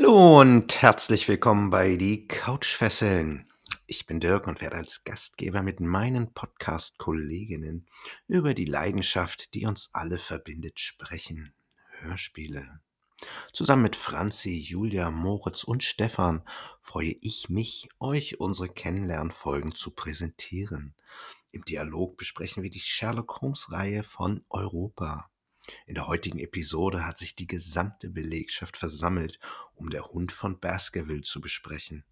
Hallo und herzlich willkommen bei die Couchfesseln. Ich bin Dirk und werde als Gastgeber mit meinen Podcast-Kolleginnen über die Leidenschaft, die uns alle verbindet, sprechen. Hörspiele. Zusammen mit Franzi, Julia, Moritz und Stefan freue ich mich, euch unsere Kennenlernfolgen zu präsentieren. Im Dialog besprechen wir die Sherlock Holmes-Reihe von Europa. In der heutigen Episode hat sich die gesamte Belegschaft versammelt, um der Hund von Baskerville zu besprechen.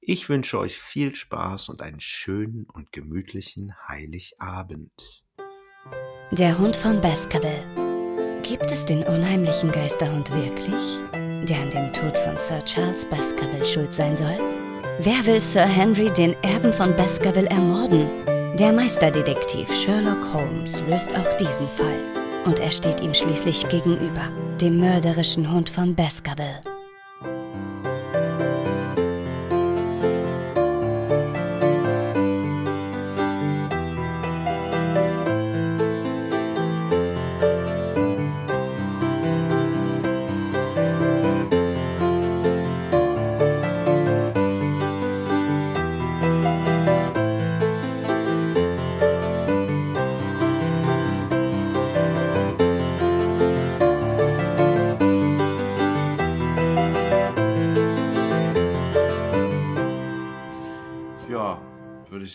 Ich wünsche euch viel Spaß und einen schönen und gemütlichen Heiligabend. Der Hund von Baskerville. Gibt es den unheimlichen Geisterhund wirklich, der an dem Tod von Sir Charles Baskerville schuld sein soll? Wer will Sir Henry, den Erben von Baskerville, ermorden? Der Meisterdetektiv Sherlock Holmes löst auch diesen Fall. Und er steht ihm schließlich gegenüber, dem mörderischen Hund von Baskerville.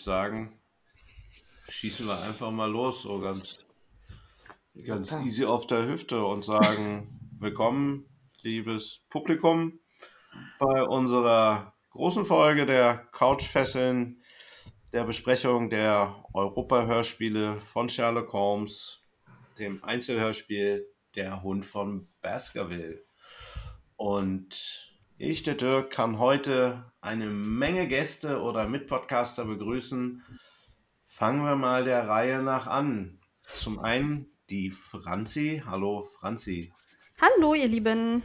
Ich sagen, schießen wir einfach mal los, so ganz, ganz easy auf der Hüfte und sagen, willkommen, liebes Publikum, bei unserer großen Folge der Couchfesseln, der Besprechung der Europa-Hörspiele von Sherlock Holmes, dem Einzelhörspiel Der Hund von Baskerville. Und ich, der Dirk, kann heute eine Menge Gäste oder Mitpodcaster begrüßen. Fangen wir mal der Reihe nach an. Zum einen die Franzi. Hallo Franzi. Hallo, ihr Lieben.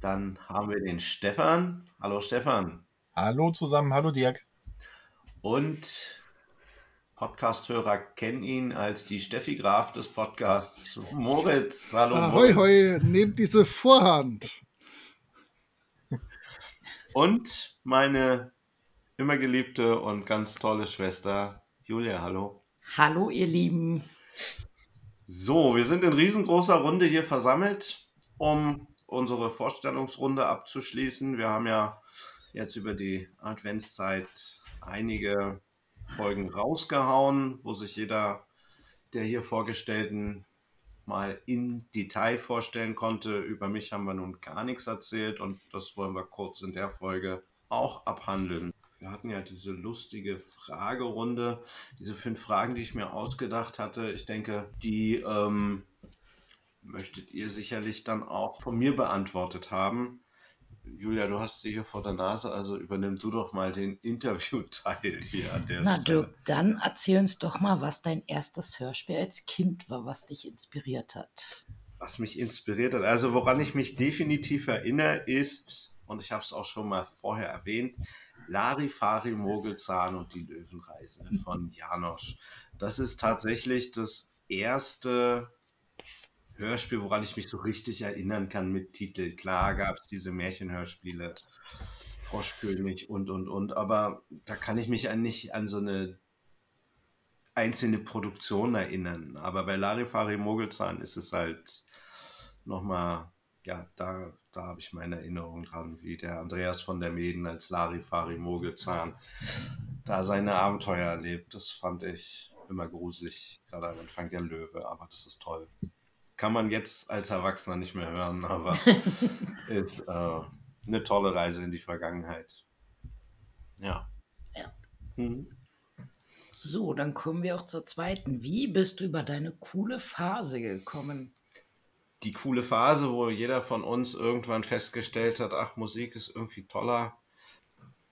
Dann haben wir den Stefan. Hallo Stefan. Hallo zusammen, hallo Dirk. Und Podcasthörer kennen ihn als die Steffi Graf des Podcasts. Moritz. Hallo Ahoi, Moritz. hoi, nehmt diese Vorhand. Und meine immer geliebte und ganz tolle Schwester Julia. Hallo. Hallo, ihr Lieben. So, wir sind in riesengroßer Runde hier versammelt, um unsere Vorstellungsrunde abzuschließen. Wir haben ja jetzt über die Adventszeit einige Folgen rausgehauen, wo sich jeder der hier vorgestellten mal in Detail vorstellen konnte. Über mich haben wir nun gar nichts erzählt und das wollen wir kurz in der Folge auch abhandeln. Wir hatten ja diese lustige Fragerunde, diese fünf Fragen, die ich mir ausgedacht hatte. Ich denke, die ähm, möchtet ihr sicherlich dann auch von mir beantwortet haben. Julia, du hast sie hier vor der Nase, also übernimm du doch mal den Interviewteil hier an der Na, Stelle. Dirk, dann erzähl uns doch mal, was dein erstes Hörspiel als Kind war, was dich inspiriert hat. Was mich inspiriert hat, also woran ich mich definitiv erinnere, ist, und ich habe es auch schon mal vorher erwähnt, Larifari Mogelzahn und die Löwenreise von Janosch. Das ist tatsächlich das erste Hörspiel, woran ich mich so richtig erinnern kann mit Titel. Klar gab es diese Märchenhörspiele, Froschkönig und, und, und, aber da kann ich mich nicht an so eine einzelne Produktion erinnern. Aber bei Larifari Mogelzahn ist es halt nochmal, ja, da, da habe ich meine Erinnerung dran, wie der Andreas von der Meden als Larifari Mogelzahn da seine Abenteuer erlebt. Das fand ich immer gruselig, gerade am Anfang der Löwe, aber das ist toll. Kann man jetzt als Erwachsener nicht mehr hören, aber ist äh, eine tolle Reise in die Vergangenheit. Ja. Ja. Mhm. So, dann kommen wir auch zur zweiten. Wie bist du über deine coole Phase gekommen? die coole Phase, wo jeder von uns irgendwann festgestellt hat, ach, Musik ist irgendwie toller.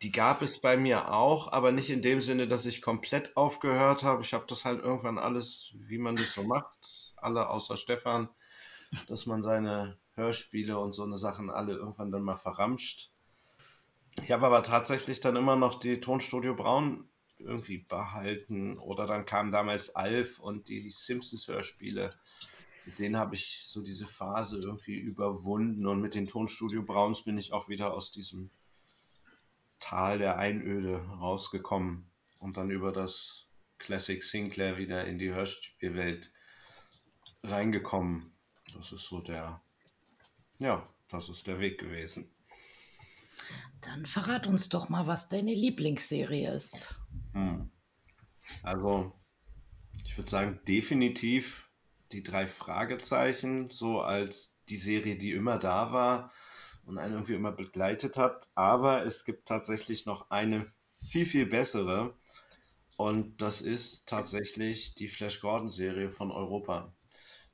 Die gab es bei mir auch, aber nicht in dem Sinne, dass ich komplett aufgehört habe. Ich habe das halt irgendwann alles, wie man das so macht, alle außer Stefan, dass man seine Hörspiele und so eine Sachen alle irgendwann dann mal verramscht. Ich habe aber tatsächlich dann immer noch die Tonstudio Braun irgendwie behalten oder dann kam damals Alf und die Simpsons Hörspiele mit denen habe ich so diese Phase irgendwie überwunden und mit den Tonstudio Browns bin ich auch wieder aus diesem Tal der Einöde rausgekommen und dann über das Classic Sinclair wieder in die Hörspielwelt reingekommen. Das ist so der, ja, das ist der Weg gewesen. Dann verrat uns doch mal, was deine Lieblingsserie ist. Hm. Also, ich würde sagen, definitiv die drei Fragezeichen, so als die Serie, die immer da war und einen irgendwie immer begleitet hat. Aber es gibt tatsächlich noch eine viel, viel bessere. Und das ist tatsächlich die Flash Gordon-Serie von Europa,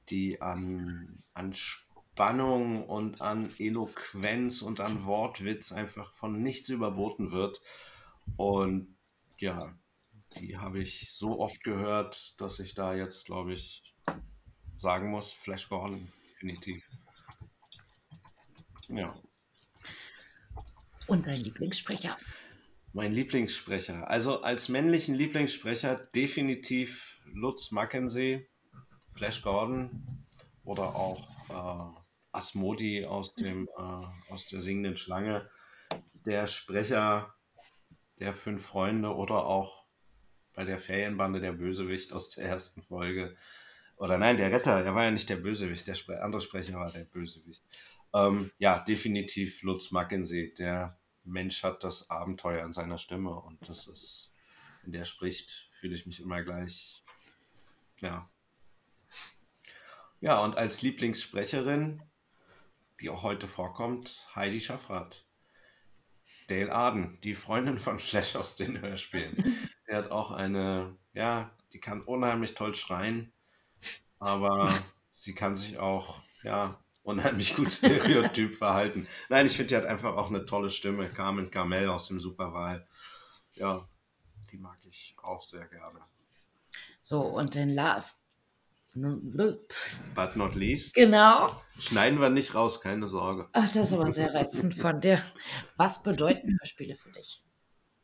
die an, an Spannung und an Eloquenz und an Wortwitz einfach von nichts überboten wird. Und ja, die habe ich so oft gehört, dass ich da jetzt, glaube ich, sagen muss, Flash Gordon, definitiv. Ja. Und dein Lieblingssprecher? Mein Lieblingssprecher. Also als männlichen Lieblingssprecher definitiv Lutz Mackenzie, Flash Gordon oder auch äh, Asmodi aus, dem, äh, aus der singenden Schlange. Der Sprecher der fünf Freunde oder auch bei der Ferienbande der Bösewicht aus der ersten Folge. Oder nein, der Retter, er war ja nicht der Bösewicht, der Spre andere Sprecher war der Bösewicht. Ähm, ja, definitiv Lutz Mackenzie. Der Mensch hat das Abenteuer in seiner Stimme und das ist, wenn der spricht, fühle ich mich immer gleich, ja. Ja, und als Lieblingssprecherin, die auch heute vorkommt, Heidi Schaffrath. Dale Arden, die Freundin von Flash aus den Hörspielen. Der hat auch eine, ja, die kann unheimlich toll schreien, aber sie kann sich auch, ja, unheimlich gut stereotyp verhalten. Nein, ich finde, die hat einfach auch eine tolle Stimme. Carmen Carmel aus dem Superwahl. Ja, die mag ich auch sehr gerne. So, und den Last. But not least. Genau. Schneiden wir nicht raus, keine Sorge. Ach, das ist aber sehr reizend von dir. Was bedeuten Hörspiele für dich?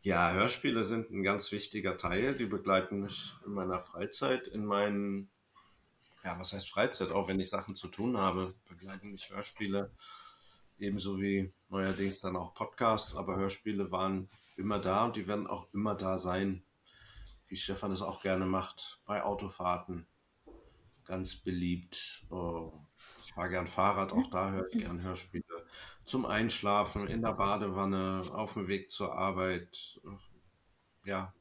Ja, Hörspiele sind ein ganz wichtiger Teil. Die begleiten mich in meiner Freizeit, in meinen ja, was heißt Freizeit? Auch wenn ich Sachen zu tun habe, begleiten mich Hörspiele. Ebenso wie neuerdings dann auch Podcasts, aber Hörspiele waren immer da und die werden auch immer da sein, wie Stefan es auch gerne macht, bei Autofahrten. Ganz beliebt. Oh, ich fahre gern Fahrrad, auch da höre ich gern Hörspiele. Zum Einschlafen, in der Badewanne, auf dem Weg zur Arbeit. Ja,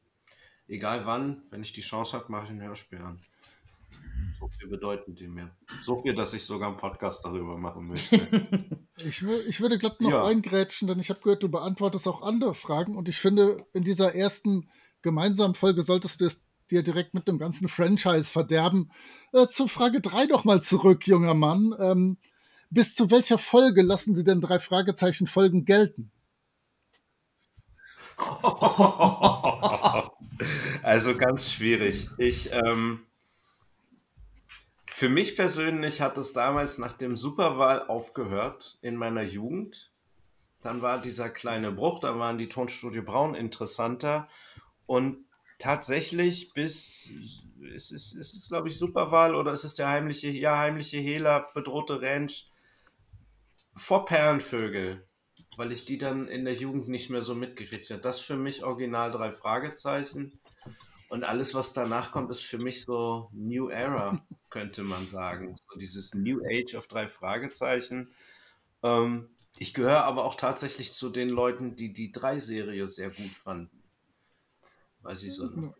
egal wann, wenn ich die Chance habe, mache ich ein Hörspiel an. So viel bedeuten die mir. So viel, dass ich sogar einen Podcast darüber machen möchte. ich, ich würde glatt noch ja. eingrätschen, denn ich habe gehört, du beantwortest auch andere Fragen und ich finde, in dieser ersten gemeinsamen Folge solltest du es dir direkt mit dem ganzen Franchise verderben. Äh, zur Frage 3 noch mal zurück, junger Mann. Ähm, bis zu welcher Folge lassen Sie denn drei Fragezeichen Folgen gelten? also ganz schwierig. Ich, ähm, für mich persönlich hat es damals nach dem Superwahl aufgehört in meiner Jugend. Dann war dieser kleine Bruch, da waren die Tonstudio Braun interessanter. Und tatsächlich bis, ist es, ist es glaube ich, Superwahl oder ist es der heimliche, ja, heimliche Hehler, bedrohte Ranch vor Perlenvögel, weil ich die dann in der Jugend nicht mehr so mitgekriegt habe. Das für mich original drei Fragezeichen. Und alles, was danach kommt, ist für mich so New Era, könnte man sagen. So dieses New Age auf drei Fragezeichen. Ähm, ich gehöre aber auch tatsächlich zu den Leuten, die die drei-Serie sehr gut fanden. Weil sie so einen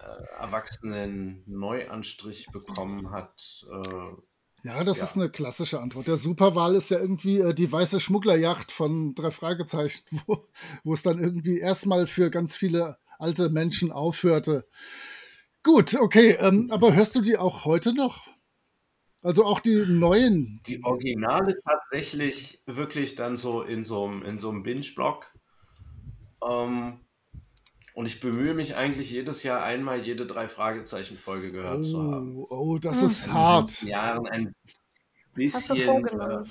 äh, erwachsenen Neuanstrich bekommen hat. Äh, ja, das ja. ist eine klassische Antwort. Der Superwahl ist ja irgendwie äh, die weiße Schmugglerjacht von drei Fragezeichen, wo, wo es dann irgendwie erstmal für ganz viele alte Menschen aufhörte. Gut, okay, ähm, aber hörst du die auch heute noch? Also auch die neuen? Die Originale tatsächlich wirklich dann so in so einem, in so einem Binge-Block. Ähm, und ich bemühe mich eigentlich jedes Jahr einmal jede drei Fragezeichen-Folge gehört oh, zu haben. Oh, das mhm. ist hart. In Jahren ein bisschen, äh,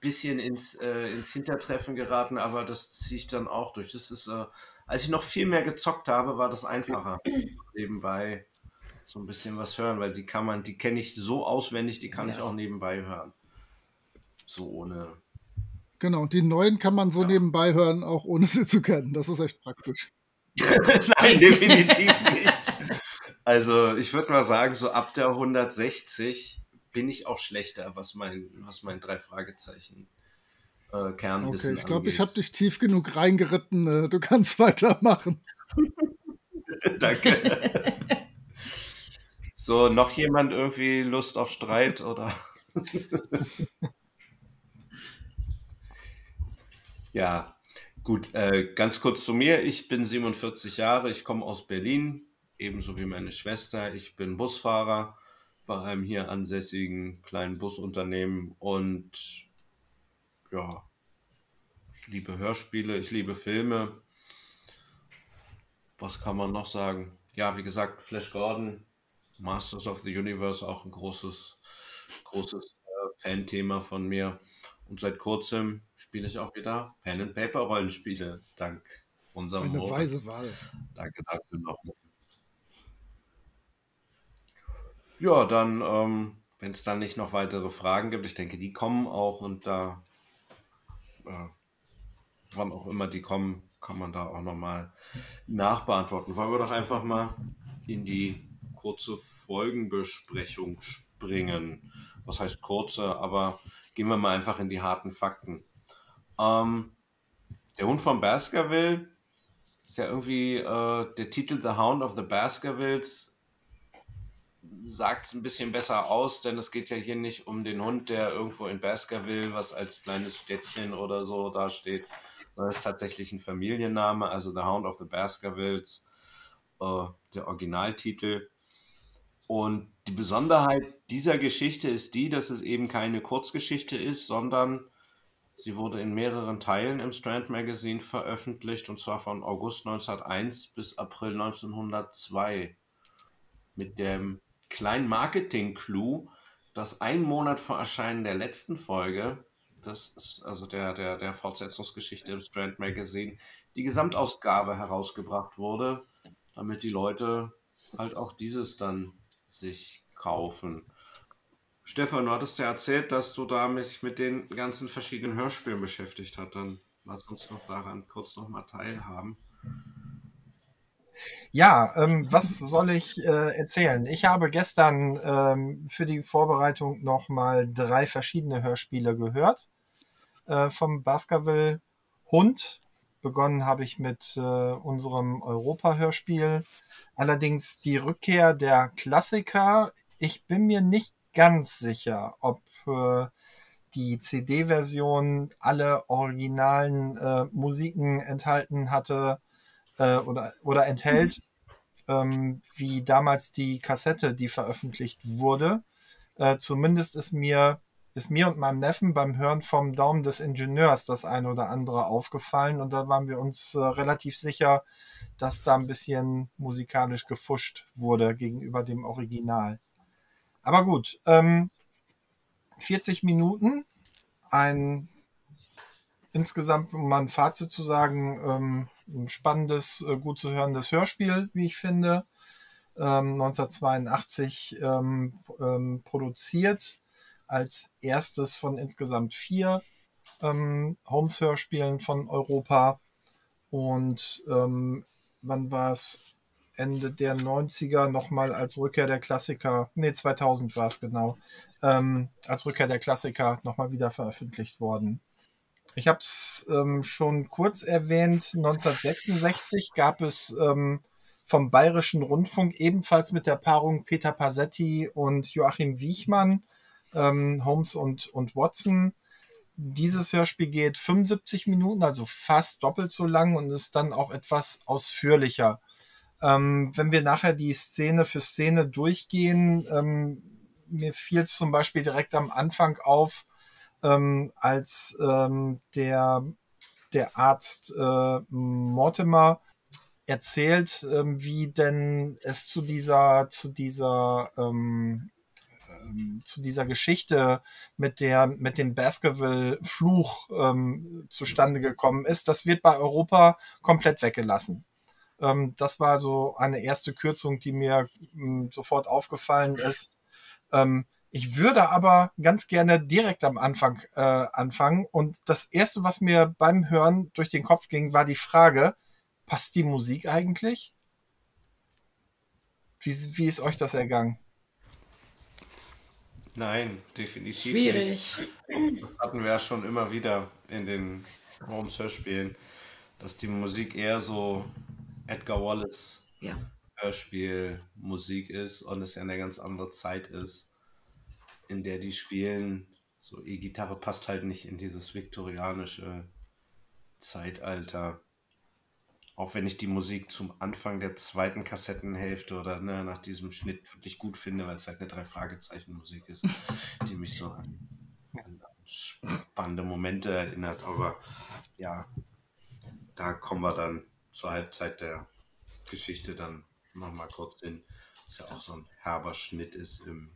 bisschen ins, äh, ins Hintertreffen geraten, aber das ziehe ich dann auch durch. Das ist äh, als ich noch viel mehr gezockt habe, war das einfacher, nebenbei so ein bisschen was hören, weil die kann man, die kenne ich so auswendig, die kann ja. ich auch nebenbei hören. So ohne. Genau, und die neuen kann man so ja. nebenbei hören, auch ohne sie zu kennen. Das ist echt praktisch. Nein, definitiv nicht. Also ich würde mal sagen, so ab der 160 bin ich auch schlechter, was mein, was mein drei Fragezeichen äh, Kernwissen Okay, ich glaube, ich habe dich tief genug reingeritten. Äh, du kannst weitermachen. Danke. so, noch jemand irgendwie Lust auf Streit oder? ja, gut. Äh, ganz kurz zu mir. Ich bin 47 Jahre. Ich komme aus Berlin, ebenso wie meine Schwester. Ich bin Busfahrer bei einem hier ansässigen kleinen Busunternehmen und ja, ich liebe Hörspiele, ich liebe Filme. Was kann man noch sagen? Ja, wie gesagt, Flash Gordon, Masters of the Universe, auch ein großes, großes äh, Fan-Thema von mir. Und seit kurzem spiele ich auch wieder Pen and Paper Rollenspiele, dank unserem Eine Moritz. weise Wahl. Danke danke nochmal. Ja, dann, ähm, wenn es dann nicht noch weitere Fragen gibt, ich denke, die kommen auch und da, äh, wann auch immer die kommen, kann man da auch nochmal nachbeantworten. Wollen wir doch einfach mal in die kurze Folgenbesprechung springen. Was heißt kurze, aber gehen wir mal einfach in die harten Fakten. Ähm, der Hund von Baskerville ist ja irgendwie äh, der Titel The Hound of the Baskervilles sagt es ein bisschen besser aus, denn es geht ja hier nicht um den Hund, der irgendwo in Baskerville, was als kleines Städtchen oder so dasteht. Das ist tatsächlich ein Familienname, also The Hound of the Baskervilles, äh, der Originaltitel. Und die Besonderheit dieser Geschichte ist die, dass es eben keine Kurzgeschichte ist, sondern sie wurde in mehreren Teilen im Strand Magazine veröffentlicht, und zwar von August 1901 bis April 1902 mit dem kleinen Marketing-Clou, dass ein Monat vor Erscheinen der letzten Folge, das ist also der, der, der Fortsetzungsgeschichte im Strand Magazine, die Gesamtausgabe herausgebracht wurde, damit die Leute halt auch dieses dann sich kaufen. Stefan, du hattest ja erzählt, dass du da mich mit den ganzen verschiedenen Hörspielen beschäftigt hast. Dann lass uns noch daran kurz nochmal teilhaben. Ja, ähm, was soll ich äh, erzählen? Ich habe gestern ähm, für die Vorbereitung nochmal drei verschiedene Hörspiele gehört äh, vom Baskerville Hund. Begonnen habe ich mit äh, unserem Europa-Hörspiel. Allerdings die Rückkehr der Klassiker. Ich bin mir nicht ganz sicher, ob äh, die CD-Version alle originalen äh, Musiken enthalten hatte äh, oder, oder enthält, ähm, wie damals die Kassette, die veröffentlicht wurde. Äh, zumindest ist mir, ist mir und meinem Neffen beim Hören vom Daumen des Ingenieurs das eine oder andere aufgefallen und da waren wir uns äh, relativ sicher, dass da ein bisschen musikalisch gefuscht wurde gegenüber dem Original. Aber gut, ähm, 40 Minuten, ein insgesamt, um mal ein Fazit zu sagen, ähm, ein spannendes, äh, gut zu hörendes Hörspiel, wie ich finde. Ähm, 1982 ähm, ähm, produziert als erstes von insgesamt vier ähm, Holmes-Hörspielen von Europa. Und ähm, wann war es? Ende der 90er nochmal als Rückkehr der Klassiker, nee, 2000 war es genau, ähm, als Rückkehr der Klassiker nochmal wieder veröffentlicht worden. Ich habe es ähm, schon kurz erwähnt. 1966 gab es ähm, vom Bayerischen Rundfunk ebenfalls mit der Paarung Peter Pasetti und Joachim Wiechmann, ähm, Holmes und, und Watson. Dieses Hörspiel geht 75 Minuten, also fast doppelt so lang und ist dann auch etwas ausführlicher. Ähm, wenn wir nachher die Szene für Szene durchgehen, ähm, mir fiel zum Beispiel direkt am Anfang auf, ähm, als ähm, der, der Arzt äh, Mortimer erzählt, ähm, wie denn es zu dieser, zu dieser, ähm, ähm, zu dieser Geschichte mit der, mit dem Baskerville-Fluch ähm, zustande gekommen ist. Das wird bei Europa komplett weggelassen. Ähm, das war so eine erste Kürzung, die mir hm, sofort aufgefallen ist. Ich würde aber ganz gerne direkt am Anfang äh, anfangen. Und das Erste, was mir beim Hören durch den Kopf ging, war die Frage, passt die Musik eigentlich? Wie, wie ist euch das ergangen? Nein, definitiv Schwierig. nicht. Das hatten wir ja schon immer wieder in den Home Search Spielen, dass die Musik eher so Edgar Wallace Ja. Hörspielmusik ist und es ja eine ganz andere Zeit ist, in der die spielen. So E-Gitarre passt halt nicht in dieses viktorianische Zeitalter. Auch wenn ich die Musik zum Anfang der zweiten Kassettenhälfte oder ne, nach diesem Schnitt wirklich gut finde, weil es halt eine Drei-Fragezeichen-Musik ist, die mich so an, an spannende Momente erinnert. Aber ja, da kommen wir dann zur Halbzeit der Geschichte dann nochmal kurz hin. Was ja auch so ein herber Schnitt ist im,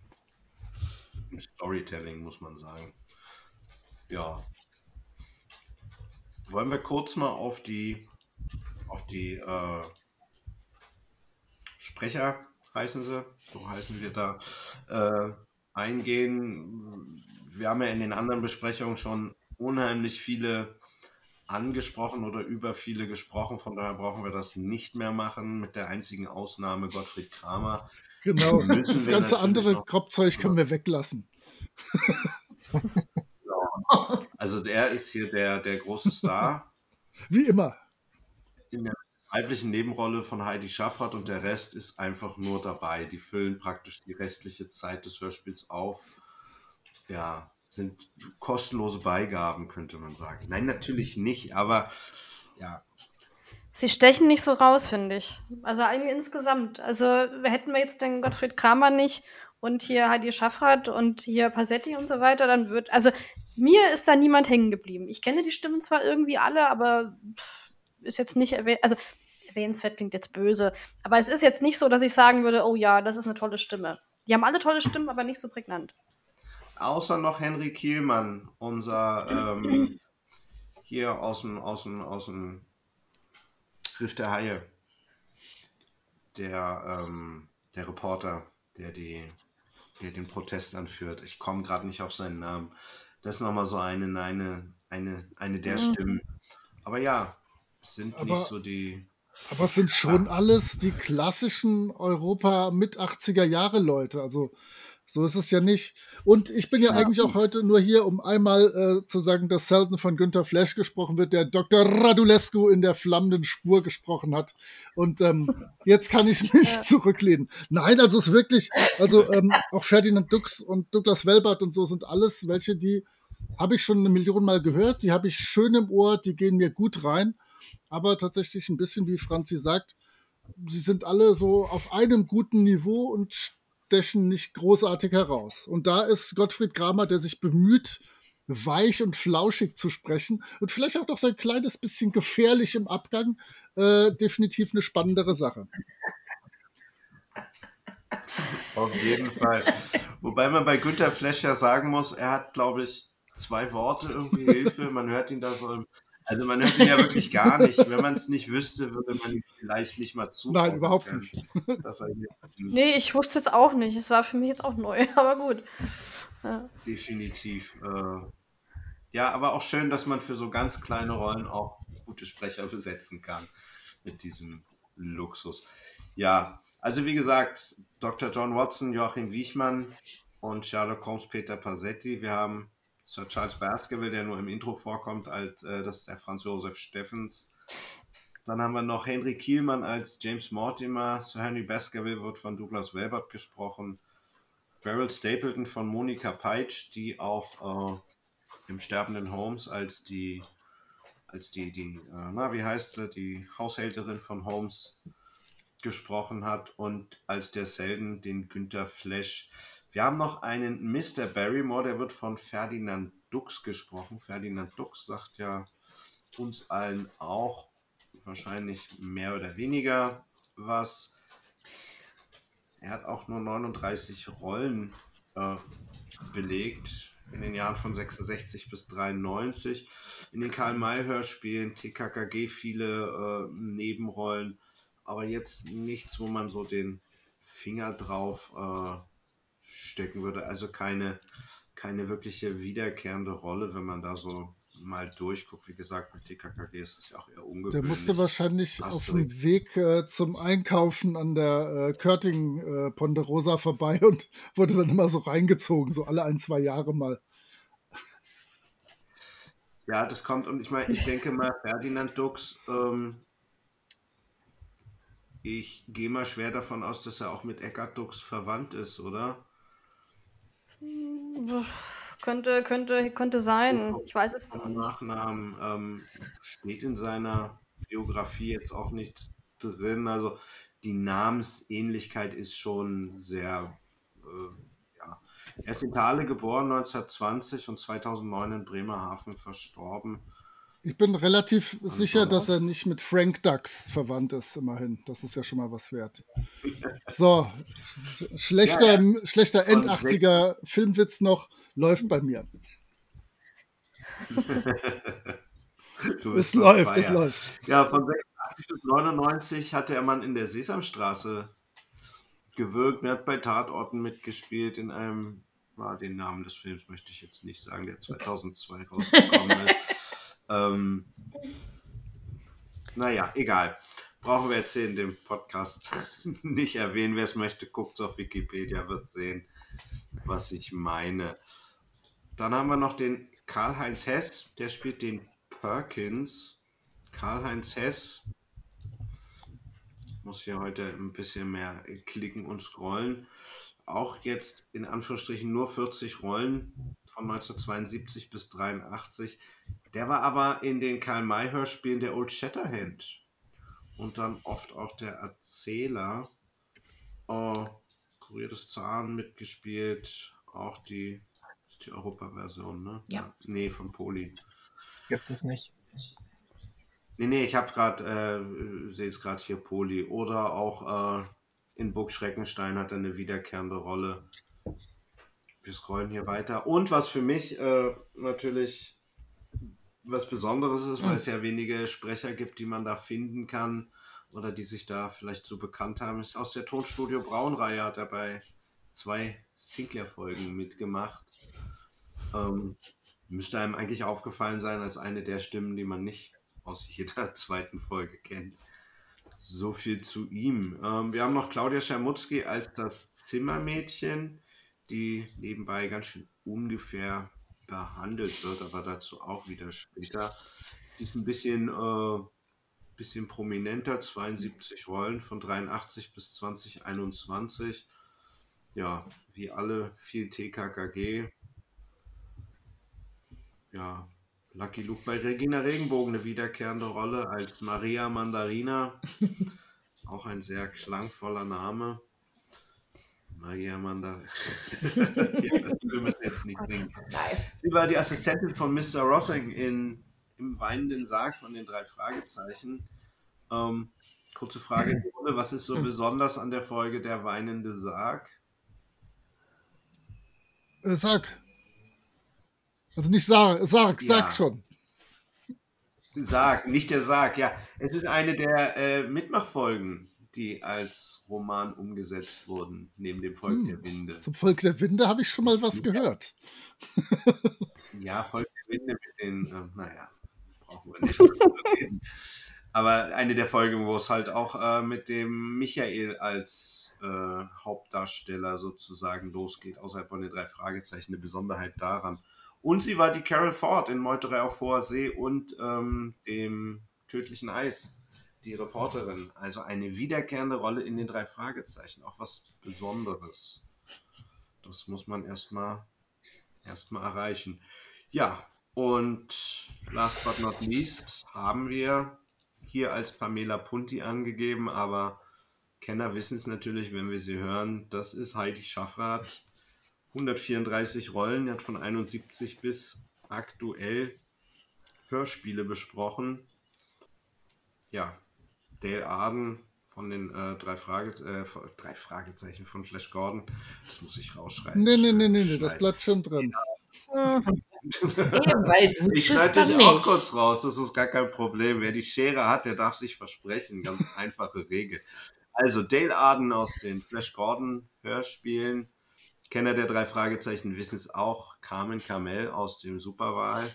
Storytelling, muss man sagen. Ja. Wollen wir kurz mal auf die auf die äh, Sprecher, heißen sie, so heißen wir da, äh, eingehen. Wir haben ja in den anderen Besprechungen schon unheimlich viele angesprochen oder über viele gesprochen, von daher brauchen wir das nicht mehr machen, mit der einzigen Ausnahme Gottfried Kramer. Genau, das ganze andere Kropfzeug können wir weglassen. Genau. Also der ist hier der, der große Star. Wie immer in der weiblichen Nebenrolle von Heidi Schaffrath und der Rest ist einfach nur dabei. Die füllen praktisch die restliche Zeit des Hörspiels auf. Ja, sind kostenlose Beigaben, könnte man sagen. Nein, natürlich nicht, aber ja. Sie stechen nicht so raus, finde ich. Also eigentlich insgesamt. Also hätten wir jetzt den Gottfried Kramer nicht und hier Heidi Schaffrath und hier Passetti und so weiter, dann wird, also mir ist da niemand hängen geblieben. Ich kenne die Stimmen zwar irgendwie alle, aber pff, ist jetzt nicht erwähnt, also erwähnenswert klingt jetzt böse, aber es ist jetzt nicht so, dass ich sagen würde, oh ja, das ist eine tolle Stimme. Die haben alle tolle Stimmen, aber nicht so prägnant. Außer noch Henry Kielmann, unser ähm, hier aus dem, aus dem, aus dem Riff der Haie. Der, ähm, der Reporter, der, die, der den Protest anführt. Ich komme gerade nicht auf seinen Namen. Das ist nochmal so eine, eine, eine, eine der mhm. Stimmen. Aber ja, sind aber, nicht so die. Aber es sind schon alles die klassischen Europa mit 80er Jahre Leute. Also so ist es ja nicht. Und ich bin ja, ja. eigentlich auch heute nur hier, um einmal äh, zu sagen, dass selten von Günter Flash gesprochen wird, der Dr. Radulescu in der flammenden Spur gesprochen hat. Und ähm, jetzt kann ich mich ja. zurücklehnen. Nein, also es ist wirklich, also ähm, auch Ferdinand Dux und Douglas Welbert und so sind alles welche, die habe ich schon eine Million Mal gehört, die habe ich schön im Ohr, die gehen mir gut rein aber tatsächlich ein bisschen wie Franzi sagt, sie sind alle so auf einem guten Niveau und stechen nicht großartig heraus. Und da ist Gottfried Kramer, der sich bemüht, weich und flauschig zu sprechen und vielleicht auch noch so ein kleines bisschen gefährlich im Abgang, äh, definitiv eine spannendere Sache. Auf jeden Fall. Wobei man bei Günter Flesch sagen muss, er hat, glaube ich, zwei Worte irgendwie Hilfe. Man hört ihn da so im also man hört ihn ja wirklich gar nicht. Wenn man es nicht wüsste, würde man ihn vielleicht nicht mal zu. Nein, überhaupt können, nicht. nee, ich wusste es auch nicht. Es war für mich jetzt auch neu, aber gut. Ja. Definitiv. Äh, ja, aber auch schön, dass man für so ganz kleine Rollen auch gute Sprecher besetzen kann. Mit diesem Luxus. Ja, also wie gesagt, Dr. John Watson, Joachim Wiechmann und Sherlock Holmes Peter Passetti. Wir haben Sir Charles Baskerville, der nur im Intro vorkommt, als äh, das ist der Franz Josef Steffens. Dann haben wir noch Henry Kielmann als James Mortimer. Sir Henry Baskerville wird von Douglas Welbert gesprochen. Beryl Stapleton von Monika Peitsch, die auch äh, im sterbenden Holmes als die, als die, die, äh, na, wie heißt sie, die Haushälterin von Holmes gesprochen hat und als der Selden den Günther Flash wir haben noch einen Mr. Barrymore, der wird von Ferdinand Dux gesprochen. Ferdinand Dux sagt ja uns allen auch wahrscheinlich mehr oder weniger was. Er hat auch nur 39 Rollen äh, belegt in den Jahren von 66 bis 93. In den Karl-May-Hörspielen, TKKG viele äh, Nebenrollen aber jetzt nichts, wo man so den Finger drauf äh, stecken würde. Also keine, keine wirkliche wiederkehrende Rolle, wenn man da so mal durchguckt. Wie gesagt, mit TKKG ist es ja auch eher ungewöhnlich. Der musste wahrscheinlich auf dem Weg äh, zum Einkaufen an der äh, Körting äh, Ponderosa vorbei und wurde dann immer so reingezogen, so alle ein, zwei Jahre mal. Ja, das kommt und ich meine, ich denke mal, Ferdinand Dux, ähm, ich gehe mal schwer davon aus, dass er auch mit Eckart Dux verwandt ist, oder? Könnte, könnte, könnte sein. Ich weiß es nicht. Nachnamen ähm, steht in seiner Biografie jetzt auch nicht drin. Also die Namensähnlichkeit ist schon sehr. Äh, ja. Er ist in Thale geboren, 1920 und 2009 in Bremerhaven verstorben. Ich bin relativ und sicher, dass er nicht mit Frank Dux verwandt ist, immerhin. Das ist ja schon mal was wert. So, schlechter, ja, ja. schlechter End-80er Filmwitz noch läuft bei mir. es läuft, es läuft. Ja, von 86 bis 99 hatte er man in der Sesamstraße gewirkt. Er hat bei Tatorten mitgespielt in einem, war den Namen des Films möchte ich jetzt nicht sagen, der 2002 rausgekommen ist. Ähm, naja, egal. Brauchen wir jetzt hier in dem Podcast nicht erwähnen. Wer es möchte, guckt auf Wikipedia, wird sehen, was ich meine. Dann haben wir noch den Karl-Heinz Hess, der spielt den Perkins. Karl-Heinz Hess muss hier heute ein bisschen mehr klicken und scrollen. Auch jetzt in Anführungsstrichen nur 40 Rollen von 1972 bis 83. Der war aber in den Karl-May-Hörspielen der Old Shatterhand und dann oft auch der Erzähler. Oh, Kurier des Zahn mitgespielt, auch die, die Europa-Version, ne? Ja. Nee, von Poli. Gibt es nicht. Nee, nee, ich habe gerade, äh, sehe es gerade hier Poli. Oder auch äh, in Burg Schreckenstein hat er eine wiederkehrende Rolle. Wir scrollen hier weiter. Und was für mich äh, natürlich was Besonderes ist, weil es ja wenige Sprecher gibt, die man da finden kann oder die sich da vielleicht so bekannt haben, ist aus der Tonstudio Braun-Reihe hat er bei zwei Sinclair-Folgen mitgemacht. Ähm, müsste einem eigentlich aufgefallen sein als eine der Stimmen, die man nicht aus jeder zweiten Folge kennt. So viel zu ihm. Ähm, wir haben noch Claudia Schermutzki als das Zimmermädchen, die nebenbei ganz schön ungefähr behandelt wird, aber dazu auch wieder später. Die ist ein bisschen, äh, bisschen prominenter, 72 Rollen von 83 bis 2021. Ja, wie alle viel TKKG. Ja, Lucky Luke bei Regina Regenbogen eine wiederkehrende Rolle als Maria Mandarina. Auch ein sehr klangvoller Name. Magia Amanda. wir müssen jetzt nicht singen. Sie war die Assistentin von Mr. Rossing in, im weinenden Sarg von den drei Fragezeichen. Ähm, kurze Frage, was ist so besonders an der Folge Der weinende Sarg? Äh, Sarg. Also nicht Sarg, Sarg, ja. Sarg schon. Sarg, nicht der Sarg, ja. Es ist eine der äh, Mitmachfolgen die als Roman umgesetzt wurden, neben dem Volk hm, der Winde. Zum Volk der Winde habe ich schon mal was gehört. ja, Volk der Winde mit den, äh, naja, brauchen wir nicht reden. Aber eine der Folgen, wo es halt auch äh, mit dem Michael als äh, Hauptdarsteller sozusagen losgeht, außerhalb von den drei Fragezeichen, eine Besonderheit daran. Und sie war die Carol Ford in Meuterei auf hoher See und ähm, dem tödlichen Eis die Reporterin. Also eine wiederkehrende Rolle in den drei Fragezeichen. Auch was Besonderes. Das muss man erstmal erstmal erreichen. Ja, und last but not least haben wir hier als Pamela Punti angegeben, aber Kenner wissen es natürlich, wenn wir sie hören. Das ist Heidi Schaffrath. 134 Rollen, hat von 71 bis aktuell Hörspiele besprochen. Ja, Dale Arden von den äh, drei, Frage, äh, drei Fragezeichen von Flash Gordon. Das muss ich rausschreiben. Nee, nee, nee, nee, nee das bleibt schon drin. Hm. Eben, Ich dann dich auch nicht. kurz raus, das ist gar kein Problem. Wer die Schere hat, der darf sich versprechen. Ganz einfache Regel. Also Dale Arden aus den Flash Gordon Hörspielen. Kenner der drei Fragezeichen wissen es auch. Carmen Carmel aus dem Superwahl.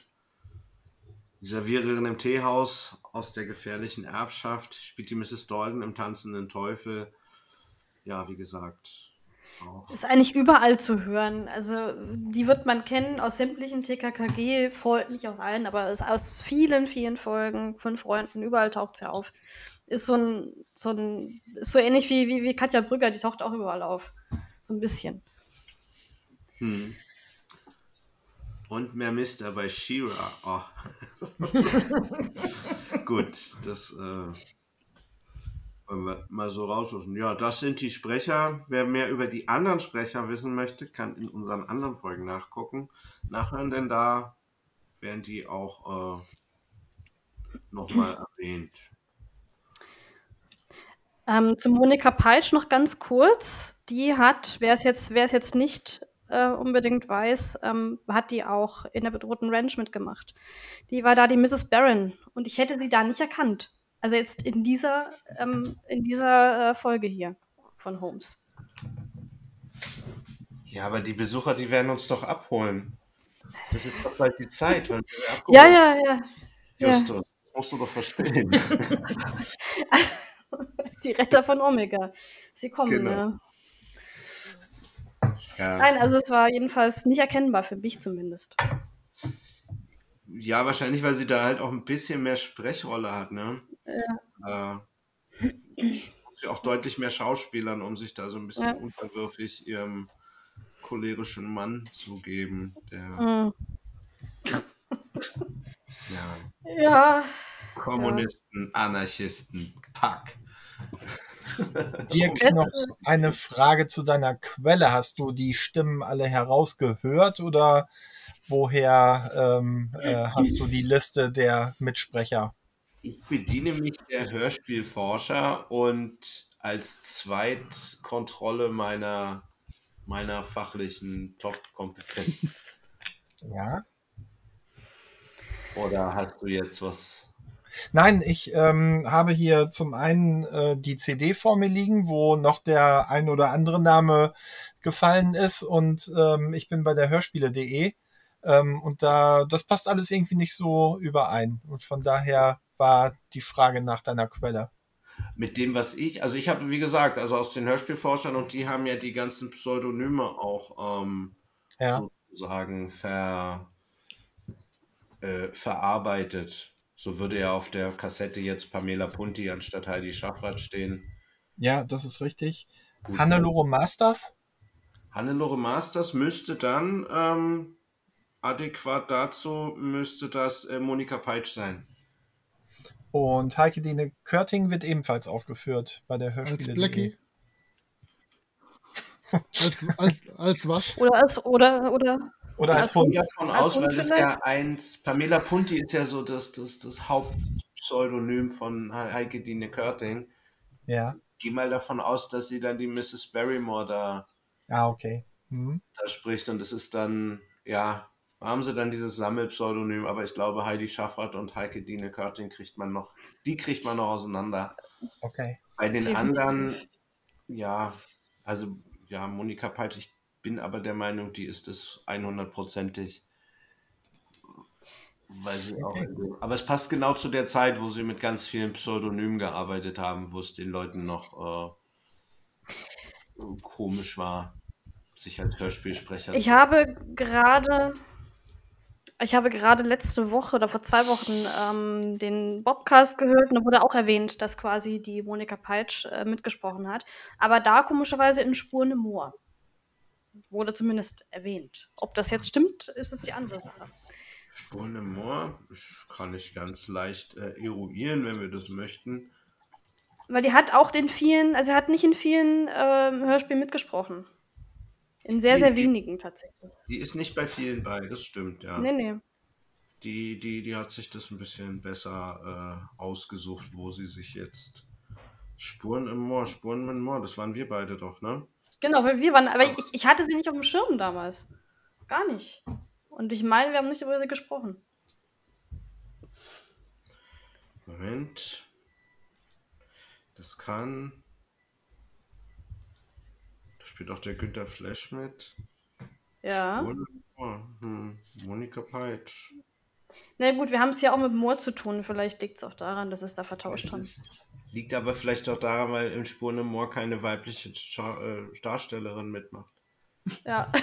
Die Serviererin im Teehaus aus der gefährlichen Erbschaft. Spielt die Mrs. Dalton im Tanzenden Teufel. Ja, wie gesagt. Auch. Ist eigentlich überall zu hören. Also, die wird man kennen aus sämtlichen TKKG, Folgen, nicht aus allen, aber aus vielen, vielen Folgen, fünf Freunden, überall taucht sie auf. Ist so ein, so ein, so ähnlich wie, wie, wie Katja Brügger, die taucht auch überall auf. So ein bisschen. Hm. Und mehr Mister bei Shira. Oh. Gut, das äh, wollen wir mal so rauslassen. Ja, das sind die Sprecher. Wer mehr über die anderen Sprecher wissen möchte, kann in unseren anderen Folgen nachgucken. Nachhören, denn da werden die auch äh, nochmal erwähnt. Ähm, zu Monika Peitsch noch ganz kurz. Die hat, wer es jetzt, wer es jetzt nicht äh, unbedingt weiß, ähm, hat die auch in der bedrohten Ranch mitgemacht. Die war da die Mrs. Barron und ich hätte sie da nicht erkannt. Also jetzt in dieser, ähm, in dieser äh, Folge hier von Holmes. Ja, aber die Besucher, die werden uns doch abholen. Das ist doch bald die Zeit, wenn wir abgeholt Ja, ja, ja. ja. Justus, das musst du doch verstehen. Die Retter von Omega. Sie kommen, Genau. ja. Ja. Nein, also es war jedenfalls nicht erkennbar, für mich zumindest. Ja, wahrscheinlich, weil sie da halt auch ein bisschen mehr Sprechrolle hat, ne? Ja. Äh, auch deutlich mehr Schauspielern, um sich da so ein bisschen Ja. unterwürfig ihrem cholerischen Mann zu geben, der Mhm. ja, Ja, Kommunisten, Anarchisten, Pack. Dirk, noch eine Frage zu deiner Quelle. Hast du die Stimmen alle herausgehört oder woher ähm, äh, hast du die Liste der Mitsprecher? Ich bediene mich der Hörspielforscher und als Zweitkontrolle meiner, meiner fachlichen Top-Kompetenz. Ja. Oder hast du jetzt was? Nein, ich ähm, habe hier zum einen äh, die CD vor mir liegen, wo noch der ein oder andere Name gefallen ist und ähm, ich bin bei der Hörspiele.de ähm, und da das passt alles irgendwie nicht so überein und von daher war die Frage nach deiner Quelle. Mit dem, was ich, also ich habe, wie gesagt, also aus den Hörspielforschern und die haben ja die ganzen Pseudonyme auch ähm, Ja. sozusagen ver, äh, verarbeitet. So würde ja auf der Kassette jetzt Pamela Punti anstatt Heidi Schaffrath stehen. Ja, das ist richtig. Gut. Hannelore Masters Hannelore Masters müsste dann ähm, adäquat dazu müsste das äh, Monika Peitsch sein. und Heike Dine Körting wird ebenfalls aufgeführt bei der Als Hörspiele. Blackie. als, als, als was? oder als, oder, oder, Oder als Hund. Ja, davon aus, weil das ja eins, Pamela Punti ist ja so das, das, das Hauptpseudonym von Heike Dine Körting. Ja. Geh mal davon aus, dass sie dann die Mrs. Barrymore da, Ah, okay. Mhm. da spricht und es ist dann, ja, haben sie dann dieses Sammelpseudonym, aber ich glaube, Heidi Schaffrath und Heike Dine Körting kriegt man noch, die kriegt man noch auseinander. Okay. Bei den Definitiv. anderen, ja, also ja, Monika Peitsch, ich bin aber der Meinung, die ist es 100%ig. Weil sie auch, aber es passt genau zu der Zeit, wo sie mit ganz vielen Pseudonymen gearbeitet haben, wo es den Leuten noch äh, komisch war, sich als Hörspielsprecher Ich habe gerade, ich habe gerade letzte Woche oder vor zwei Wochen ähm, den Bobcast gehört und da wurde auch erwähnt, dass quasi die Monika Peitsch äh, mitgesprochen hat. Aber da komischerweise in Spuren im Moor. Wurde zumindest erwähnt. Ob das jetzt stimmt, ist es die andere Sache. Spuren im Moor, das kann ich ganz leicht äh, eruieren, wenn wir das möchten. Weil die hat auch in vielen, also hat nicht in vielen ähm, Hörspielen mitgesprochen. In sehr, Nee, sehr die- wenigen tatsächlich. Die ist nicht bei vielen bei, das stimmt, ja. Nee, nee. Die, die, die hat sich das ein bisschen besser äh, ausgesucht, wo sie sich jetzt. Spuren im Moor, Spuren im Moor, das waren wir beide doch, ne? Genau, weil wir waren, aber ich, ich hatte sie nicht auf dem Schirm damals. Gar nicht. Und ich meine, wir haben nicht über sie gesprochen. Moment. Das kann. Da spielt auch der Günther Flash mit. Ja. Hm, Monika Peitsch. Na gut, wir haben es ja auch mit Moor zu tun. Vielleicht liegt es auch daran, dass es da vertauscht ist, liegt aber vielleicht auch daran, weil im Spurne Moor keine weibliche Scha äh, Darstellerin mitmacht. Ja.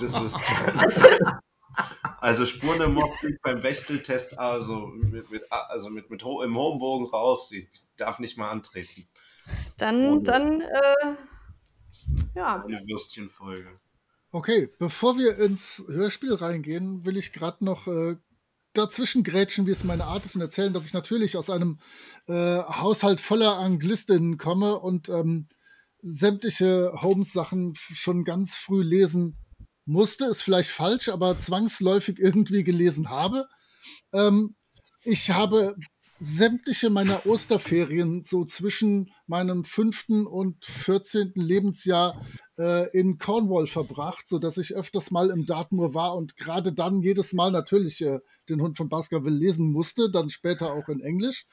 Das ist. also Spurne Moor fliegt beim Bechteltest also mit, mit, also mit, mit ho im hohen Bogen raus. Sie darf nicht mal antreten. Dann, Ohne- dann, äh, ja. Eine Würstchenfolge. Okay, bevor wir ins Hörspiel reingehen, will ich gerade noch äh, dazwischen grätschen, wie es meine Art ist, und erzählen, dass ich natürlich aus einem äh, Haushalt voller Anglistinnen komme und ähm, sämtliche Holmes-Sachen schon ganz früh lesen musste. Ist vielleicht falsch, aber zwangsläufig irgendwie gelesen habe. Ähm, ich habe sämtliche meiner Osterferien so zwischen meinem fünften und 14. Lebensjahr äh, in Cornwall verbracht, sodass ich öfters mal im Dartmoor war und gerade dann jedes Mal natürlich äh, den Hund von Baskerville lesen musste, dann später auch in Englisch.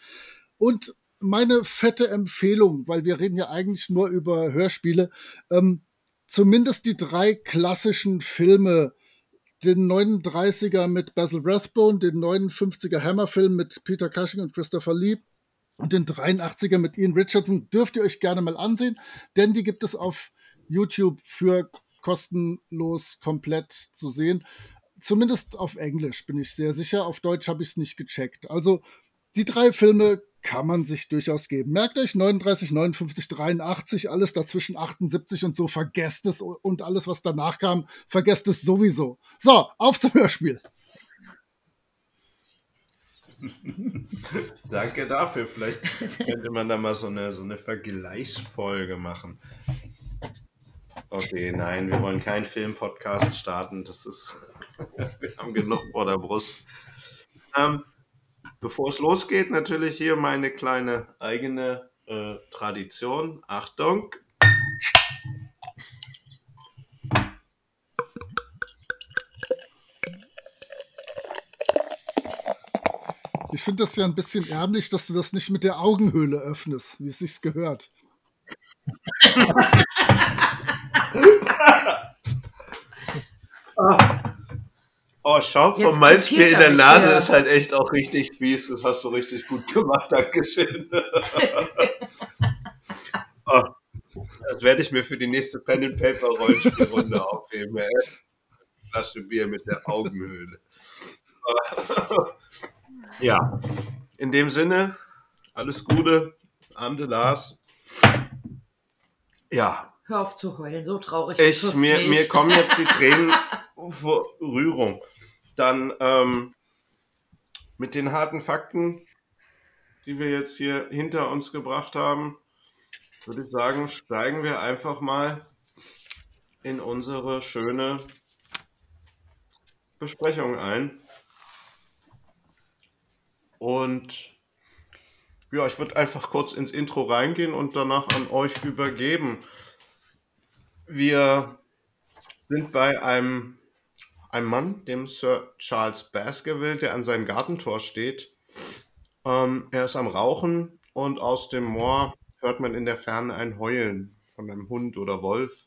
Und meine fette Empfehlung, weil wir reden ja eigentlich nur über Hörspiele, ähm, zumindest die drei klassischen Filme, den 39er mit Basil Rathbone, den 59er Hammer-Film mit Peter Cushing und Christopher Lee und den 83er mit Ian Richardson dürft ihr euch gerne mal ansehen, denn die gibt es auf YouTube für kostenlos komplett zu sehen. Zumindest auf Englisch bin ich sehr sicher. Auf Deutsch habe ich es nicht gecheckt. Also die drei Filme kann man sich durchaus geben. Merkt euch 39, 59, 83, alles dazwischen 78 und so, vergesst es und alles, was danach kam, vergesst es sowieso. So, auf zum Hörspiel. Danke dafür. Vielleicht könnte man da mal so eine, so eine Vergleichsfolge machen. Okay, nein, wir wollen keinen Filmpodcast starten. Das ist, wir haben genug vor der Brust. Ähm, bevor es losgeht, natürlich hier meine kleine eigene äh, Tradition. Achtung. Ich finde das ja ein bisschen ärmlich, dass du das nicht mit der Augenhöhle öffnest, wie es sich gehört. Oh, schau, Jetzt vom Malzbier in er der Nase ist halt echt auch richtig fies. Das hast du richtig gut gemacht. Dankeschön. oh, das werde ich mir für die nächste Pen and Paper Rollenspielrunde aufheben. Ey. Flasche Bier mit der Augenhöhle. ja, in dem Sinne, alles Gute. Ande Lars. Ja, Hör auf zu heulen, so traurig ich, mir, nicht. mir kommen jetzt die Tränen Rührung. Dann ähm, mit den harten Fakten, die wir jetzt hier hinter uns gebracht haben, würde ich sagen, steigen wir einfach mal in unsere schöne Besprechung ein. Und ja, ich würde einfach kurz ins Intro reingehen und danach an euch übergeben. Wir sind bei einem, einem Mann, dem Sir Charles Baskerville, der an seinem Gartentor steht. Ähm, er ist am Rauchen und aus dem Moor hört man in der Ferne ein Heulen von einem Hund oder Wolf.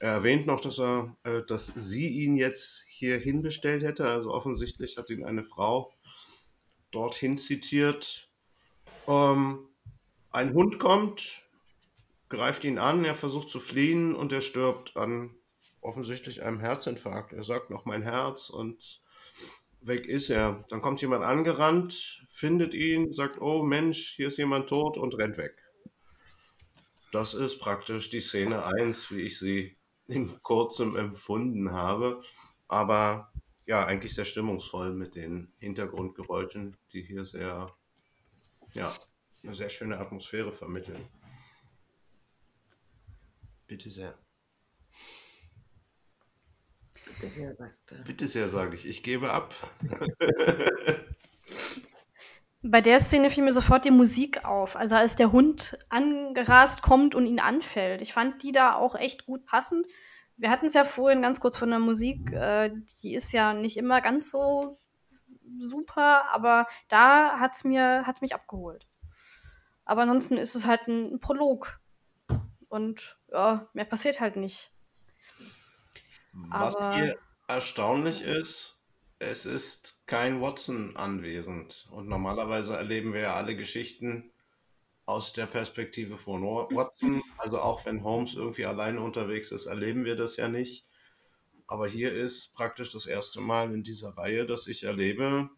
Er erwähnt noch, dass, er, äh, dass sie ihn jetzt hier hinbestellt hätte. Also offensichtlich hat ihn eine Frau dorthin zitiert. Ähm, ein Hund kommt, greift ihn an, er versucht zu fliehen und er stirbt an offensichtlich einem Herzinfarkt. Er sagt noch mein Herz und weg ist er. Dann kommt jemand angerannt, findet ihn, sagt, oh Mensch, hier ist jemand tot und rennt weg. Das ist praktisch die Szene 1, wie ich sie in kurzem empfunden habe. Aber ja, eigentlich sehr stimmungsvoll mit den Hintergrundgeräuschen, die hier sehr, ja, eine sehr schöne Atmosphäre vermitteln. Bitte sehr. Bitte sehr, sagt er. Bitte sehr, sage ich. Ich gebe ab. Bei der Szene fiel mir sofort die Musik auf. Also als der Hund angerast kommt und ihn anfällt. Ich fand die da auch echt gut passend. wir hatten es ja vorhin ganz kurz von der Musik, äh, die ist ja nicht immer ganz so super, aber da hat es hat's mich abgeholt. Aber ansonsten ist es halt ein Prolog. Und ja, mehr passiert halt nicht. Was aber hier erstaunlich ist, es ist kein Watson anwesend. Und normalerweise erleben wir ja alle Geschichten aus der Perspektive von Watson. Also auch wenn Holmes irgendwie alleine unterwegs ist, erleben wir das ja nicht. Aber hier ist praktisch das erste Mal in dieser Reihe, dass ich erlebe,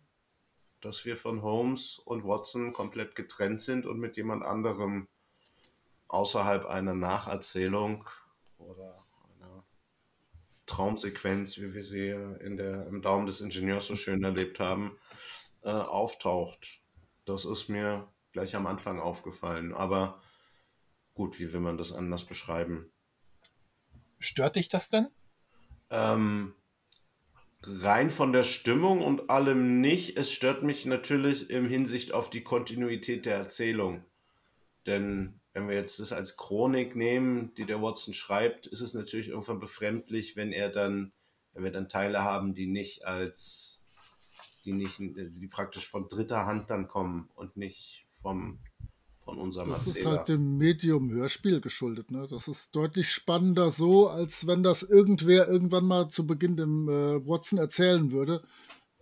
dass wir von Holmes und Watson komplett getrennt sind und mit jemand anderem außerhalb einer Nacherzählung oder Traumsequenz, wie wir sie in der, im Daumen des Ingenieurs so schön erlebt haben, äh, auftaucht. Das ist mir gleich am Anfang aufgefallen. Aber gut, wie will man das anders beschreiben? Stört dich das denn? Ähm, rein von der Stimmung und allem nicht. Es stört mich natürlich im Hinsicht auf die Kontinuität der Erzählung. Denn wenn wir jetzt das als Chronik nehmen, die der Watson schreibt, ist es natürlich irgendwann befremdlich, wenn er dann, wenn wir dann Teile haben, die nicht als, die nicht, die praktisch von dritter Hand dann kommen und nicht vom, von unserem Das Erzähler. ist halt dem Medium Hörspiel geschuldet. Ne? Das ist deutlich spannender so, als wenn das irgendwer irgendwann mal zu Beginn dem äh, Watson erzählen würde.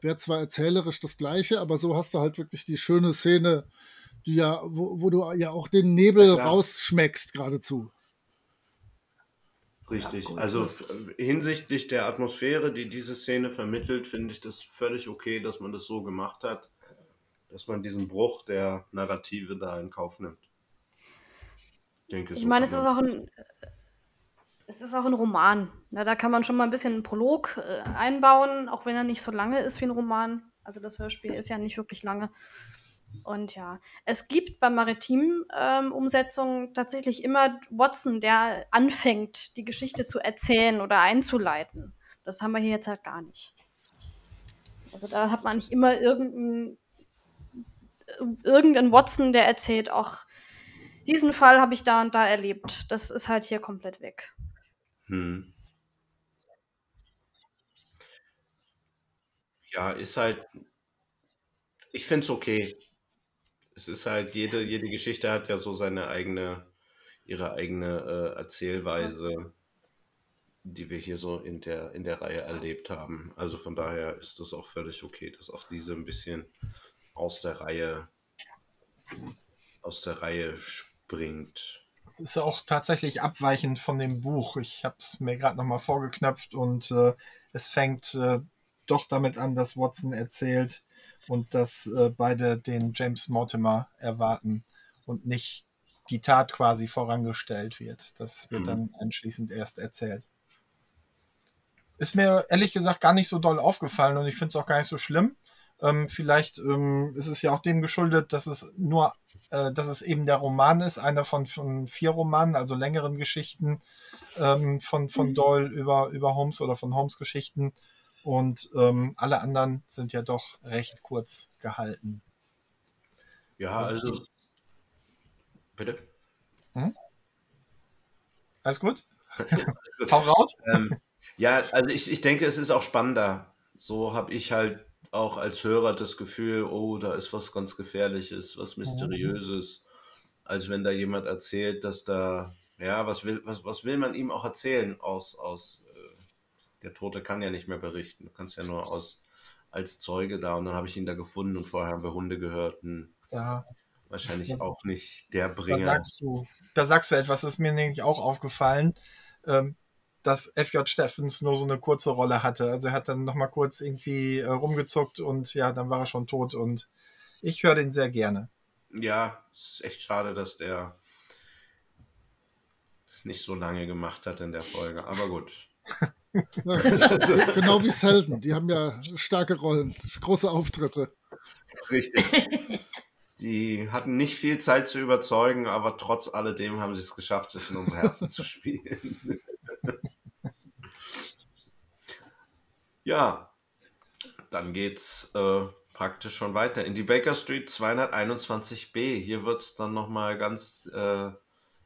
Wäre zwar erzählerisch das Gleiche, aber so hast du halt wirklich die schöne Szene, die ja, wo, wo du ja auch den Nebel ja, rausschmeckst geradezu. Richtig. Ja, also hinsichtlich der Atmosphäre, die diese Szene vermittelt, finde ich das völlig okay, dass man das so gemacht hat dass man diesen Bruch der Narrative da in Kauf nimmt. Ich, denke, ich so meine, es ist auch ein es ist auch ein Roman. Na, da kann man schon mal ein bisschen einen Prolog äh, einbauen, auch wenn er nicht so lange ist wie ein Roman. Also das Hörspiel ist ja nicht wirklich lange. Und ja, es gibt bei maritimen ähm, Umsetzungen tatsächlich immer Watson, der anfängt, die Geschichte zu erzählen oder einzuleiten. Das haben wir hier jetzt halt gar nicht. Also da hat man nicht immer irgendeinen irgendein Watson, der erzählt, ach, diesen Fall habe ich da und da erlebt. Das ist halt hier komplett weg. Hm. Ja, ist halt. Ich finde es okay. Es ist halt, jede, jede Geschichte hat ja so seine eigene, ihre eigene äh, Erzählweise, die wir hier so in der, in der Reihe erlebt haben. Also von daher ist das auch völlig okay, dass auch diese ein bisschen aus der Reihe aus der Reihe springt. Es ist auch tatsächlich abweichend von dem Buch. Ich habe es mir gerade nochmal vorgeknöpft und äh, es fängt äh, doch damit an, dass Watson erzählt und dass äh, beide den James Mortimer erwarten und nicht die Tat quasi vorangestellt wird. Das wird mhm. dann anschließend erst erzählt. Ist mir ehrlich gesagt gar nicht so doll aufgefallen und ich finde es auch gar nicht so schlimm. Ähm, vielleicht ähm, ist es ja auch dem geschuldet, dass es nur, äh, dass es eben der Roman ist, einer von, von vier Romanen, also längeren Geschichten ähm, von, von mhm. Doyle über, über Holmes oder von Holmes Geschichten. Und ähm, alle anderen sind ja doch recht kurz gehalten. Ja, also. Bitte? Hm? Alles gut? Hau raus. Ähm, ja, also ich, ich denke, es ist auch spannender. So habe ich halt auch als Hörer das Gefühl, oh, da ist was ganz Gefährliches, was Mysteriöses, als wenn da jemand erzählt, dass da, ja, was will, was, was will man ihm auch erzählen aus, aus, der Tote kann ja nicht mehr berichten, du kannst ja nur aus, als Zeuge da und dann habe ich ihn da gefunden und vorher haben wir Hunde gehört. Ja. Wahrscheinlich das, auch nicht der Bringer. Da sagst du, da sagst du etwas, das ist mir nämlich auch aufgefallen. Ähm, dass FJ Steffens nur so eine kurze Rolle hatte. Also er hat dann nochmal kurz irgendwie äh, rumgezuckt und ja, dann war er schon tot und ich höre den sehr gerne. Ja, es ist echt schade, dass der es nicht so lange gemacht hat in der Folge, aber gut. Ja, genau wie Selden, die haben ja starke Rollen, große Auftritte. Richtig. Die hatten nicht viel Zeit zu überzeugen, aber trotz alledem haben sie es geschafft, sich in unsere Herzen zu spielen. Ja, dann geht's äh, praktisch schon weiter in die Baker Street 221b. Hier wird es dann nochmal ganz äh,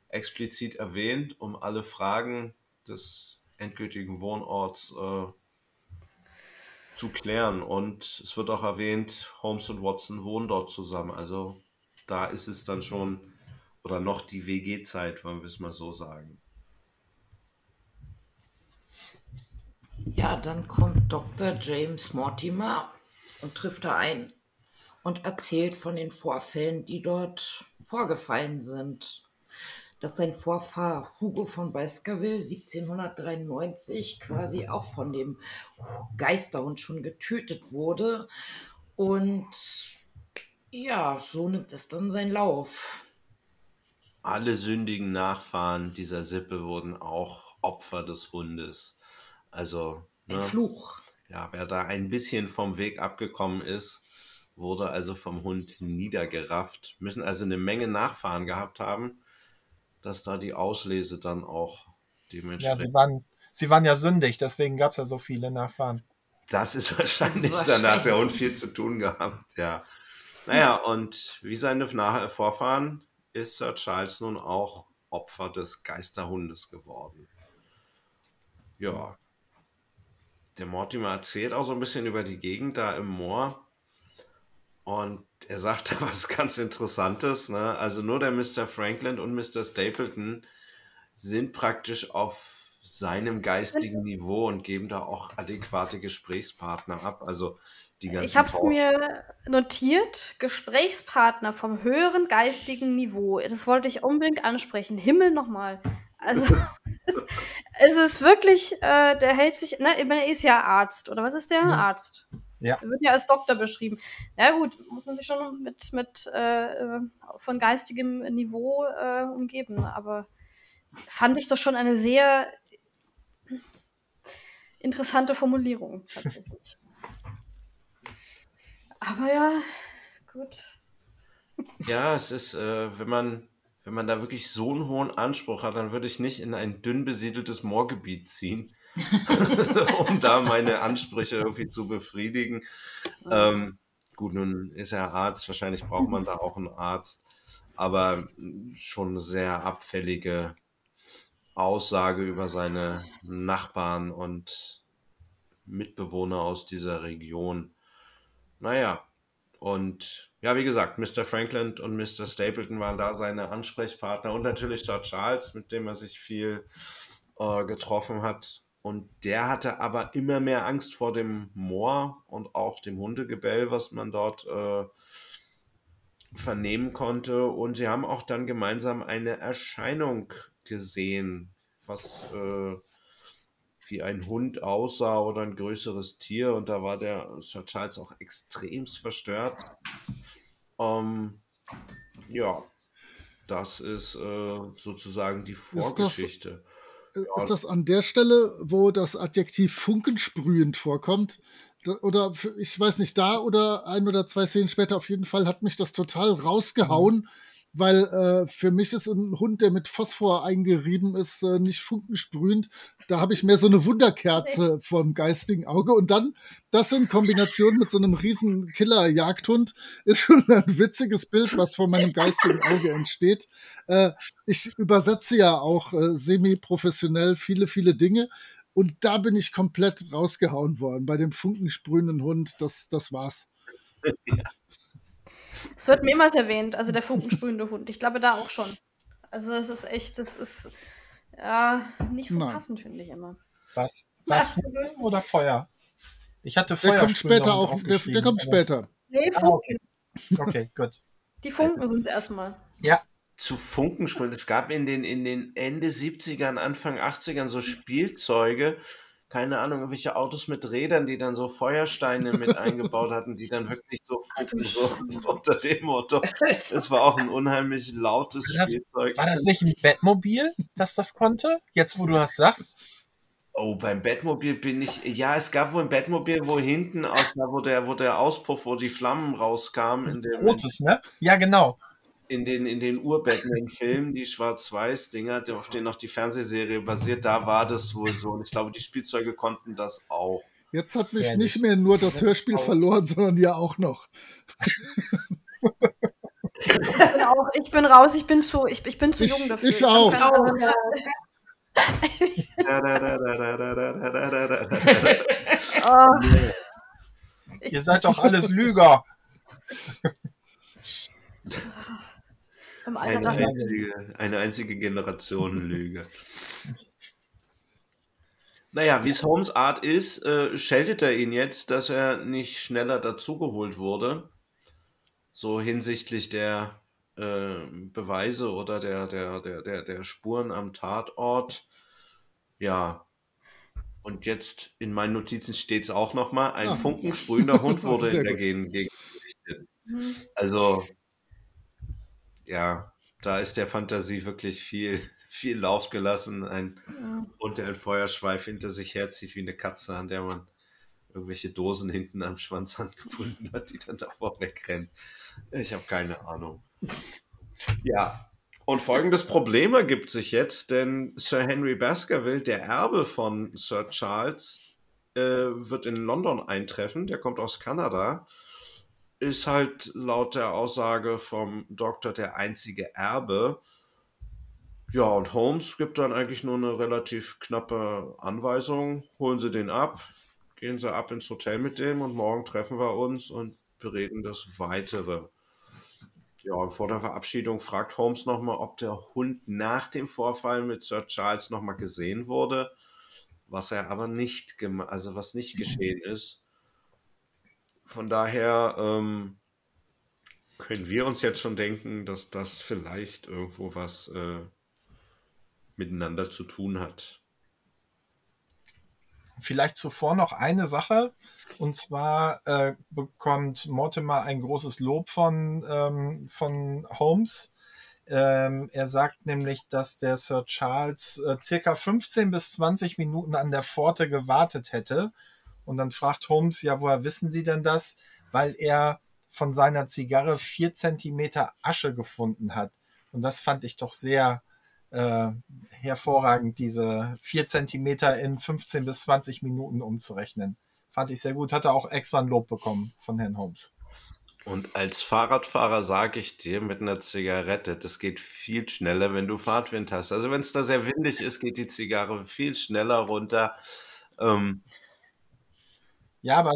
explizit erwähnt, um alle Fragen des endgültigen Wohnorts äh, zu klären. Und es wird auch erwähnt, Holmes und Watson wohnen dort zusammen. Also da ist es dann schon, oder noch die WG-Zeit, wollen wir es mal so sagen. Ja, dann kommt Dr. James Mortimer und trifft da ein und erzählt von den Vorfällen, die dort vorgefallen sind. Dass sein Vorfahr Hugo von Baskerville 1793 quasi auch von dem Geisterhund schon getötet wurde. Und ja, so nimmt es dann seinen Lauf. Alle sündigen Nachfahren dieser Sippe wurden auch Opfer des Hundes. Also. Ne, Ein Fluch. Ja, wer da ein bisschen vom Weg abgekommen ist, wurde also vom Hund niedergerafft, müssen also eine Menge Nachfahren gehabt haben, dass da die Auslese dann auch dementsprechend. Ja, sie waren, sie waren ja sündig, deswegen gab es ja so viele Nachfahren. Das ist wahrscheinlich, wahrscheinlich. dann hat der Hund viel zu tun gehabt, ja. Naja, und wie seine Vorfahren ist Sir Charles nun auch Opfer des Geisterhundes geworden. Ja. Der Mortimer erzählt auch so ein bisschen über die Gegend da im Moor. Und er sagt da was ganz Interessantes. Ne? Also nur der Mr. Franklin und Mr. Stapleton sind praktisch auf seinem geistigen Niveau und geben da auch adäquate Gesprächspartner ab. Also die ganzen Ich habe es mir notiert, Gesprächspartner vom höheren geistigen Niveau. Das wollte ich unbedingt ansprechen. Himmel nochmal. Also es, es, ist wirklich, äh, der hält sich, ne, ich meine, er ist ja Arzt, oder was ist der? Ja. Arzt. Ja. Er wird ja als Doktor beschrieben. Ja gut, muss man sich schon mit, mit äh, von geistigem Niveau äh, umgeben. Aber fand ich doch schon eine sehr interessante Formulierung tatsächlich. Aber ja, gut. Ja, es ist, äh, wenn man wenn man da wirklich so einen hohen Anspruch hat, dann würde ich nicht in ein dünn besiedeltes Moorgebiet ziehen, um da meine Ansprüche irgendwie zu befriedigen. Ähm, gut, nun ist er Arzt, wahrscheinlich braucht man da auch einen Arzt, aber schon eine sehr abfällige Aussage über seine Nachbarn und Mitbewohner aus dieser Region. Naja, und ja, wie gesagt, Mr. Franklin und Mr. Stapleton waren da seine Ansprechpartner und natürlich Sir Charles, mit dem er sich viel äh, getroffen hat. Und der hatte aber immer mehr Angst vor dem Moor und auch dem Hundegebell, was man dort äh, vernehmen konnte. Und sie haben auch dann gemeinsam eine Erscheinung gesehen, was äh, wie ein Hund aussah oder ein größeres Tier. Und da war der Sir Charles auch extremst verstört. Ähm, ja, das ist äh, sozusagen die Vorgeschichte. Ist das, an der Stelle, wo das Adjektiv funkensprühend vorkommt? Oder ich weiß nicht, da oder ein oder zwei Szenen später, auf jeden Fall hat mich das total rausgehauen. Mhm weil äh, für mich ist ein Hund, der mit Phosphor eingerieben ist, äh, nicht funkensprühend. Da habe ich mehr so eine Wunderkerze vom geistigen Auge. Und dann das in Kombination mit so einem riesen Killer-Jagdhund ist schon ein witziges Bild, was vor meinem geistigen Auge entsteht. Äh, ich übersetze ja auch äh, semi-professionell viele, viele Dinge. Und da bin ich komplett rausgehauen worden. Bei dem funkensprühenden Hund, das, das war's. Ja. Es wird mehrmals erwähnt, also der funkensprühende Hund. Ich glaube da auch schon. Also es ist echt, das ist ja nicht so Nein. passend, finde ich immer. Was? Was? Funken oder Feuer? Ich hatte Feuer. Der kommt später auch. Der, der, kommt später. Nee, Funken. Ah, okay. okay, gut. Die Funken sind es erstmal. Ja. Zu Funkensprühen. Es gab in den, in den Ende 70ern, Anfang 80ern so Spielzeuge, keine Ahnung, irgendwelche Autos mit Rädern, die dann so Feuersteine mit eingebaut hatten, die dann wirklich so funken, so, so unter dem Motto. Es war auch ein unheimlich lautes war das, Spielzeug. War das nicht ein Bettmobil, das das konnte? Jetzt, wo du das sagst? Oh, beim Bettmobil bin ich. Ja, es gab wohl ein Bettmobil, wo hinten aus, wo der, wo der Auspuff, wo die Flammen rauskamen. In dem, Rotes, ne? Ja, genau in den, in den Ur-Batman-Filmen, die Schwarz-Weiß-Dinger, auf denen noch die Fernsehserie basiert, da war das wohl so. Und ich glaube, die Spielzeuge konnten das auch. Jetzt hat mich ja, nicht mehr nur das Hörspiel verloren, sondern ja auch noch. Ich bin, auch, ich bin raus, ich bin zu, ich, ich bin zu ich, jung dafür. Ich auch. Also, Oh, Ihr seid doch alles Lüger. Im Alter Eine einzige, eine einzige Generation Lüge. Naja, wie es Holmes Art ist, äh, scheltet er ihn jetzt, dass er nicht schneller dazugeholt wurde. So hinsichtlich der äh, Beweise oder der, der, der, der, der Spuren am Tatort. Ja. Und jetzt in meinen Notizen steht es auch nochmal, ein Ah. funkensprühender Hund wurde in der. Gegend gerichtet. Mhm. Also, ja, da ist der Fantasie wirklich viel, viel Lauf gelassen. Ein Ja. Hund, der einen Feuerschweif hinter sich herzieht wie eine Katze, an der man irgendwelche Dosen hinten am Schwanz angebunden hat, die dann davor wegrennt. Ich habe keine Ahnung. Ja. Und folgendes Problem ergibt sich jetzt, denn Sir Henry Baskerville, der Erbe von Sir Charles, äh, wird in London eintreffen. Der kommt aus Kanada. Ist halt laut der Aussage vom Doktor der einzige Erbe. Ja, und Holmes gibt dann eigentlich nur eine relativ knappe Anweisung. Holen Sie den ab, gehen Sie ab ins Hotel mit dem und morgen treffen wir uns und bereden das Weitere. Ja, und vor der Verabschiedung fragt Holmes nochmal, ob der Hund nach dem Vorfall mit Sir Charles nochmal gesehen wurde, was er aber nicht also was nicht geschehen ist. Von daher ähm, können wir uns jetzt schon denken, dass das vielleicht irgendwo was äh, miteinander zu tun hat. Vielleicht zuvor noch eine Sache. Und zwar äh, bekommt Mortimer ein großes Lob von, ähm, von Holmes. Ähm, er sagt nämlich, dass der Sir Charles äh, circa 15 bis 20 Minuten an der Pforte gewartet hätte. Und dann fragt Holmes, ja, woher wissen Sie denn das? Weil er von seiner Zigarre vier Zentimeter Asche gefunden hat. Und das fand ich doch sehr äh, hervorragend, diese vier Zentimeter in 15 bis 20 Minuten umzurechnen. Fand ich sehr gut. Hatte auch extra ein Lob bekommen von Herrn Holmes. Und als Fahrradfahrer sage ich dir mit einer Zigarette, das geht viel schneller, wenn du Fahrtwind hast. Also wenn es da sehr windig ist, geht die Zigarre viel schneller runter. Ähm, Ja, aber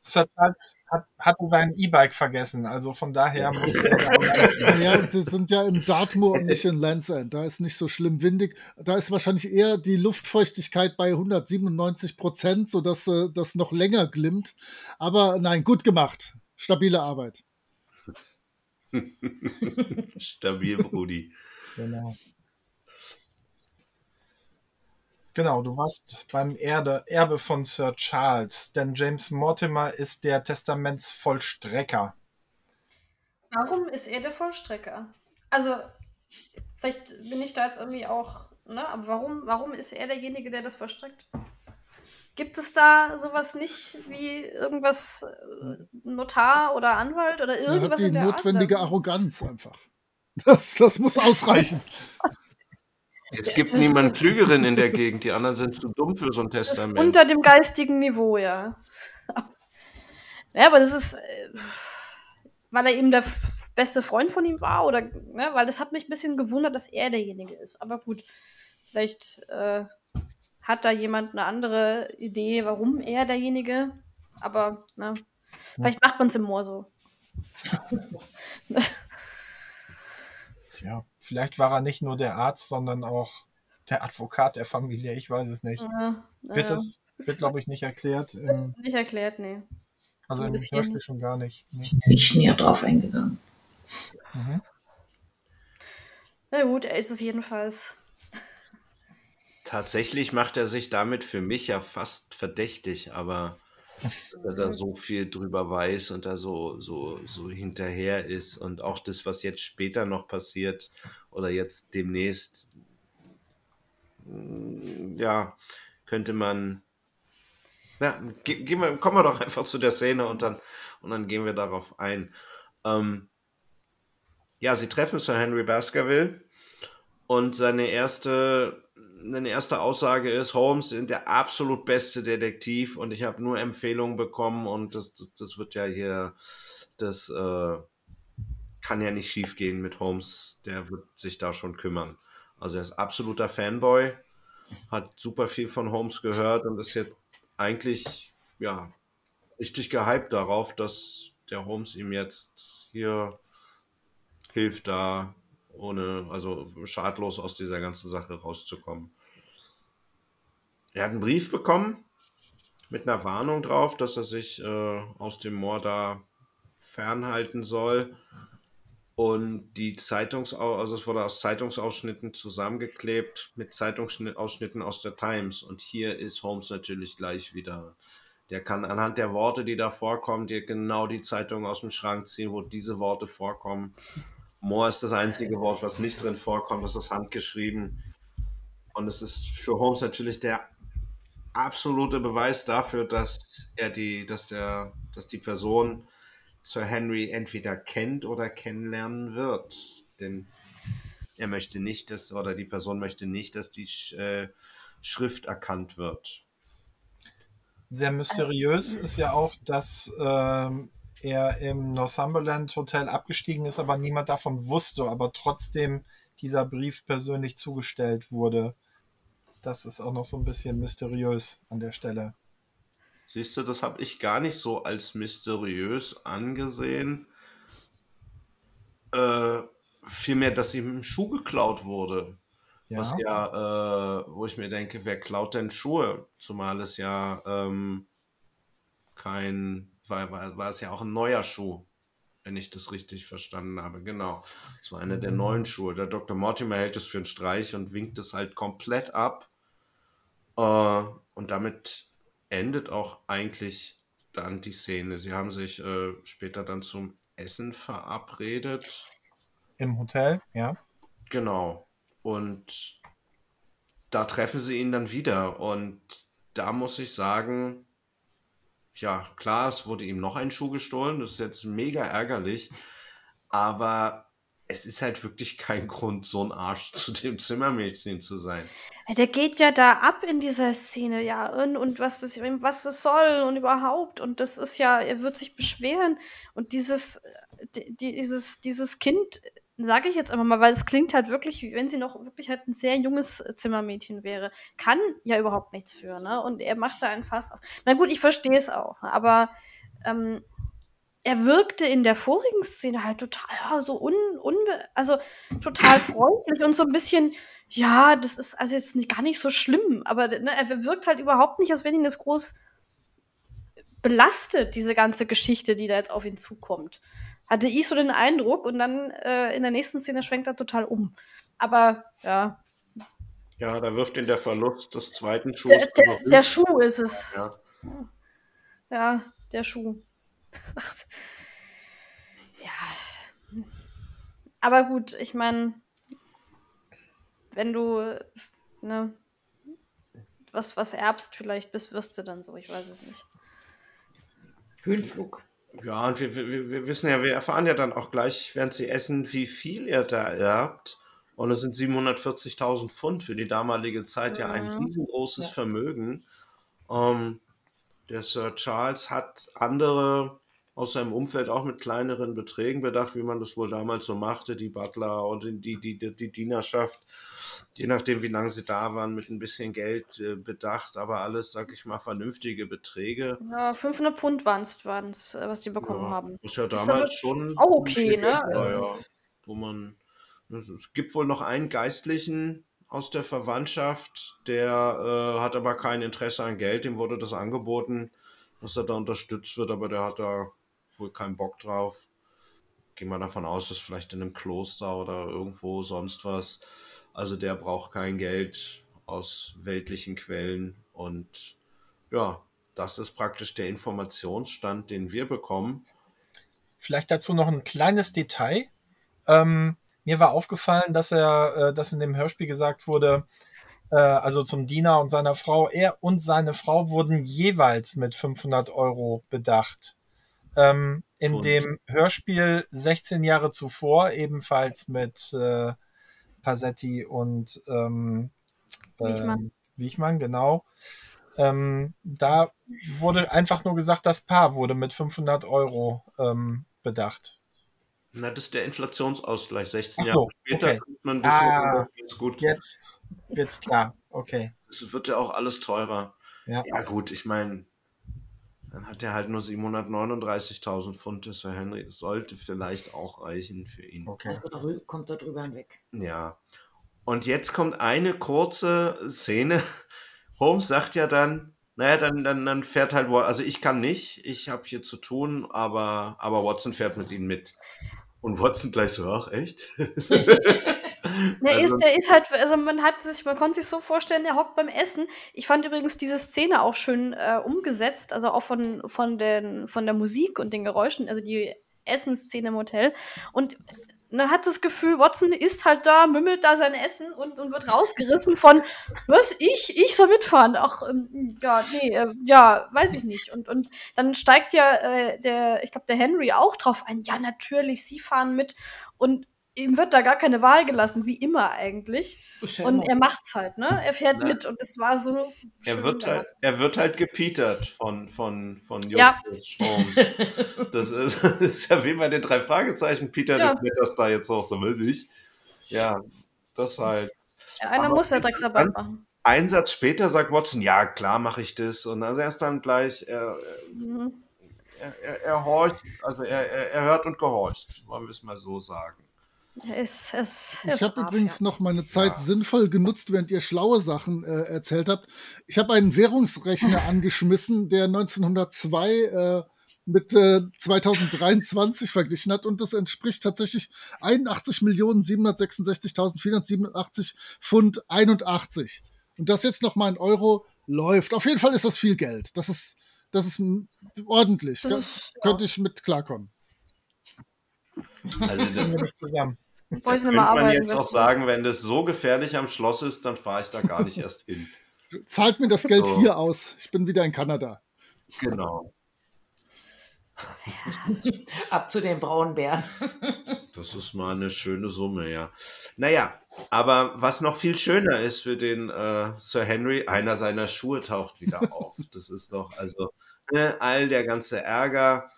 Sir Charles hat, hatte sein E-Bike vergessen. Also von daher musste er und sie sind ja im Dartmoor und nicht in Land's End. Da ist nicht so schlimm windig. Da ist wahrscheinlich eher die Luftfeuchtigkeit bei 197 Prozent, sodass äh, das noch länger glimmt. Aber nein, gut gemacht. Stabile Arbeit. stabil, Brudi. Genau. Genau, du warst beim Erde, Erbe von Sir Charles, denn James Mortimer ist der Testamentsvollstrecker. Warum ist er der Vollstrecker? Also, vielleicht bin ich da jetzt irgendwie auch, ne, aber warum, warum ist er derjenige, der das vollstreckt? Gibt es da sowas nicht wie irgendwas äh, Notar oder Anwalt oder Er hat irgendwas die in der notwendige Art? Arroganz einfach. Das, das muss ausreichen. Es gibt niemanden Klügeren in der Gegend, die anderen sind zu dumm für so ein Das ist Testament. unter dem geistigen Niveau, ja. Ja, aber das ist, äh, weil er eben der beste Freund von ihm war oder, ne, weil das hat mich ein bisschen gewundert, dass er derjenige ist. Aber gut, vielleicht äh, hat da jemand eine andere Idee, warum er derjenige, aber, ne, vielleicht macht man es im Moor so. Tja, vielleicht war er nicht nur der Arzt, sondern auch der Advokat der Familie. Ich weiß es nicht. Ja, Wird ja. das, wird glaube ich nicht erklärt. Im, Nicht erklärt, nee. also im Hörspiel nicht. schon gar nicht. Nee. Nicht näher drauf eingegangen. Mhm. Na gut, er ist es jedenfalls. Tatsächlich macht er sich damit für mich ja fast verdächtig, aber dass er da so viel drüber weiß und da so, so, so hinterher ist und auch das, was jetzt später noch passiert oder jetzt demnächst, mm, ja, könnte man, ja, ge gehen wir, kommen wir doch einfach zu der Szene und dann, und dann gehen wir darauf ein. Ähm, ja, sie treffen Sir Henry Baskerville und seine erste, seine erste Aussage ist, Holmes sind der absolut beste Detektiv und ich habe nur Empfehlungen bekommen und das, das, das wird ja hier, das äh, kann ja nicht schief gehen mit Holmes, der wird sich da schon kümmern. Also er ist absoluter Fanboy hat super viel von Holmes gehört und ist jetzt eigentlich, ja, richtig gehypt darauf, dass der Holmes ihm jetzt hier hilft, da ohne, also schadlos aus dieser ganzen Sache rauszukommen. Er hat einen Brief bekommen mit einer Warnung drauf, dass er sich äh, aus dem Moor da fernhalten soll. Und die Zeitungsausschnitte, also es wurde aus Zeitungsausschnitten zusammengeklebt mit Zeitungsausschnitten aus der Times. Und hier ist Holmes natürlich gleich wieder. Der kann anhand der Worte, die da vorkommen, dir genau die Zeitung aus dem Schrank ziehen, wo diese Worte vorkommen. Moor ist das einzige Wort, was nicht drin vorkommt, das ist handgeschrieben. Und es ist für Holmes natürlich der absolute Beweis dafür, dass er die, dass der, dass die Person Sir Henry entweder kennt oder kennenlernen wird. Denn er möchte nicht, dass, oder die Person möchte nicht, dass die äh, Schrift erkannt wird. Sehr mysteriös ist ja auch, dass ähm, er im Northumberland Hotel abgestiegen ist, aber niemand davon wusste, aber trotzdem dieser Brief persönlich zugestellt wurde. Das ist auch noch so ein bisschen mysteriös an der Stelle. Siehst du, das habe ich gar nicht so als mysteriös angesehen. Äh, vielmehr, dass ihm ein Schuh geklaut wurde. Ja. Was ja, äh, wo ich mir denke, wer klaut denn Schuhe? Zumal es ja ähm, kein, war, war, war es ja auch ein neuer Schuh, wenn ich das richtig verstanden habe. Genau. Es war einer der mhm. neuen Schuhe. Der Dr. Mortimer hält es für einen Streich und winkt es halt komplett ab. Äh, und damit endet auch eigentlich dann die Szene. Sie haben sich äh, später dann zum Essen verabredet. Im Hotel, ja. Genau. Und da treffen sie ihn dann wieder. Und da muss ich sagen, ja, klar, es wurde ihm noch ein Schuh gestohlen. Das ist jetzt mega ärgerlich. Aber es ist halt wirklich kein Grund, so ein Arsch zu dem Zimmermädchen zu sein. Der geht ja da ab in dieser Szene, ja, und, und was das, was das soll und überhaupt. Und das ist ja, er wird sich beschweren. Und dieses, dieses, dieses Kind, sage ich jetzt einfach mal, weil es klingt halt wirklich, wie wenn sie noch wirklich halt ein sehr junges Zimmermädchen wäre, kann ja überhaupt nichts für, ne? Und er macht da ein Fass auf. Na gut, ich verstehe es auch, ne? aber ähm, er wirkte in der vorigen Szene halt total so un, unbe also total freundlich und so ein bisschen, ja, das ist also jetzt nicht, gar nicht so schlimm, aber ne, er wirkt halt überhaupt nicht, als wenn ihn das groß belastet, diese ganze Geschichte, die da jetzt auf ihn zukommt. Hatte ich so den Eindruck und dann äh, in der nächsten Szene schwenkt er total um. Aber ja. Ja, da wirft ihn der Verlust des zweiten Schuhs. Der, der, der Schuh ist es. Ja, ja der Schuh. ja. Aber gut, ich meine, wenn du ne, was, was erbst, vielleicht bist, wirst du dann so, ich weiß es nicht. Höhenflug. Ja, und wir, wir, wir wissen ja, wir erfahren ja dann auch gleich, während sie essen, wie viel er da erbt. Und es sind 740.000 Pfund für die damalige Zeit ja ein riesengroßes ja. Vermögen. Ähm, der Sir Charles hat andere aus seinem Umfeld auch mit kleineren Beträgen bedacht, wie man das wohl damals so machte, die Butler und die, die, die, die Dienerschaft, je nachdem, wie lange sie da waren, mit ein bisschen Geld äh, bedacht, aber alles, sag ich mal, vernünftige Beträge. Ja, 500 Pfund waren es, äh, was die bekommen ja, haben. Ist ja damals ist schon auch okay, ne? War, ja, wo man, es gibt wohl noch einen Geistlichen, aus der Verwandtschaft, der äh, hat aber kein Interesse an Geld, dem wurde das angeboten, dass er da unterstützt wird, aber der hat da wohl keinen Bock drauf. Gehen wir davon aus, dass vielleicht in einem Kloster oder irgendwo sonst was. Also der braucht kein Geld aus weltlichen Quellen und ja, das ist praktisch der Informationsstand, den wir bekommen. Vielleicht dazu noch ein kleines Detail. Ähm, mir war aufgefallen, dass er, äh, dass in dem Hörspiel gesagt wurde, äh, also zum Diener und seiner Frau, er und seine Frau wurden jeweils mit 500 Euro bedacht. Ähm, in und? dem Hörspiel 16 Jahre zuvor, ebenfalls mit äh, Pasetti und ähm, Wichmann. Ähm, Wichmann, genau. Ähm, da wurde einfach nur gesagt, das Paar wurde mit 500 Euro ähm, bedacht. Na, das ist der Inflationsausgleich. 16 so, Jahre später okay. man ah, ganz gut. Jetzt wird's klar. Okay. Es wird ja auch alles teurer. Ja, Ja, gut, ich meine, dann hat er halt nur 739.000 Pfund, der Sir Henry. Das sollte vielleicht auch reichen für ihn. okay. Also kommt da drüber hinweg. Ja. Und jetzt kommt eine kurze Szene. Holmes sagt ja dann, naja, dann, dann, dann fährt halt, Wa- also ich kann nicht, ich habe hier zu tun, aber, aber Watson fährt mit ihnen mit. Und Watson gleich so, ach, echt? Der, Also- ist, der ist halt, also man hat sich, man konnte sich so vorstellen, der hockt beim Essen. Ich fand übrigens diese Szene auch schön äh, umgesetzt, also auch von, von, den, von der Musik und den Geräuschen, also die Essensszene im Hotel. Und man hat das Gefühl, Watson ist halt da, mümmelt da sein Essen und, und wird rausgerissen von, was, ich, ich soll mitfahren? Ach, ähm, ja, nee, äh, ja, weiß ich nicht. Und, und dann steigt ja äh, der, ich glaube, der Henry auch drauf ein, ja, natürlich, sie fahren mit. Und ihm wird da gar keine Wahl gelassen, wie immer eigentlich. Ja Und immer- er macht's halt, ne? Er fährt Na. mit und es war so. Er wird, halt, er wird halt gepietert von, von, von Ja. Justus Holmes. Das ist, das ist ja wie bei den drei Fragezeichen. Peter Ja. ja. das da jetzt auch so will ich. Ja, das halt. Ja, einer aber muss ja Drecksarbeit machen. Ein Satz später sagt Watson, ja, klar mache ich das. Und also er ist dann gleich, er, Mhm. er, er, er horcht, also er, er, er hört und gehorcht, wollen wir es mal so sagen. Ist, er Ich habe übrigens ja. noch meine Zeit Ja. sinnvoll genutzt, während ihr schlaue Sachen äh, erzählt habt. Ich habe einen Währungsrechner angeschmissen, der 1902 äh, mit äh, 2023 verglichen hat und das entspricht tatsächlich 81.766.487 Pfund 81. Und das jetzt noch mal in Euro läuft. Auf jeden Fall ist das viel Geld. Das ist, das ist ordentlich. Das Da ist- ja. könnte ich mit klarkommen. Also zusammen. Wollte ich könnte nicht mal man arbeiten. jetzt auch sagen, wenn das so gefährlich am Schloss ist, dann fahre ich da gar nicht erst hin. Zahlt mir das Geld So. hier aus. Ich bin wieder in Kanada. Genau. Ab zu den Braunbären. Das ist mal eine schöne Summe, ja. Naja, aber was noch viel schöner ist für den äh, Sir Henry, einer seiner Schuhe taucht wieder auf. Das ist doch, also, äh, all der ganze Ärger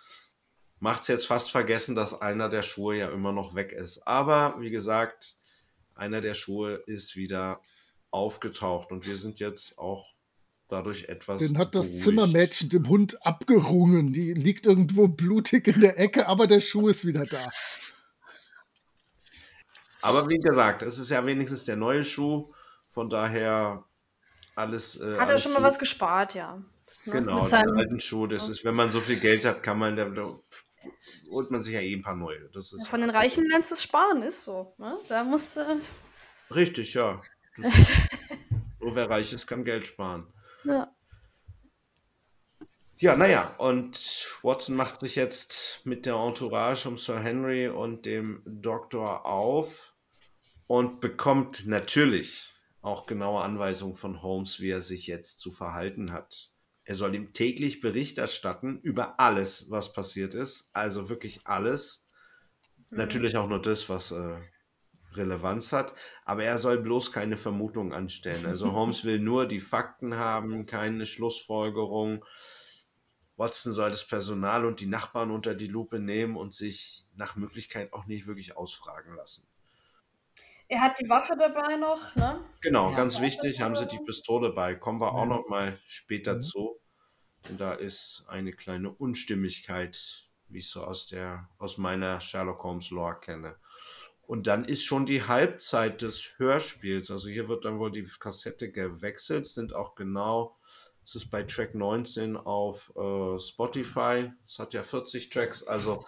macht es jetzt fast vergessen, dass einer der Schuhe ja immer noch weg ist. Aber wie gesagt, einer der Schuhe ist wieder aufgetaucht und wir sind jetzt auch dadurch etwas. Den hat das beruhigt. Zimmermädchen dem Hund abgerungen. Die liegt irgendwo blutig in der Ecke, aber der Schuh ist wieder da. Aber wie gesagt, es ist ja wenigstens der neue Schuh, von daher alles. Äh, Hat er schon mal gut. was gespart, ja. Genau, Mit den seinem, alten Schuh, das ist, wenn man so viel Geld hat, kann man, da holt man sich ja eh ein paar neue. Das ist von den Reichen lernst du es sparen, ist so. Ne? Da musst du. Richtig, ja. So wer reich ist, kann Geld sparen. Ja. Ja, naja, und Watson macht sich jetzt mit der Entourage um Sir Henry und dem Doktor auf und bekommt natürlich auch genaue Anweisungen von Holmes, wie er sich jetzt zu verhalten hat. Er soll ihm täglich Bericht erstatten über alles, was passiert ist. Also wirklich alles. Natürlich auch nur das, was äh, Relevanz hat. Aber er soll bloß keine Vermutung anstellen. Also Holmes will nur die Fakten haben, keine Schlussfolgerung. Watson soll das Personal und die Nachbarn unter die Lupe nehmen und sich nach Möglichkeit auch nicht wirklich ausfragen lassen. Er hat die Waffe dabei noch, ne? Genau, Ja. ganz wichtig, haben sie die Pistole bei. Kommen wir auch noch mal später Mhm. zu. Denn da ist eine kleine Unstimmigkeit, wie ich so aus der, aus meiner Sherlock Holmes Lore kenne. Und dann ist schon die Halbzeit des Hörspiels. Also hier wird dann wohl die Kassette gewechselt, sind auch genau, es ist bei Track 19 auf äh, Spotify. Es hat ja 40 Tracks, also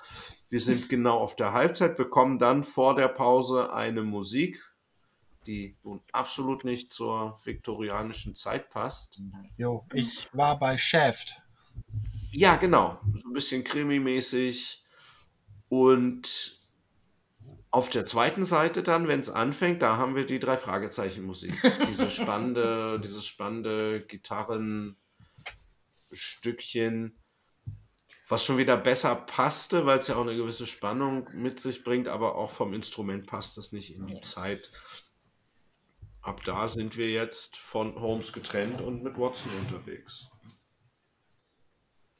wir sind genau auf der Halbzeit, bekommen dann vor der Pause eine Musik, die nun absolut nicht zur viktorianischen Zeit passt. Jo, ich war bei Shaft. Ja, genau. So ein bisschen krimi-mäßig. Und auf der zweiten Seite dann, wenn es anfängt, da haben wir die drei Fragezeichen-Musik. Diese spannende, dieses spannende Gitarrenstückchen, was schon wieder besser passte, weil es ja auch eine gewisse Spannung mit sich bringt, aber auch vom Instrument passt es nicht in die Zeit. Ab da sind wir jetzt von Holmes getrennt und mit Watson unterwegs.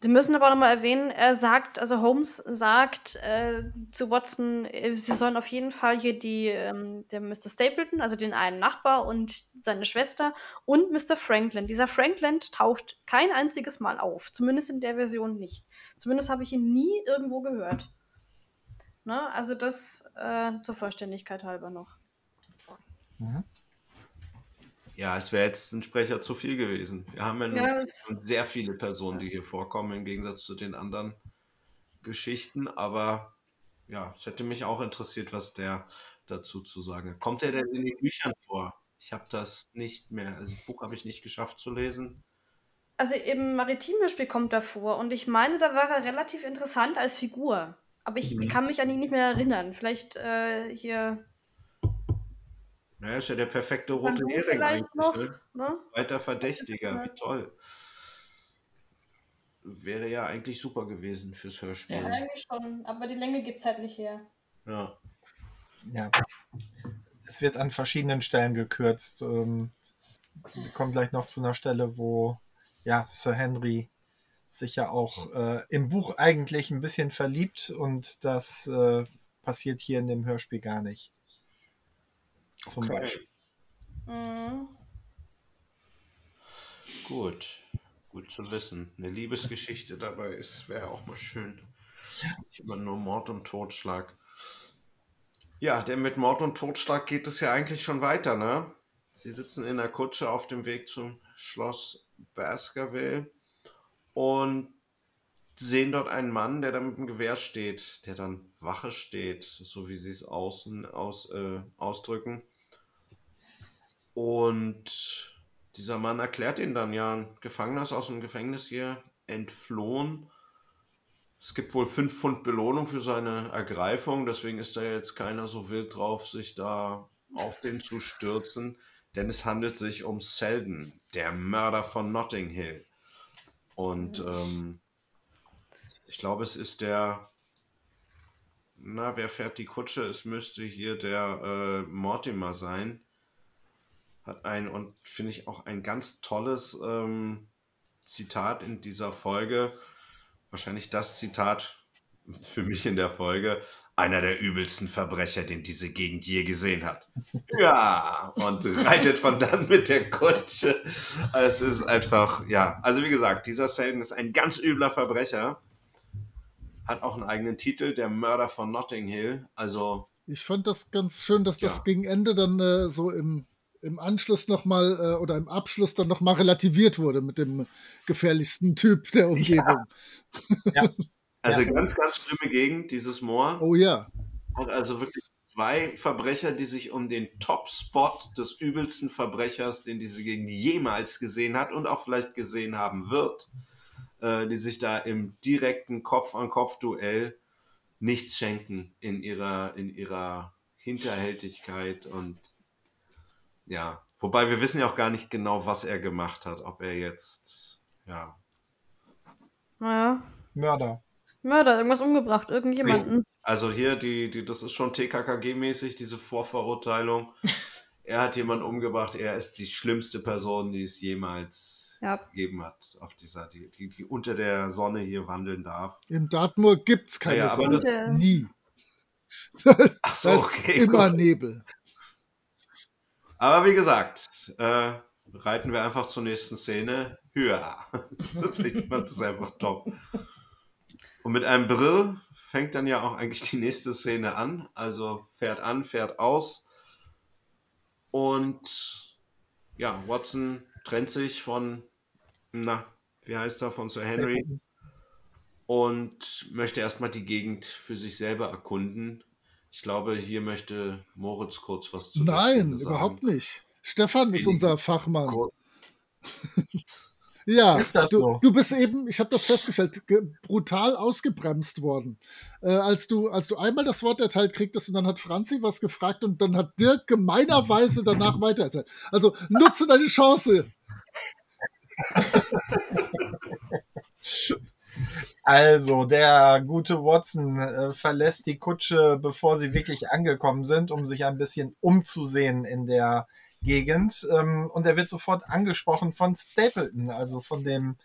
Wir müssen aber nochmal erwähnen, er sagt, also Holmes sagt äh, zu Watson, äh, sie sollen auf jeden Fall hier die, ähm, der Mr. Stapleton, also den einen Nachbar und seine Schwester und Mr. Franklin. Dieser Franklin taucht kein einziges Mal auf, zumindest in der Version nicht. Zumindest habe ich ihn nie irgendwo gehört. Ne? Also das äh, zur Vollständigkeit halber noch. Mhm. Ja, es wäre jetzt ein Sprecher zu viel gewesen. Wir haben ja, ja sehr viele Personen, die hier vorkommen, im Gegensatz zu den anderen Geschichten. Aber ja, es hätte mich auch interessiert, was der dazu zu sagen hat. Kommt er denn in den Büchern vor? Ich habe das nicht mehr, also das Buch habe ich nicht geschafft zu lesen. Also im Maritimhörspiel kommt er vor und ich meine, da war er relativ interessant als Figur. Aber ich, mhm. ich kann mich an ihn nicht mehr erinnern. Vielleicht äh, hier naja, ist ja der perfekte rote Hering eigentlich. Noch, ne? Ne? Zweiter Verdächtiger, wie toll. Wäre ja eigentlich super gewesen fürs Hörspiel. Ja, eigentlich schon, aber die Länge gibt es halt nicht her. Ja. Ja. Es wird an verschiedenen Stellen gekürzt. Ähm, wir kommen gleich noch zu einer Stelle, wo ja, Sir Henry sich ja auch äh, im Buch eigentlich ein bisschen verliebt und das äh, passiert hier in dem Hörspiel gar nicht. Zum okay. Beispiel. Mhm. Gut. Gut zu wissen. Eine Liebesgeschichte dabei ist, wäre auch mal schön. Ja. Nicht immer nur Mord und Totschlag. Ja, denn mit Mord und Totschlag geht es ja eigentlich schon weiter, ne? Sie sitzen in der Kutsche auf dem Weg zum Schloss Baskerville und sehen dort einen Mann, der da mit dem Gewehr steht, der dann Wache steht, so wie sie es außen aus, äh, ausdrücken. Und dieser Mann erklärt ihn dann ja, ein Gefangener ist aus dem Gefängnis hier entflohen. Es gibt wohl fünf Pfund Belohnung für seine Ergreifung, deswegen ist da jetzt keiner so wild drauf, sich da auf den zu stürzen, denn es handelt sich um Selden, der Mörder von Notting Hill. Und ähm, ich glaube, es ist der, na, wer fährt die Kutsche? Es müsste hier der äh, Mortimer sein hat ein und finde ich auch ein ganz tolles ähm, Zitat in dieser Folge. Wahrscheinlich das Zitat für mich in der Folge. Einer der übelsten Verbrecher, den diese Gegend je gesehen hat. Ja, und reitet von dann mit der Kutsche. Es ist einfach, ja, also wie gesagt, dieser Selden ist ein ganz übler Verbrecher. Hat auch einen eigenen Titel, der Mörder von Notting Hill. Also. Ich fand das ganz schön, dass das ja. gegen Ende dann äh, so im im Anschluss nochmal äh, oder im Abschluss dann nochmal relativiert wurde mit dem gefährlichsten Typ der Umgebung. Ja. ja. Also ja. ganz, ganz schlimme Gegend, dieses Moor. Oh ja. Und also wirklich zwei Verbrecher, die sich um den Top-Spot des übelsten Verbrechers, den diese Gegend jemals gesehen hat und auch vielleicht gesehen haben wird, äh, die sich da im direkten Kopf-an-Kopf-Duell nichts schenken in ihrer, in ihrer Hinterhältigkeit und ja, wobei wir wissen ja auch gar nicht genau, was er gemacht hat. Ob er jetzt, ja. Naja. Mörder. Mörder, irgendwas umgebracht, irgendjemanden. Also hier, die, die, das ist schon TKKG-mäßig, diese Vorverurteilung. er hat jemanden umgebracht, er ist die schlimmste Person, die es jemals ja. gegeben hat, auf dieser, die, die, die unter der Sonne hier wandeln darf. Im Dartmoor gibt es keine ja, Sonne. Das, Nie. Ach so, okay. immer gut. Nebel. Aber wie gesagt, äh, reiten wir einfach zur nächsten Szene. höher. das ist einfach top. Und mit einem Brill fängt dann ja auch eigentlich die nächste Szene an. Also fährt an, fährt aus. Und ja, Watson trennt sich von, na, wie heißt er, von Sir Henry. Und möchte erstmal die Gegend für sich selber erkunden. Ich glaube, hier möchte Moritz kurz was zu Nein, überhaupt nicht. Stefan ist unser Fachmann. Ja, ist das du, so? du bist eben, ich habe das festgestellt, brutal ausgebremst worden. Äh, als, du, als du einmal das Wort erteilt kriegtest und dann hat Franzi was gefragt und dann hat Dirk gemeinerweise danach weiter erzählt. Also nutze deine Chance. Also, der gute Watson äh, verlässt die Kutsche, bevor sie wirklich angekommen sind, um sich ein bisschen umzusehen in der Gegend. Ähm, und er wird sofort angesprochen von Stapleton, also von dem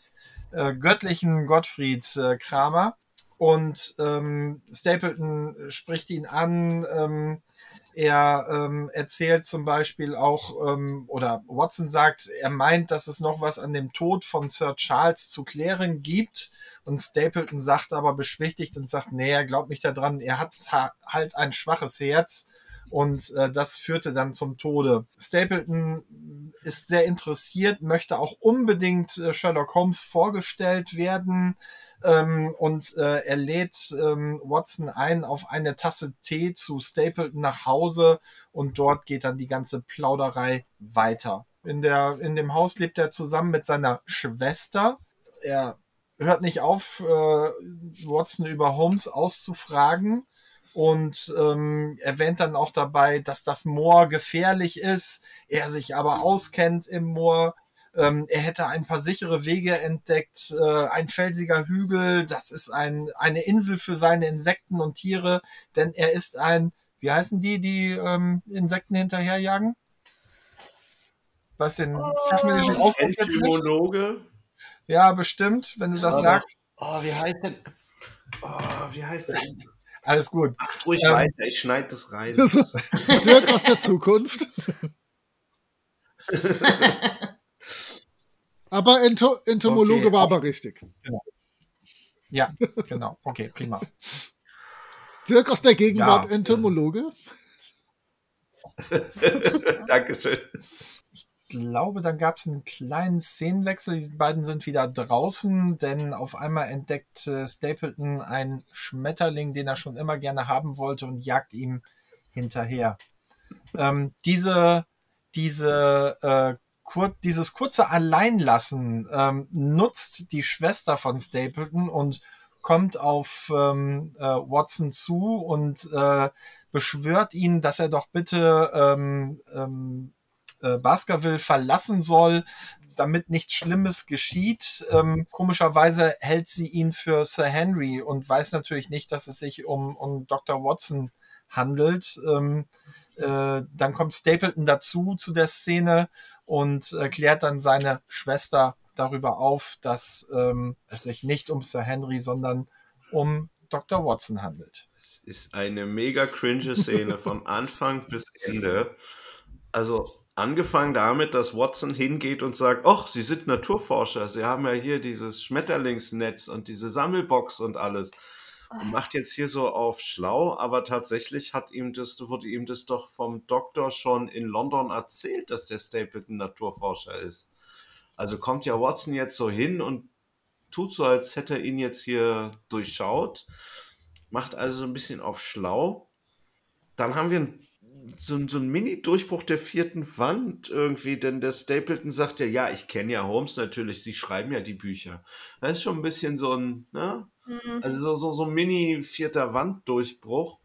äh, göttlichen Gottfried äh, Kramer. Und ähm, Stapleton spricht ihn an. Ähm, er ähm, erzählt zum Beispiel auch, ähm, oder Watson sagt, er meint, dass es noch was an dem Tod von Sir Charles zu klären gibt. Und Stapleton sagt aber beschwichtigt und sagt, nee, er glaubt nicht daran, er hat ha halt ein schwaches Herz und äh, das führte dann zum Tode. Stapleton ist sehr interessiert, möchte auch unbedingt äh, Sherlock Holmes vorgestellt werden ähm, und äh, er lädt ähm, Watson ein auf eine Tasse Tee zu Stapleton nach Hause und dort geht dann die ganze Plauderei weiter. In, der, in dem Haus lebt er zusammen mit seiner Schwester. Er hört nicht auf, äh, Watson über Holmes auszufragen und ähm, erwähnt dann auch dabei, dass das Moor gefährlich ist, er sich aber auskennt im Moor. Ähm, er hätte ein paar sichere Wege entdeckt, äh, ein felsiger Hügel, das ist ein, eine Insel für seine Insekten und Tiere, denn er ist ein, wie heißen die, die ähm, Insekten hinterherjagen? Was den oh, fachmännischen Ausdruck jetzt nicht? Ja, bestimmt, wenn du das aber, sagst. Oh, wie heißt denn? Oh, wie heißt der? Alles gut. Macht ruhig ähm, weiter, ich schneide das rein. Dirk aus der Zukunft. aber Ento Entomologe okay. war aber richtig. Genau. Ja, genau. Okay, prima. Dirk aus der Gegenwart, ja, Entomologe. Dankeschön glaube, dann gab es einen kleinen Szenenwechsel. Die beiden sind wieder draußen, denn auf einmal entdeckt äh, Stapleton einen Schmetterling, den er schon immer gerne haben wollte und jagt ihm hinterher. Ähm, diese, diese, äh, kur dieses kurze Alleinlassen ähm, nutzt die Schwester von Stapleton und kommt auf ähm, äh, Watson zu und äh, beschwört ihn, dass er doch bitte ähm, ähm, äh, Baskerville verlassen soll, damit nichts Schlimmes geschieht. Ähm, komischerweise hält sie ihn für Sir Henry und weiß natürlich nicht, dass es sich um, um Dr. Watson handelt. Ähm, äh, dann kommt Stapleton dazu zu der Szene und äh, klärt dann seine Schwester darüber auf, dass ähm, es sich nicht um Sir Henry, sondern um Dr. Watson handelt. Es ist eine mega cringe Szene von Anfang bis Ende. Also Angefangen damit, dass Watson hingeht und sagt, ach, Sie sind Naturforscher, Sie haben ja hier dieses Schmetterlingsnetz und diese Sammelbox und alles. Und macht jetzt hier so auf schlau, aber tatsächlich hat ihm das, wurde ihm das doch vom Doktor schon in London erzählt, dass der Stapleton Naturforscher ist. Also kommt ja Watson jetzt so hin und tut so, als hätte er ihn jetzt hier durchschaut, macht also so ein bisschen auf schlau. Dann haben wir ein so, so ein Mini-Durchbruch der vierten Wand irgendwie, denn der Stapleton sagt ja, ja, ich kenne ja Holmes natürlich, sie schreiben ja die Bücher. Das ist schon ein bisschen so ein, ne? Mhm. Also so, so, so ein Mini-vierter Wand-Durchbruch.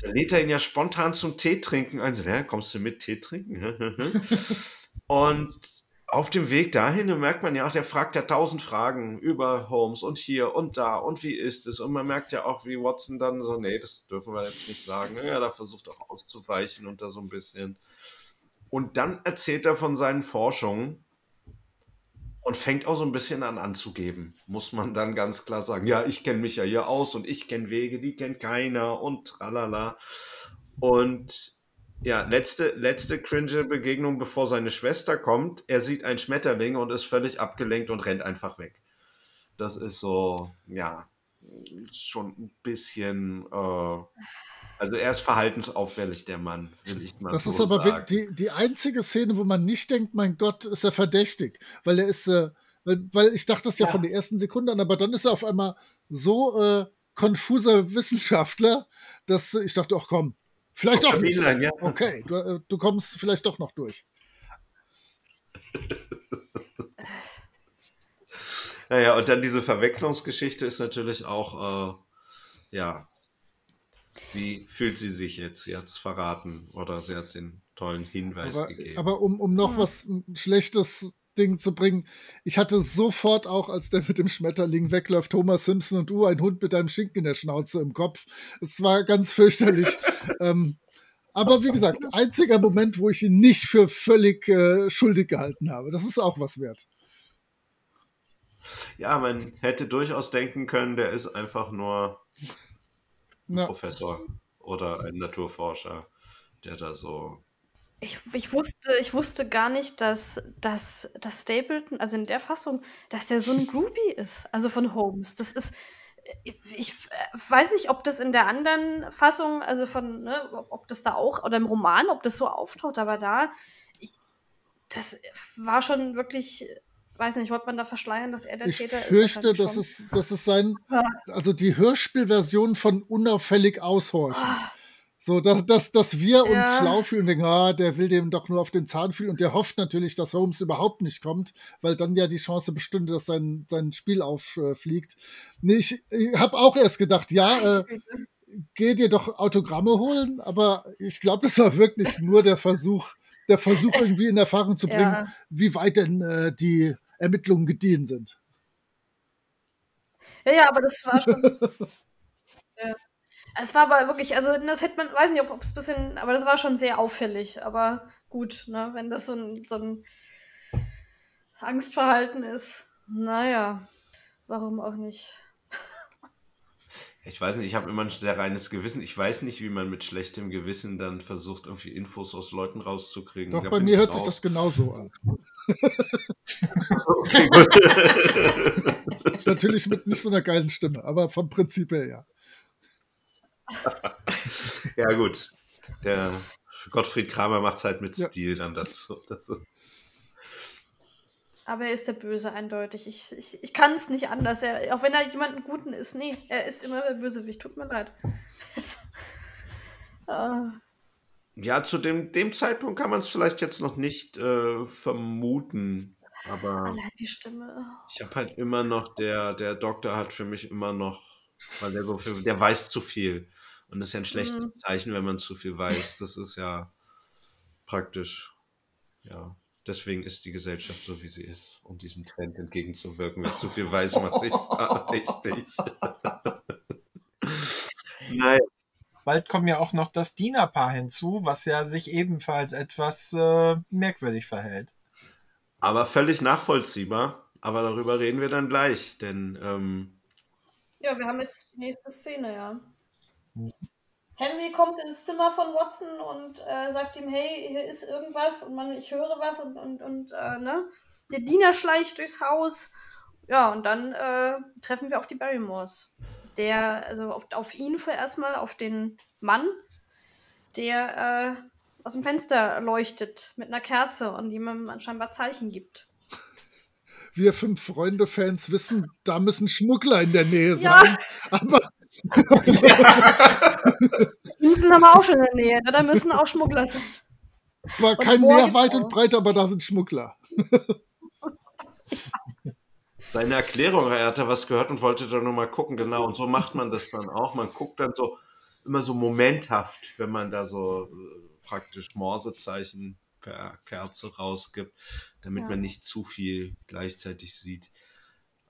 Da lädt er ihn ja spontan zum Tee trinken. Also, ja, kommst du mit Tee trinken? Und auf dem Weg dahin merkt man ja auch, der fragt ja tausend Fragen über Holmes und hier und da und wie ist es. Und man merkt ja auch, wie Watson dann so, nee, das dürfen wir jetzt nicht sagen. Ja, da versucht auch auszuweichen und da so ein bisschen. Und dann erzählt er von seinen Forschungen und fängt auch so ein bisschen an anzugeben. Muss man dann ganz klar sagen, ja, ich kenne mich ja hier aus und ich kenne Wege, die kennt keiner und tralala. Und ja, letzte, letzte cringe Begegnung, bevor seine Schwester kommt. Er sieht ein Schmetterling und ist völlig abgelenkt und rennt einfach weg. Das ist so, ja, schon ein bisschen. Äh, also er ist verhaltensauffällig, der Mann, will ich mal Das so ist aber sagen. Die, die einzige Szene, wo man nicht denkt, mein Gott, ist er verdächtig. Weil er ist, äh, weil, weil ich dachte das ja, ja, von der ersten Sekunde an, aber dann ist er auf einmal so äh, konfuser Wissenschaftler, dass ich dachte, ach komm, Vielleicht auch nicht. Inline, ja. Okay, du, äh, du, kommst vielleicht doch noch durch. naja, und dann diese Verwechslungsgeschichte ist natürlich auch, äh, ja, wie fühlt sie sich jetzt? Sie hat es verraten oder sie hat den tollen Hinweis aber, gegeben. Aber um, um noch was Schlechtes Ding zu bringen. Ich hatte sofort auch, als der mit dem Schmetterling wegläuft, Thomas Simpson und du, ein Hund mit einem Schinken in der Schnauze im Kopf. Es war ganz fürchterlich. ähm, aber wie gesagt, einziger Moment, wo ich ihn nicht für völlig äh, schuldig gehalten habe. Das ist auch was wert. Ja, man hätte durchaus denken können, der ist einfach nur Ja. Professor oder ein Naturforscher, der da so. Ich, ich, wusste, ich wusste gar nicht, dass, dass, dass Stapleton, also in der Fassung, dass der so ein Groupie ist, also von Holmes. Das ist, ich, ich weiß nicht, ob das in der anderen Fassung, also von, ne, ob, das da auch, oder im Roman, ob das so auftaucht, aber da, ich, das war schon wirklich, weiß nicht, wollte man da verschleiern, dass er der Ich Täter fürchte, ist? das ist, das ist sein, also die Hörspielversion von unauffällig aushorchen. So, dass, dass, dass wir uns Ja. schlau fühlen, denken, ah, der will dem doch nur auf den Zahn fühlen und der hofft natürlich, dass Holmes überhaupt nicht kommt, weil dann ja die Chance bestünde, dass sein, sein Spiel auffliegt. Nee, ich, ich habe auch erst gedacht, ja, äh, geh dir doch Autogramme holen, aber ich glaube, das war wirklich nur der Versuch, der Versuch irgendwie in Erfahrung zu bringen, Ja. wie weit denn äh, die Ermittlungen gediehen sind. Ja, ja, aber das war schon. Es war aber wirklich, also das hätte man, weiß nicht, ob es ein bisschen, aber das war schon sehr auffällig. Aber gut, ne, wenn das so ein, so ein Angstverhalten ist, naja, warum auch nicht. Ich weiß nicht, ich habe immer ein sehr reines Gewissen. Ich weiß nicht, wie man mit schlechtem Gewissen dann versucht, irgendwie Infos aus Leuten rauszukriegen. Doch Da bei mir hört sich das genauso an. Okay, gut. Natürlich mit nicht so einer geilen Stimme, aber vom Prinzip her ja. ja, gut. Der Gottfried Kramer macht es halt mit Ja. Stil dann dazu. Das ist, Aber er ist der Böse eindeutig. Ich, ich, ich kann es nicht anders. Er, auch wenn er jemanden Guten ist, nee, er ist immer der Bösewicht. Tut mir leid. Ah. ja, zu dem, dem Zeitpunkt kann man es vielleicht jetzt noch nicht äh, vermuten. Aber Allein die Stimme. ich habe halt immer noch, der, der Doktor hat für mich immer noch, weil der, der weiß zu viel. Und das ist ja ein schlechtes Mhm. Zeichen, wenn man zu viel weiß. Das ist ja praktisch, ja. Deswegen ist die Gesellschaft so, wie sie ist, um diesem Trend entgegenzuwirken. Wer zu viel weiß, macht sich richtig. Nein. Bald kommt ja auch noch das Dienerpaar hinzu, was ja sich ebenfalls etwas äh, merkwürdig verhält. Aber völlig nachvollziehbar. Aber darüber reden wir dann gleich, denn ähm, Ja, wir haben jetzt die nächste Szene, ja. Henry kommt ins Zimmer von Watson und äh, sagt ihm, hey, hier ist irgendwas und man, ich höre was und, und, und äh, ne? Der Diener schleicht durchs Haus. Ja, und dann äh, treffen wir auf die Barrymores. Der, also auf, auf ihn vorerst mal, auf den Mann, der äh, aus dem Fenster leuchtet mit einer Kerze und ihm scheinbar Zeichen gibt. Wir fünf Freunde-Fans wissen, da müssen Schmuggler in der Nähe Ja. sein. Aber Inseln haben wir auch schon in der Nähe, ne? da müssen auch Schmuggler sein. zwar kein Meer weit auch. und breit, aber da sind Schmuggler. seine Erklärung, er hatte was gehört und wollte da nur mal gucken, genau. Und so macht man das dann auch. Man guckt dann so immer so momenthaft, wenn man da so äh, praktisch Morsezeichen per Kerze rausgibt, damit Ja. man nicht zu viel gleichzeitig sieht.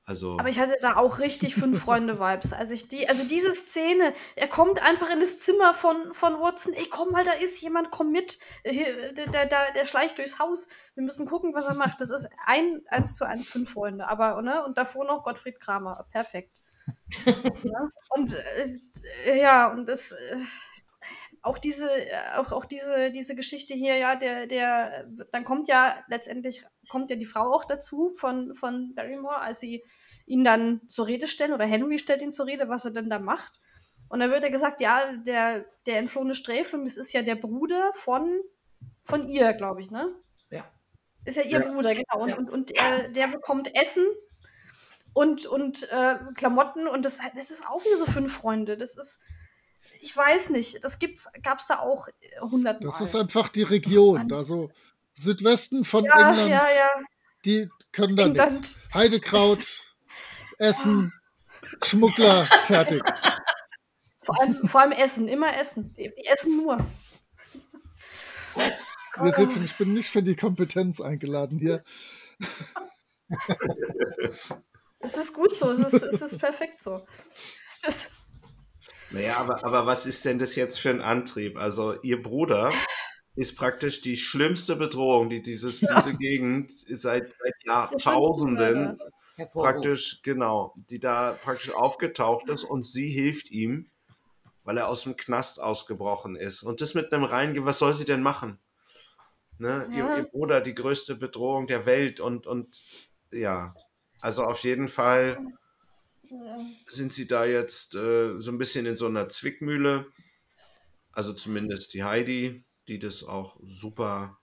Also, Aber ich hatte da auch richtig fünf Freunde-Vibes. Als ich die, also diese Szene, er kommt einfach in das Zimmer von, von Watson. Ey, komm mal, da ist jemand, komm mit. Hier, Der, der, der, der schleicht durchs Haus. Wir müssen gucken, was er macht. Das ist ein eins zu eins fünf Freunde. Aber, ne? Und davor noch Gottfried Kramer. Perfekt. ja? Und äh, ja, und das. Äh, auch diese, äh, auch, auch diese, diese Geschichte hier, ja, der, der, dann kommt ja letztendlich, kommt ja die Frau auch dazu von, von Barrymore, als sie ihn dann zur Rede stellen, oder Henry stellt ihn zur Rede, was er denn da macht. Und dann wird er gesagt, ja, der, der entflohene Sträfling, das ist ja der Bruder von, von ihr, glaube ich, ne? Ja. Ist ja ihr Ja. Bruder, genau. Und, Ja. und, und äh, der bekommt Essen und, und äh, Klamotten und das, das ist auch wieder so fünf Freunde. Das ist, ich weiß nicht, das gibt's, gab's da auch äh, hundertmal. Das ist einfach die Region. Also Südwesten von ja, England, ja, ja. die können da England. nichts. Heidekraut, Essen, Schmuggler, fertig. Vor allem, vor allem Essen, immer Essen. Die, die essen nur. Ihr seht schon, ich bin nicht für die Kompetenz eingeladen hier. Es ist gut so, es ist, es ist perfekt so. Das, naja, aber, aber was ist denn das jetzt für ein Antrieb? Also, ihr Bruder ist praktisch die schlimmste Bedrohung, die dieses, diese Gegend seit, seit Jahrtausenden praktisch, genau, die da praktisch aufgetaucht ist und sie hilft ihm, weil er aus dem Knast ausgebrochen ist. Und das mit einem Reingehen, was soll sie denn machen? Ne? Ja. Ihr, ihr, Bruder, die größte Bedrohung der Welt und, und ja, also auf jeden Fall sind sie da jetzt äh, so ein bisschen in so einer Zwickmühle. Also zumindest die Heidi, die das auch super,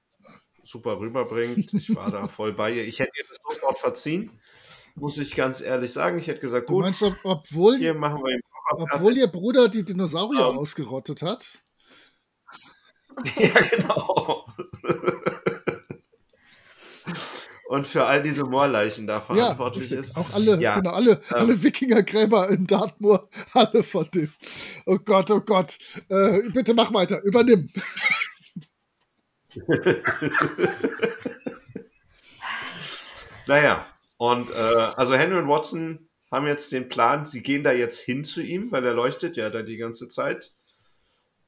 super rüberbringt. Ich war da voll bei ihr. Ich hätte ihr das sofort verziehen, muss ich ganz ehrlich sagen. Ich hätte gesagt, gut, du meinst, ob, obwohl, hier machen wir obwohl ihr Bruder die Dinosaurier um, ausgerottet hat? Ja, genau. Und für all diese Moorleichen da verantwortlich ja, ist. Auch alle, ja. genau, alle, ähm, alle Wikingergräber in Dartmoor, alle von dem. Oh Gott, oh Gott. Äh, bitte mach weiter, übernimm. naja, und äh, also Henry und Watson haben jetzt den Plan, sie gehen da jetzt hin zu ihm, weil er leuchtet ja da die ganze Zeit.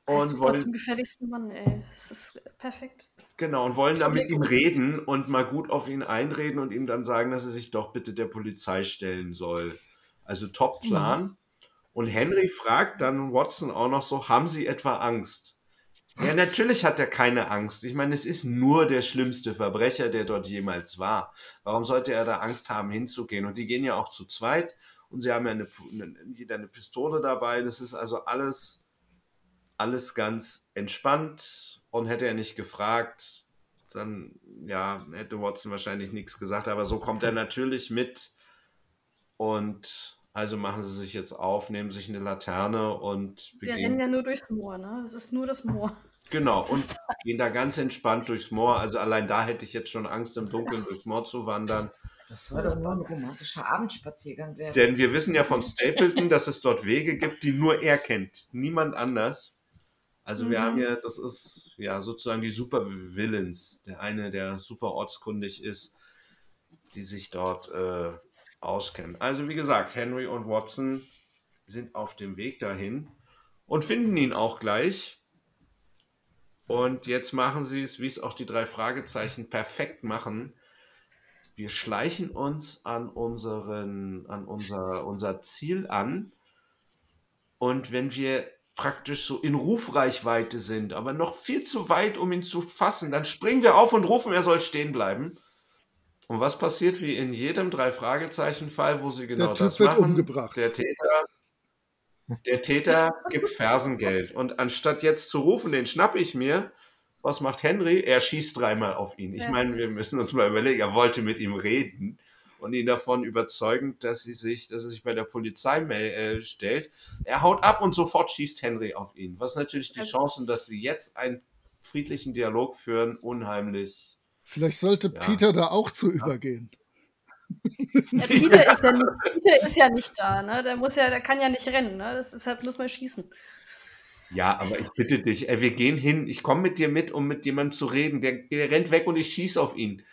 Und wollen zum gefährlichsten Mann, ey. Das ist perfekt. Genau, und wollen dann mit ihm reden und mal gut auf ihn einreden und ihm dann sagen, dass er sich doch bitte der Polizei stellen soll. Also Top-Plan. Mhm. Und Henry fragt dann Watson auch noch so, haben Sie etwa Angst? Ja, natürlich hat er keine Angst. Ich meine, es ist nur der schlimmste Verbrecher, der dort jemals war. Warum sollte er da Angst haben, hinzugehen? Und die gehen ja auch zu zweit und sie haben ja eine, jeder eine Pistole dabei. Das ist also alles, alles ganz entspannt und hätte er nicht gefragt, dann ja, hätte Watson wahrscheinlich nichts gesagt. Aber so kommt er natürlich mit. Und also machen sie sich jetzt auf, nehmen sich eine Laterne und Wir rennen ja nur durchs Moor, ne? Es ist nur das Moor. Genau, und gehen da ganz entspannt durchs Moor. Also allein da hätte ich jetzt schon Angst, im Dunkeln durchs Moor zu wandern. Das soll doch nur ein romantischer Abendspaziergang werden. Denn wir wissen ja von Stapleton, dass es dort Wege gibt, die nur er kennt. Niemand anders. Also wir haben mhm. ja, das ist ja sozusagen die Super Villains, der eine, der super ortskundig ist, die sich dort äh, auskennen. Also wie gesagt, Henry und Watson sind auf dem Weg dahin und finden ihn auch gleich. Und jetzt machen sie es, wie es auch die drei Fragezeichen perfekt machen. Wir schleichen uns an, unseren, an unser, unser Ziel an. Und wenn wir praktisch so in Rufreichweite sind, aber noch viel zu weit, um ihn zu fassen. Dann springen wir auf und rufen, er soll stehen bleiben. Und was passiert wie in jedem Drei-Fragezeichen-Fall, wo sie genau der das wird machen? Umgebracht. Der Täter, der Täter gibt Fersengeld. Und anstatt jetzt zu rufen, den schnapp ich mir, was macht Henry? Er schießt dreimal auf ihn. Ich meine, wir müssen uns mal überlegen, er wollte mit ihm reden und ihn davon überzeugen, dass, sie sich, dass er sich bei der Polizei äh, stellt. Er haut ab und sofort schießt Henry auf ihn. Was natürlich die also Chancen, dass sie jetzt einen friedlichen Dialog führen, unheimlich. Vielleicht sollte ja. Peter da auch zu ja. übergehen. Ja, Peter, ist ja nicht, Peter ist ja nicht da, ne? Der muss ja, der kann ja nicht rennen, ne? Das ist halt, muss man schießen. Ja, aber ich bitte dich, ey, wir gehen hin, ich komme mit dir mit, um mit jemandem zu reden. Der, der rennt weg und ich schieße auf ihn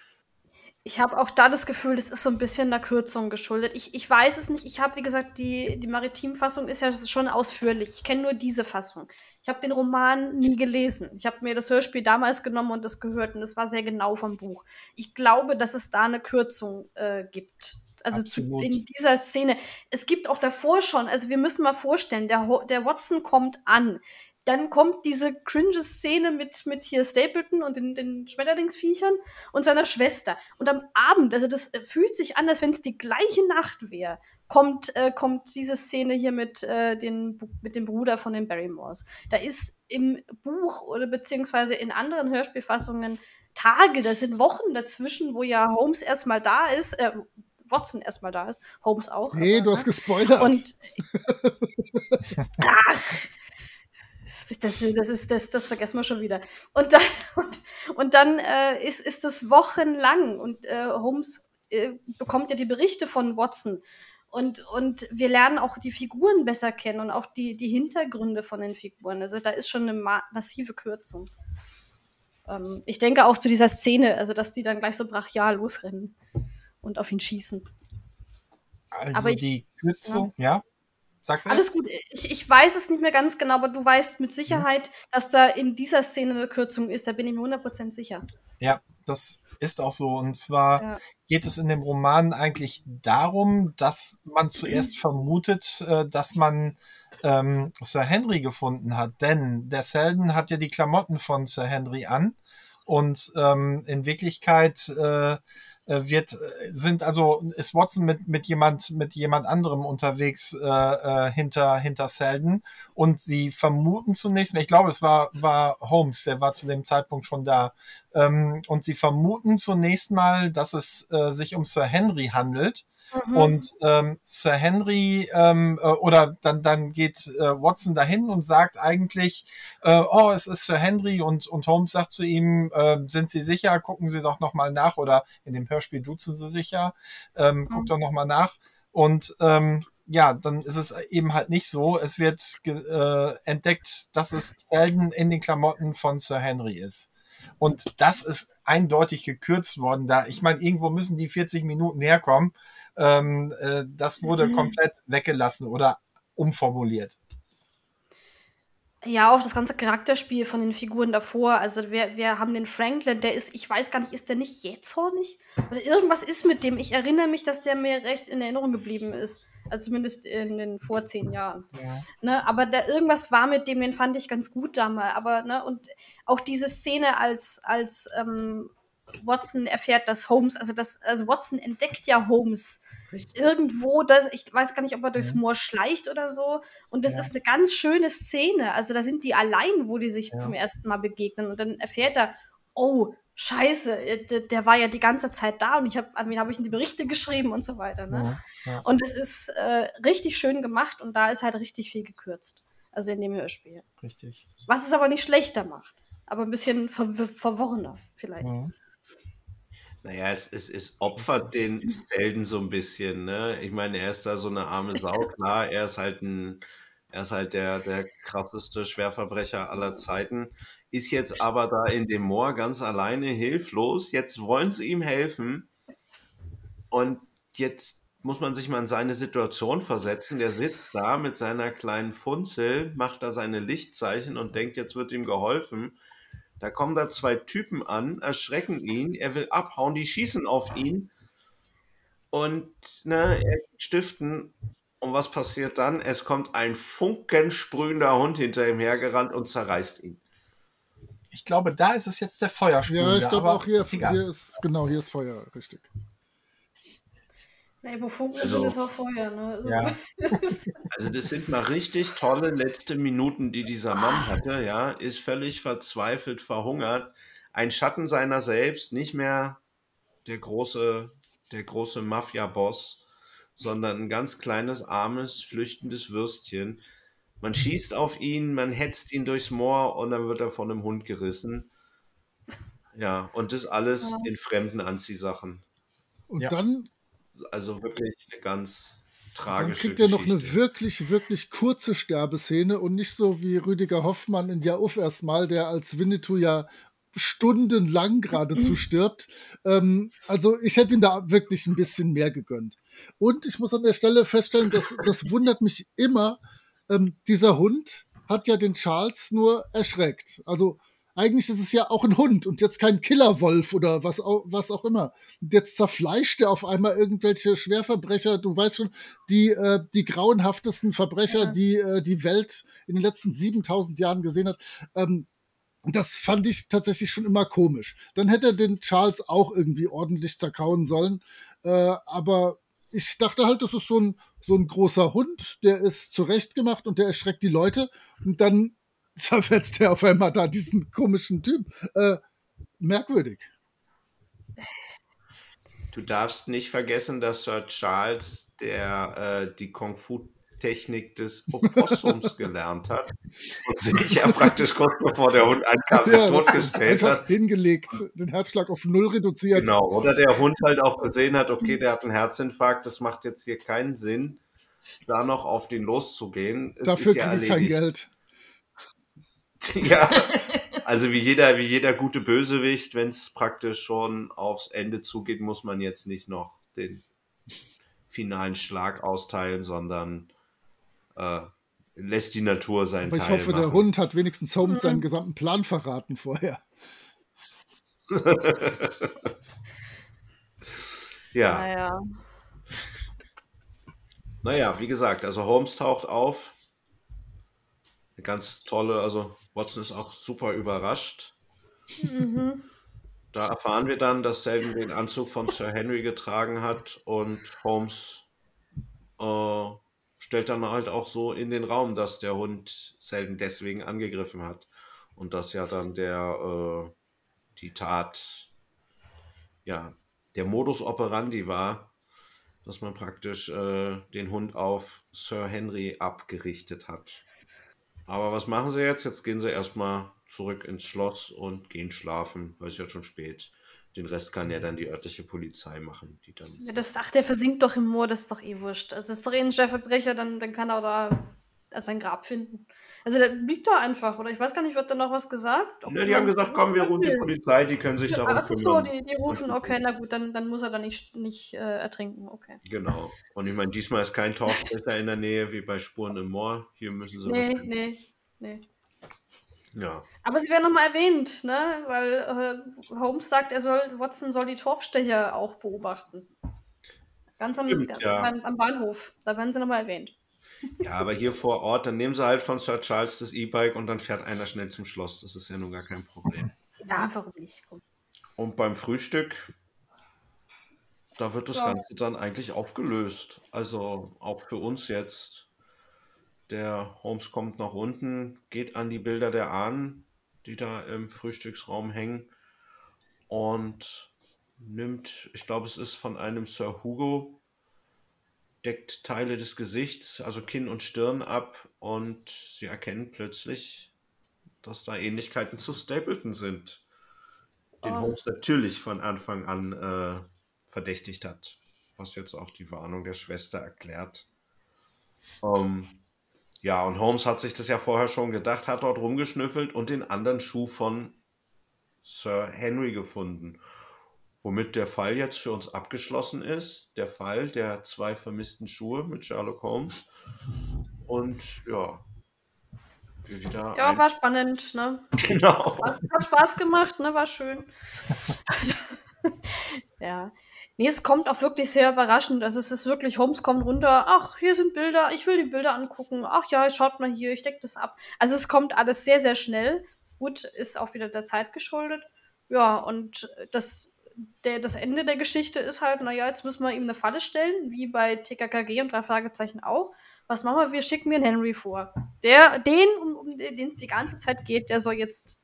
ich habe auch da das Gefühl, das ist so ein bisschen einer Kürzung geschuldet. Ich, ich weiß es nicht. Ich habe, wie gesagt, die, die Maritim-Fassung ist ja schon ausführlich. Ich kenne nur diese Fassung. Ich habe den Roman nie gelesen. Ich habe mir das Hörspiel damals genommen und das gehört und es war sehr genau vom Buch. Ich glaube, dass es da eine Kürzung äh, gibt. Also zu, in dieser Szene. Es gibt auch davor schon, also wir müssen mal vorstellen, der, der Watson kommt an dann kommt diese cringe Szene mit, mit hier Stapleton und den, den Schmetterlingsviechern und seiner Schwester. Und am Abend, also das äh, fühlt sich an, als wenn es die gleiche Nacht wäre, kommt, äh, kommt diese Szene hier mit, äh, den, mit dem Bruder von den Barrymores. Da ist im Buch oder beziehungsweise in anderen Hörspielfassungen Tage, das sind Wochen dazwischen, wo ja Holmes erstmal da ist, äh, Watson erstmal da ist, Holmes auch. Nee, aber, du hast ne? gespoilert. Und ach, das, das, ist, das, das vergessen wir schon wieder. Und dann, und, und dann äh, ist, ist das wochenlang und äh, Holmes äh, bekommt ja die Berichte von Watson. Und, und wir lernen auch die Figuren besser kennen und auch die, die Hintergründe von den Figuren. Also da ist schon eine ma massive Kürzung. Ähm, ich denke auch zu dieser Szene, also dass die dann gleich so brachial losrennen und auf ihn schießen. Also Aber ich, die Kürzung, ja. ja? Sag's erst. Alles gut. Ich, ich weiß es nicht mehr ganz genau, aber du weißt mit Sicherheit, dass da in dieser Szene eine Kürzung ist. Da bin ich mir 100% sicher. Ja, das ist auch so. Und zwar Ja. geht es in dem Roman eigentlich darum, dass man zuerst vermutet, äh, dass man ähm, Sir Henry gefunden hat. Denn der Selden hat ja die Klamotten von Sir Henry an. Und ähm, in Wirklichkeit äh, wird, äh, sind also, ist Watson mit, mit jemand, mit jemand anderem unterwegs äh, äh, hinter, hinter Selden. Und sie vermuten zunächst, ich glaube, es war, war Holmes, der war zu dem Zeitpunkt schon da. Ähm, und sie vermuten zunächst mal, dass es äh, sich um Sir Henry handelt. Mhm. Und ähm, Sir Henry ähm, äh, oder dann dann geht äh, Watson dahin und sagt eigentlich, äh, oh, es ist Sir Henry und und Holmes sagt zu ihm, äh, sind Sie sicher? Gucken Sie doch noch mal nach oder in dem Hörspiel duzen Sie sicher, ähm, guck Mhm. doch noch mal nach und ähm, ja, dann ist es eben halt nicht so. Es wird äh, entdeckt, dass es selten in den Klamotten von Sir Henry ist. Und das ist eindeutig gekürzt worden. Da, ich meine, irgendwo müssen die 40 Minuten herkommen. Ähm, äh, das wurde Mhm. komplett weggelassen oder umformuliert. Ja, auch das ganze Charakterspiel von den Figuren davor. Also wir, wir haben den Franklin, der ist, ich weiß gar nicht, ist der nicht jähzornig? Oder irgendwas ist mit dem. Ich erinnere mich, dass der mir recht in Erinnerung geblieben ist. Also zumindest in den vor zehn Jahren. Ja. Ne, aber da irgendwas war mit dem, den fand ich ganz gut damals. Aber, ne, und auch diese Szene, als, als ähm, Watson erfährt, dass Holmes, also das, also Watson entdeckt ja Holmes Richtig. irgendwo, das, ich weiß gar nicht, ob er durchs Moor schleicht oder so. Und das Ja. ist eine ganz schöne Szene. Also da sind die allein, wo die sich Ja. zum ersten Mal begegnen. Und dann erfährt er, oh, scheiße, äh, der, der war ja die ganze Zeit da und ich habe, an wen habe ich denn die Berichte geschrieben und so weiter. Ne? Ja, ja. Und es ist äh, richtig schön gemacht und da ist halt richtig viel gekürzt. Also in dem Hörspiel. Richtig. Was es aber nicht schlechter macht. Aber ein bisschen verw verworrener vielleicht. Naja, es, es, es opfert den Selden so ein bisschen, ne? Ich meine, er ist da so eine arme Sau, klar, er ist halt ein, er ist halt der, der krasseste Schwerverbrecher aller Zeiten, ist jetzt aber da in dem Moor ganz alleine hilflos. Jetzt wollen sie ihm helfen und jetzt muss man sich mal in seine Situation versetzen. Der sitzt da mit seiner kleinen Funzel, macht da seine Lichtzeichen und denkt, jetzt wird ihm geholfen. Da kommen da zwei Typen an, erschrecken ihn, er will abhauen, die schießen auf ihn und ne, er stiften. Und was passiert dann? Es kommt ein funkensprühender Hund hinter ihm hergerannt und zerreißt ihn. Ich glaube, da ist es jetzt der Feuersprüher. Ja, ich glaube aber auch hier, hier ist, genau, hier ist Feuer, richtig. Nee, wo Funken Also- sind, ist auch Feuer. Ne? Also, Ja. Also das sind mal richtig tolle letzte Minuten, die dieser Mann hatte, ja, ist völlig verzweifelt, verhungert, ein Schatten seiner selbst, nicht mehr der große, der große Mafia-Boss, sondern ein ganz kleines, armes, flüchtendes Würstchen. Man schießt auf ihn, man hetzt ihn durchs Moor und dann wird er von einem Hund gerissen. Ja, und das alles Ja. in fremden Anziehsachen. Und Ja. dann, Also wirklich eine ganz dann tragische kriegt er noch eine wirklich, wirklich kurze Sterbeszene und nicht so wie Rüdiger Hoffmann in Ja Uff erstmal, der als Winnetou ja stundenlang geradezu stirbt. Ähm, also ich hätte ihm da wirklich ein bisschen mehr gegönnt. Und ich muss an der Stelle feststellen, dass das wundert mich immer. Ähm, dieser Hund hat ja den Charles nur erschreckt. Also eigentlich ist es ja auch ein Hund und jetzt kein Killerwolf oder was auch, was auch immer. Und jetzt zerfleischt er auf einmal irgendwelche Schwerverbrecher, du weißt schon, die, äh, die grauenhaftesten Verbrecher, Ja. die äh, die Welt in den letzten 7000 Jahren gesehen hat. Ähm, das fand ich tatsächlich schon immer komisch. Dann hätte er den Charles auch irgendwie ordentlich zerkauen sollen. Äh, aber ich dachte halt, das ist so ein, so ein großer Hund, der ist zurechtgemacht und der erschreckt die Leute. Und dann zerfetzt er auf einmal da diesen komischen Typ. Äh, merkwürdig. Du darfst nicht vergessen, dass Sir Charles, der äh, die Kung-Fu-Technik des Opossums gelernt hat und sich ja praktisch kurz bevor der Hund ankam, Ja, totgestellt hat. hingelegt, den Herzschlag auf Null reduziert. Genau. Oder der Hund halt auch gesehen hat, okay, der hat einen Herzinfarkt, das macht jetzt hier keinen Sinn, da noch auf den loszugehen. Es Dafür ist ja kriege ich kein. Geld. Ja, also wie jeder, wie jeder gute Bösewicht, wenn es praktisch schon aufs Ende zugeht, muss man jetzt nicht noch den finalen Schlag austeilen, sondern äh, lässt die Natur sein Aber ich Teil hoffe, der machen. Hund hat wenigstens Holmes Mhm. seinen gesamten Plan verraten vorher. Ja, Naja. naja, wie gesagt, also Holmes taucht auf. Eine ganz tolle, also Watson ist auch super überrascht. Mhm. Da erfahren wir dann, dass Selden den Anzug von Sir Henry getragen hat und Holmes äh, stellt dann halt auch so in den Raum, dass der Hund Selden deswegen angegriffen hat und dass ja dann der äh, die Tat ja der Modus operandi war, dass man praktisch äh, den Hund auf Sir Henry abgerichtet hat. Aber was machen sie jetzt? Jetzt gehen sie erstmal zurück ins Schloss und gehen schlafen, weil es ja schon spät. Den Rest kann ja dann die örtliche Polizei machen, die dann. Ja, das, ach, der versinkt doch im Moor, das ist doch eh wurscht. Also, ist doch eh ein Verbrecher, dann, dann kann er da sein Grab finden. Also, der liegt da einfach, oder? Ich weiß gar nicht, wird da noch was gesagt? Ne, die haben gesagt, komm, wir rufen die. Polizei, die können sich darum Ach so, kümmern. die, die rufen, okay, na gut, dann, dann muss er da nicht, nicht äh, ertrinken, okay. Genau. Und ich meine, diesmal ist kein Torfstecher in der Nähe wie bei Spuren im Moor. Hier müssen sie Nee, nee, nee. Ja. Aber sie werden nochmal erwähnt, ne? Weil äh, Holmes sagt, er soll, Watson soll die Torfstecher auch beobachten. Ganz am, Stimmt, ja. am Bahnhof. Da werden sie nochmal erwähnt. Ja, aber hier vor Ort, dann nehmen sie halt von Sir Charles das E-Bike und dann fährt einer schnell zum Schloss. Das ist ja nun gar kein Problem. Ja, warum nicht? Komm. Und beim Frühstück, da wird das Ja. Ganze dann eigentlich aufgelöst. Also auch für uns jetzt. Der Holmes kommt nach unten, geht an die Bilder der Ahnen, die da im Frühstücksraum hängen und nimmt, ich glaube, es ist von einem Sir Hugo, deckt Teile des Gesichts, also Kinn und Stirn ab und sie erkennen plötzlich, dass da Ähnlichkeiten zu Stapleton sind den Oh. Holmes natürlich von Anfang an äh, verdächtigt hat, was jetzt auch die Warnung der Schwester erklärt. Ähm, ja, und Holmes hat sich das ja vorher schon gedacht, hat dort rumgeschnüffelt und den anderen Schuh von Sir Henry gefunden. Womit der Fall jetzt für uns abgeschlossen ist. Der Fall der zwei vermissten Schuhe mit Sherlock Holmes. Und ja, wieder. Ja, ein- war spannend, ne? genau. Hat, hat Spaß gemacht, ne? War schön. ja. Nee, es kommt auch wirklich sehr überraschend. Also es ist wirklich, Holmes kommt runter, ach, hier sind Bilder, ich will die Bilder angucken. Ach ja, schaut mal hier, ich decke das ab. Also es kommt alles sehr, sehr schnell. Gut, ist auch wieder der Zeit geschuldet. Ja, und das, der, das Ende der Geschichte ist halt, naja, jetzt müssen wir ihm eine Falle stellen, wie bei TKKG und drei Fragezeichen auch. Was machen wir? Wir schicken den Henry vor. Der, den, um, um den es die ganze Zeit geht, der soll jetzt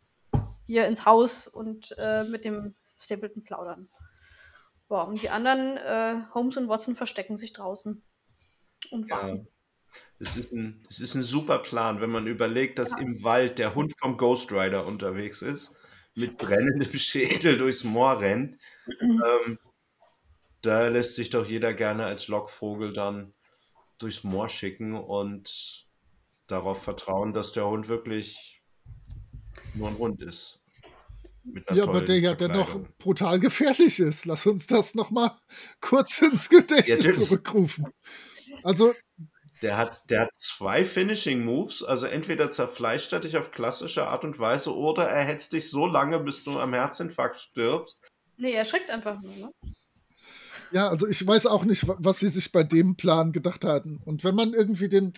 hier ins Haus und äh, mit dem Stapleton plaudern. Ja, und die anderen, äh, Holmes und Watson, verstecken sich draußen und Ja. warten. Es ist, ein, es ist ein super Plan, wenn man überlegt, dass im Wald der Hund vom Ghost Rider unterwegs ist, mit brennendem Schädel durchs Moor rennt. ähm, da lässt sich doch jeder gerne als Lockvogel dann durchs Moor schicken und darauf vertrauen, dass der Hund wirklich nur ein Hund ist. Ja, aber der ja dennoch brutal gefährlich ist. Lass uns das nochmal kurz ins Gedächtnis natürlich. zurückrufen. Also, Der hat, der hat zwei Finishing Moves, also entweder zerfleischt er dich auf klassische Art und Weise oder er hetzt dich so lange, bis du am Herzinfarkt stirbst. Nee, er schreckt einfach nur, ne? ja, also ich weiß auch nicht, wa- was sie sich bei dem Plan gedacht hatten. Und wenn man irgendwie den,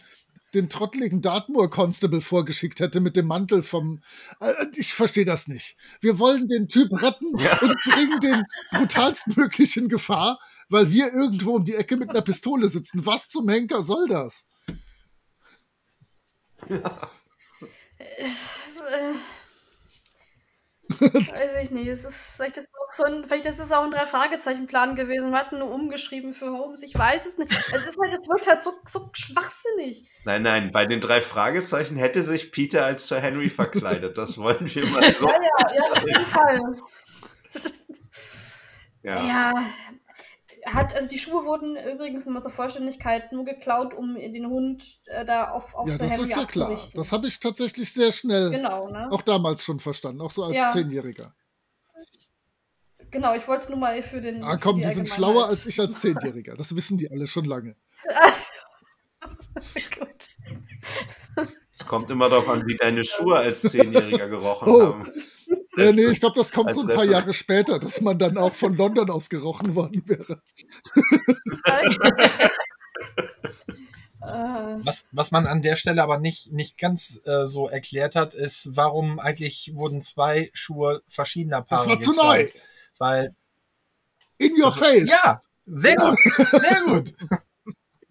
den trotteligen Dartmoor Constable vorgeschickt hätte mit dem Mantel vom. Äh, ich verstehe das nicht. Wir wollen den Typ retten und bringen den brutalstmöglich in Gefahr, weil wir irgendwo um die Ecke mit einer Pistole sitzen. Was zum Henker soll das? Äh, weiß ich nicht. Es ist, vielleicht ist es auch so ein, vielleicht ist es auch ein Drei-Fragezeichen-Plan gewesen. Wir hatten nur umgeschrieben für Holmes. Ich weiß es nicht. Es ist halt, es wirkt halt so, so schwachsinnig. Nein, nein, bei den drei Fragezeichen hätte sich Peter als Sir Henry verkleidet. Das wollen wir mal so. Ja, ja, ja, auf jeden Fall. Ja. Ja. Hat, also die Schuhe wurden übrigens immer zur Vollständigkeit nur geklaut, um den Hund äh, da auf, auf Ja, das ist ja klar. Das habe ich tatsächlich sehr schnell Genau, ne? auch damals schon verstanden, auch so als Ja. Zehnjähriger. Genau, ich wollte es nur mal für den. Ah, komm, die die sind schlauer als ich als Zehnjähriger. Das wissen die alle schon lange. Gut. Es kommt immer darauf an, wie deine Schuhe als Zehnjähriger gerochen oh. haben. Ja, nee, ich glaube, das kommt so ein paar Jahre später, dass man dann auch von London aus gerochen worden wäre. Was, was man an der Stelle aber nicht, nicht ganz äh, so erklärt hat, ist, warum eigentlich wurden zwei Schuhe verschiedener Paare Das war zu neu. Weil. In your also, face. Ja, sehr gut. Sehr gut.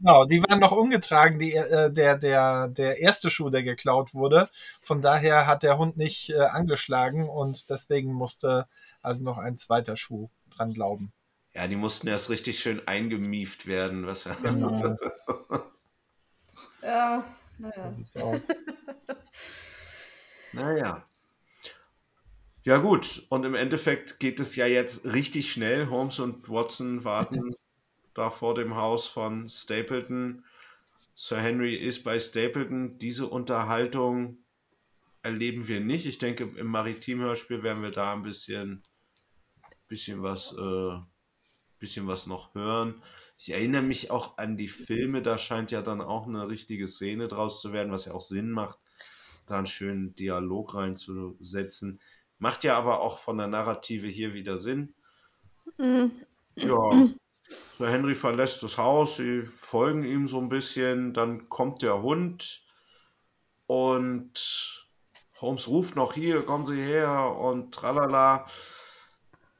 Genau, die waren noch ungetragen, die, äh, der, der, der erste Schuh, der geklaut wurde. Von daher hat der Hund nicht äh, angeschlagen und deswegen musste also noch ein zweiter Schuh dran glauben. Ja, die mussten erst richtig schön eingemieft werden, was ja. Genau. ja, naja. So sieht's aus. naja. Ja, gut. Und im Endeffekt geht es ja jetzt richtig schnell. Holmes und Watson warten da vor dem Haus von Stapleton. Sir Henry ist bei Stapleton. Diese Unterhaltung erleben wir nicht. Ich denke, im Maritim-Hörspiel werden wir da ein bisschen, bisschen was, äh, bisschen was noch hören. Ich erinnere mich auch an die Filme, da scheint ja dann auch eine richtige Szene draus zu werden, was ja auch Sinn macht, da einen schönen Dialog reinzusetzen. Macht ja aber auch von der Narrative hier wieder Sinn. Mhm. Ja, Sir Henry verlässt das Haus, sie folgen ihm so ein bisschen, dann kommt der Hund und Holmes ruft noch hier, kommen Sie her und tralala.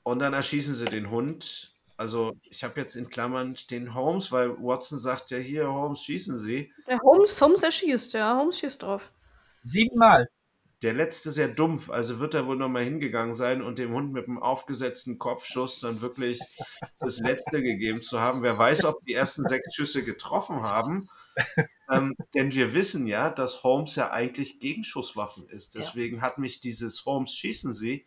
Und dann erschießen sie den Hund. Also ich habe jetzt in Klammern den Holmes, weil Watson sagt ja hier, Holmes, schießen Sie. Der Holmes, Holmes erschießt, ja, Holmes schießt drauf. Siebenmal. Der letzte sehr dumpf, also wird er wohl nochmal hingegangen sein und dem Hund mit dem aufgesetzten Kopfschuss dann wirklich das letzte gegeben zu haben. Wer weiß, ob die ersten sechs Schüsse getroffen haben. ähm, denn wir wissen ja, dass Holmes ja eigentlich Gegenschusswaffen ist. Deswegen ja. hat mich dieses Holmes schießen Sie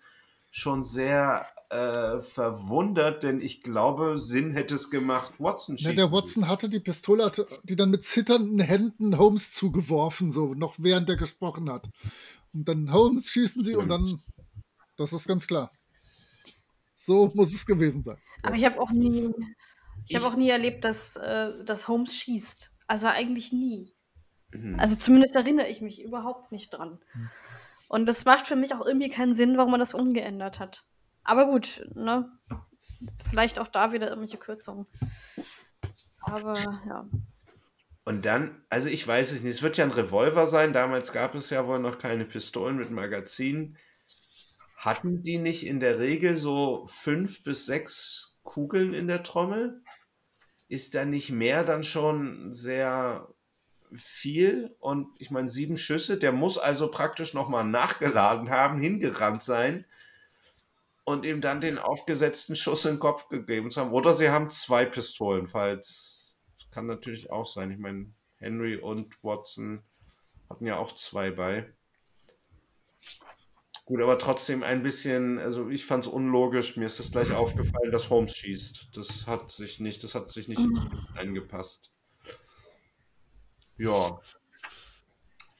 schon sehr äh, verwundert, denn ich glaube, Sinn hätte es gemacht, Watson schießen. Ja, der Watson Sie. hatte die Pistole, hatte die dann mit zitternden Händen Holmes zugeworfen, so noch während er gesprochen hat. Und dann Holmes schießen sie und dann, das ist ganz klar. So muss es gewesen sein. Aber ich habe auch nie, ich, ich habe auch nie erlebt, dass, äh, dass Holmes schießt. Also eigentlich nie. Mhm. Also zumindest erinnere ich mich überhaupt nicht dran. Mhm. Und das macht für mich auch irgendwie keinen Sinn, warum man das umgeändert hat. Aber gut, ne? Vielleicht auch da wieder irgendwelche Kürzungen. Aber ja. Und dann, also ich weiß es nicht, es wird ja ein Revolver sein. Damals gab es ja wohl noch keine Pistolen mit Magazin. Hatten die nicht in der Regel so fünf bis sechs Kugeln in der Trommel? Ist da nicht mehr dann schon sehr viel? Und ich meine, sieben Schüsse, der muss also praktisch nochmal nachgeladen haben, hingerannt sein und ihm dann den aufgesetzten Schuss in den Kopf gegeben zu haben. Oder sie haben zwei Pistolen, falls kann natürlich auch sein. Ich meine, Henry und Watson hatten ja auch zwei bei. Gut, aber trotzdem ein bisschen, also ich fand es unlogisch. Mir ist es gleich aufgefallen, dass Holmes schießt. Das hat sich nicht, das hat sich nicht eingepasst. Ja.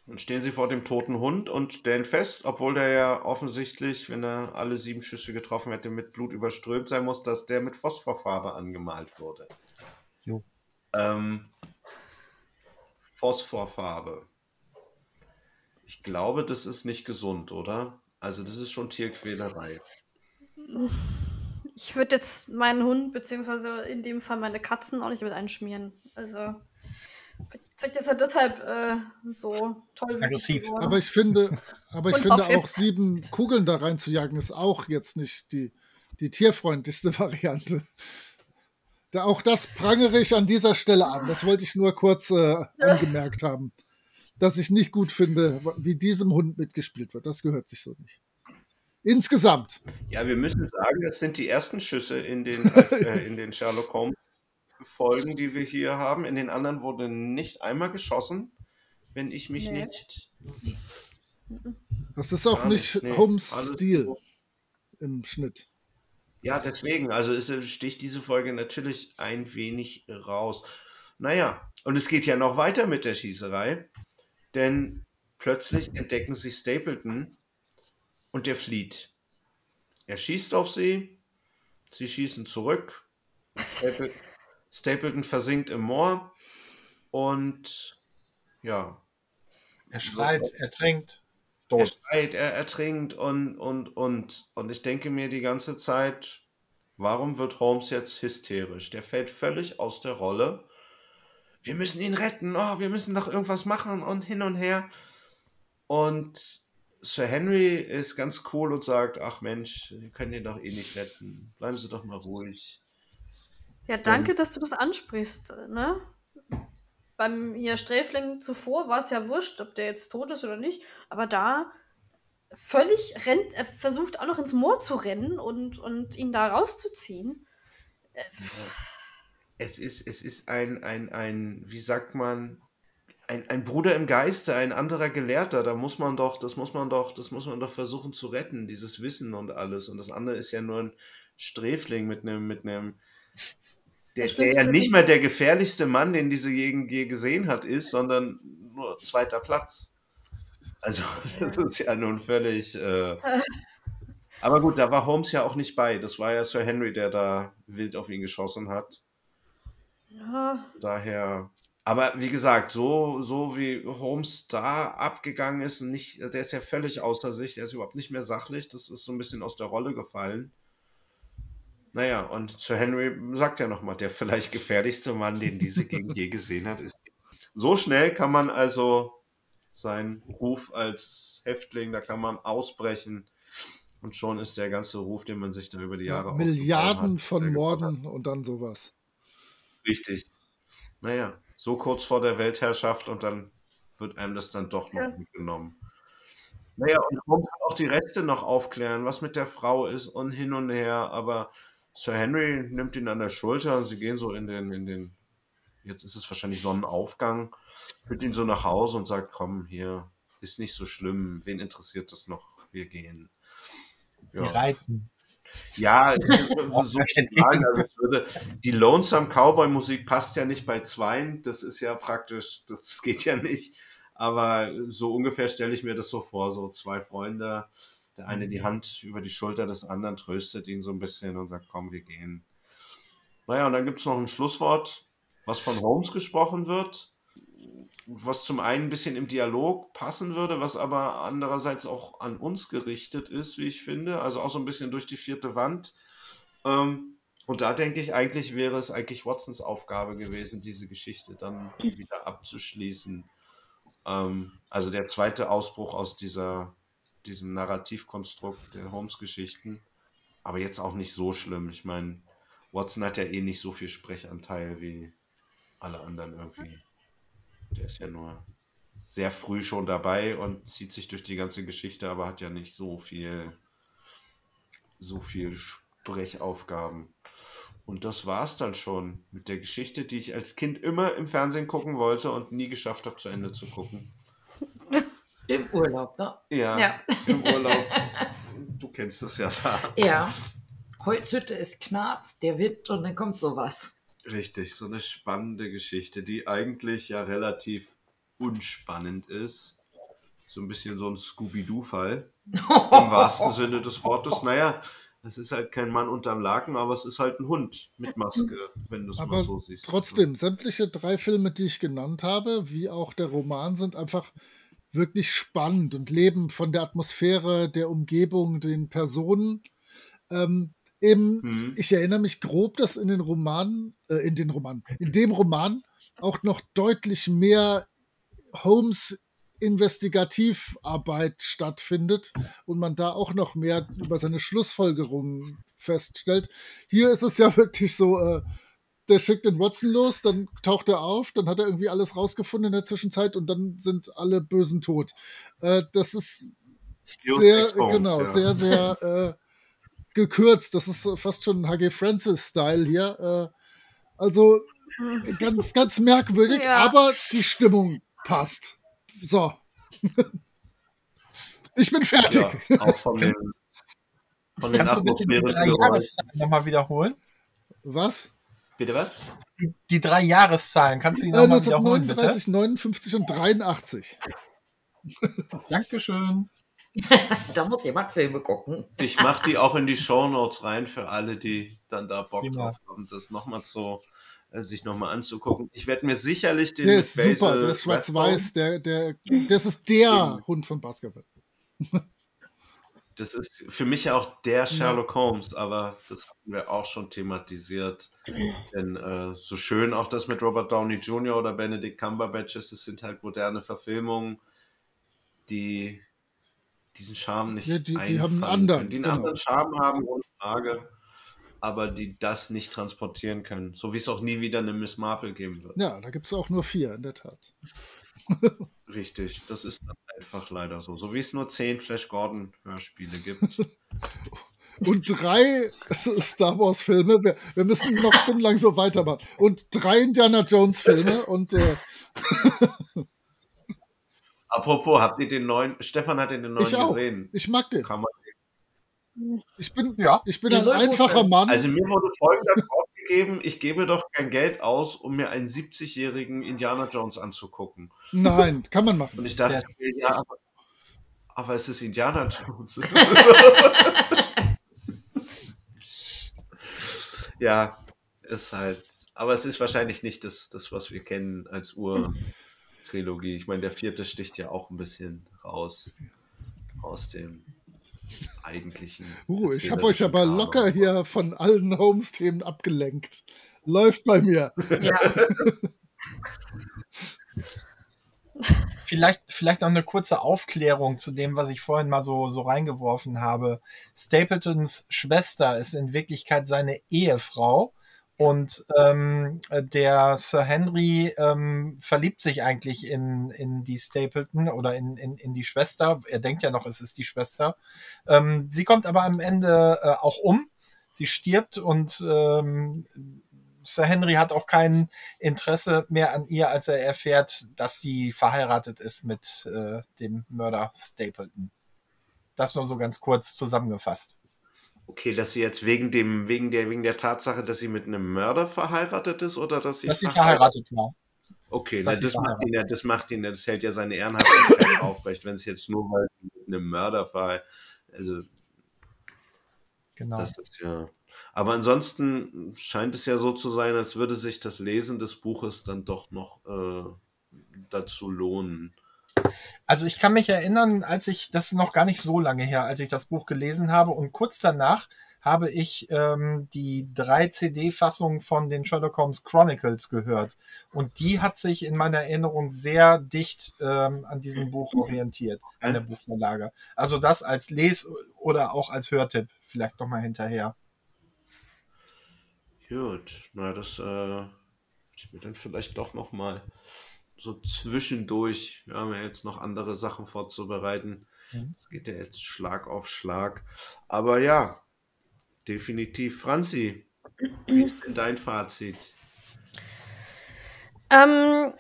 Dann stehen sie vor dem toten Hund und stellen fest, obwohl der ja offensichtlich, wenn er alle sieben Schüsse getroffen hätte, mit Blut überströmt sein muss, dass der mit Phosphorfarbe angemalt wurde. Jo. Ähm, Phosphorfarbe. Ich glaube, das ist nicht gesund, oder? Also das ist schon Tierquälerei. Ich würde jetzt meinen Hund, beziehungsweise in dem Fall meine Katzen, auch nicht mit einschmieren. Also vielleicht ist er deshalb äh, so toll. Aggressiv. Aber ich finde, aber ich finde auch sieben Kugeln da reinzujagen, ist auch jetzt nicht die, die tierfreundlichste Variante. Da, auch das prangere ich an dieser Stelle an. Das wollte ich nur kurz äh, angemerkt haben. Dass ich nicht gut finde, wie diesem Hund mitgespielt wird. Das gehört sich so nicht. Insgesamt. Ja, wir müssen sagen, das sind die ersten Schüsse in den, äh, in den Sherlock Holmes Folgen, die wir hier haben. In den anderen wurde nicht einmal geschossen, wenn ich mich nee. nicht. Das ist auch nicht, nicht nee, Holmes Stil im Schnitt. Ja, deswegen, also ist, sticht diese Folge natürlich ein wenig raus. Naja, und es geht ja noch weiter mit der Schießerei, denn plötzlich entdecken sie Stapleton und der flieht. Er schießt auf sie, sie schießen zurück. Stapleton versinkt im Moor und ja, Er schreit, er trinkt. Er schreit, er ertrinkt und, und, und. Und ich denke mir die ganze Zeit, warum wird Holmes jetzt hysterisch? Der fällt völlig aus der Rolle. Wir müssen ihn retten, oh, wir müssen doch irgendwas machen und hin und her. Und Sir Henry ist ganz cool und sagt, ach Mensch, wir können ihn doch eh nicht retten. Bleiben Sie doch mal ruhig. Ja, danke, dass du das ansprichst. Ne? Beim hier Sträfling zuvor war es ja wurscht, ob der jetzt tot ist oder nicht, aber da völlig rennt, er versucht auch noch ins Moor zu rennen und, und ihn da rauszuziehen. Äh, es ist, es ist ein, ein, ein, wie sagt man, ein, ein Bruder im Geiste, ein anderer Gelehrter, da muss man doch, das muss man doch, das muss man doch versuchen zu retten, dieses Wissen und alles. Und das andere ist ja nur ein Sträfling mit einem, mit einem, der, der ja nicht mehr der gefährlichste Mann, den diese Gegend je gesehen hat, ist, sondern nur zweiter Platz. Also, das ist ja nun völlig. Äh, aber gut, da war Holmes ja auch nicht bei. Das war ja Sir Henry, der da wild auf ihn geschossen hat. Ja. Daher aber wie gesagt, so, so wie Holmes da abgegangen ist, nicht, der ist ja völlig außer sich, der ist überhaupt nicht mehr sachlich, das ist so ein bisschen aus der Rolle gefallen. Naja, und Sir Henry sagt ja nochmal, der vielleicht gefährlichste Mann, den diese Gegend je gesehen hat, ist. So schnell kann man also seinen Ruf als Häftling, da kann man ausbrechen. Und schon ist der ganze Ruf, den man sich da über die Jahre ja, Milliarden hat, von Morden und dann sowas. Richtig. Naja, so kurz vor der Weltherrschaft und dann wird einem das dann doch noch ja. mitgenommen. Naja, und man kann auch die Reste noch aufklären, was mit der Frau ist und hin und her, aber Sir Henry nimmt ihn an der Schulter und sie gehen so in den, in den, jetzt ist es wahrscheinlich Sonnenaufgang, führt ihn so nach Hause und sagt, komm, hier, ist nicht so schlimm, wen interessiert das noch, wir gehen. Sie ja. reiten. Ja, so sagen, also würde, die Lonesome Cowboy Musik passt ja nicht bei Zweien, das ist ja praktisch, das geht ja nicht. Aber so ungefähr stelle ich mir das so vor, so zwei Freunde, der eine die mhm. Hand über die Schulter des anderen tröstet ihn so ein bisschen und sagt, komm, wir gehen. Naja, und dann gibt es noch ein Schlusswort, was von Holmes gesprochen wird was zum einen ein bisschen im Dialog passen würde, was aber andererseits auch an uns gerichtet ist, wie ich finde. Also auch so ein bisschen durch die vierte Wand. Ähm, und da denke ich, eigentlich wäre es eigentlich Watsons Aufgabe gewesen, diese Geschichte dann wieder abzuschließen. Ähm, also der zweite Ausbruch aus dieser, diesem Narrativkonstrukt der Holmes-Geschichten. Aber jetzt auch nicht so schlimm. Ich meine, Watson hat ja eh nicht so viel Sprechanteil wie alle anderen irgendwie. Der ist ja nur sehr früh schon dabei und zieht sich durch die ganze Geschichte, aber hat ja nicht so viel, so viel Sprechaufgaben. Und das war es dann schon mit der Geschichte, die ich als Kind immer im Fernsehen gucken wollte und nie geschafft habe, zu Ende zu gucken. Im Urlaub, ne? Ja, ja. im Urlaub. Du kennst das ja da. Ja. Holzhütte ist Knarz, der Wind und dann kommt sowas. Richtig, so eine spannende Geschichte, die eigentlich ja relativ unspannend ist. So ein bisschen so ein Scooby-Doo-Fall. Im wahrsten Sinne des Wortes. Naja, es ist halt kein Mann unterm Laken, aber es ist halt ein Hund mit Maske, wenn du es mal so siehst. Trotzdem, sämtliche drei Filme, die ich genannt habe, wie auch der Roman, sind einfach wirklich spannend und leben von der Atmosphäre, der Umgebung, den Personen. Ähm, Eben, mhm. ich erinnere mich grob, dass in den Romanen, äh, in den Romanen, in dem Roman auch noch deutlich mehr Holmes Investigativarbeit stattfindet und man da auch noch mehr über seine Schlussfolgerungen feststellt. Hier ist es ja wirklich so, äh, der schickt den Watson los, dann taucht er auf, dann hat er irgendwie alles rausgefunden in der Zwischenzeit und dann sind alle Bösen tot. Äh, das ist sehr, genau, ja. sehr, sehr äh, gekürzt. Das ist fast schon HG Francis-Style hier. Äh, also ganz, ganz merkwürdig, ja. aber die Stimmung passt. So. ich bin fertig. Ja, auch von den, von den Kannst du bitte die drei Jahreszahlen nochmal wiederholen? Was? Bitte was? Die, die drei Jahreszahlen, kannst du die nochmal äh, wiederholen, 39, bitte? 59 und 83. Dankeschön. da muss jemand Filme gucken. Ich mache die auch in die Show Notes rein für alle, die dann da Bock drauf haben, das nochmal zu äh, sich nochmal anzugucken. Ich werde mir sicherlich den. Der ist super, der ist schwarz-weiß, der, der, das ist der Hund von Basketball. Das ist für mich auch der Sherlock Holmes, aber das haben wir auch schon thematisiert. Denn äh, so schön auch das mit Robert Downey Jr. oder Benedict Cumberbatch ist, es sind halt moderne Verfilmungen, die diesen Charme nicht ja, die, die haben einen anderen, können, die einen genau. anderen Charme haben, ohne Frage, aber die das nicht transportieren können. So wie es auch nie wieder eine Miss Marple geben wird. Ja, da gibt es auch nur vier, in der Tat. Richtig, das ist einfach leider so. So wie es nur zehn Flash Gordon Hörspiele gibt. Und drei Star Wars Filme. Wir, wir, müssen noch stundenlang so weitermachen. Und drei Indiana Jones Filme und äh Apropos, habt ihr den neuen? Stefan hat den neuen ich auch. gesehen. Ich mag den. Kann man ich bin, ja. ich bin ein einfacher Mann. Also mir wurde folgender Gegeben, ich gebe doch kein Geld aus, um mir einen 70-jährigen Indiana Jones anzugucken. Nein, kann man machen. Und ich dachte, ja, aber, aber es ist Indiana Jones. ja, ist halt, aber es ist wahrscheinlich nicht das, das was wir kennen als Ur-Trilogie. Ich meine, der vierte sticht ja auch ein bisschen raus aus dem eigentlichen. Uh, ich habe euch aber locker hier von allen Holmes-Themen abgelenkt. Läuft bei mir. Ja. vielleicht, vielleicht noch eine kurze Aufklärung zu dem, was ich vorhin mal so, so reingeworfen habe. Stapletons Schwester ist in Wirklichkeit seine Ehefrau und ähm, der Sir Henry ähm, verliebt sich eigentlich in, in die Stapleton oder in, in, in die Schwester. Er denkt ja noch, es ist die Schwester. Ähm, sie kommt aber am Ende äh, auch um. Sie stirbt und ähm, Sir Henry hat auch kein Interesse mehr an ihr, als er erfährt, dass sie verheiratet ist mit äh, dem Mörder Stapleton. Das nur so ganz kurz zusammengefasst. Okay, dass sie jetzt wegen dem, wegen der, wegen der Tatsache, dass sie mit einem Mörder verheiratet ist oder dass sie, dass sie verheiratet war. Okay, na, das, macht ihn ja, das macht ihn ja, das hält ja seine Ehrenhaftigkeit aufrecht, wenn es jetzt nur weil sie mit einem Mörder war. Also, genau. Das ist ja. Aber ansonsten scheint es ja so zu sein, als würde sich das Lesen des Buches dann doch noch äh, dazu lohnen. Also ich kann mich erinnern, als ich, das ist noch gar nicht so lange her, als ich das Buch gelesen habe und kurz danach habe ich ähm, die drei CD-Fassungen von den Sherlock Holmes Chronicles gehört. Und die hat sich in meiner Erinnerung sehr dicht ähm, an diesem Buch orientiert, an der Buchvorlage. Also das als Les- oder auch als Hörtipp vielleicht nochmal hinterher. Gut, na das äh, ich mir dann vielleicht doch nochmal so zwischendurch. Wir haben ja jetzt noch andere Sachen vorzubereiten. Mhm. Es mhm. geht ja jetzt Schlag auf Schlag. Aber ja, definitiv. Franzi, wie ist denn dein Fazit? Ähm,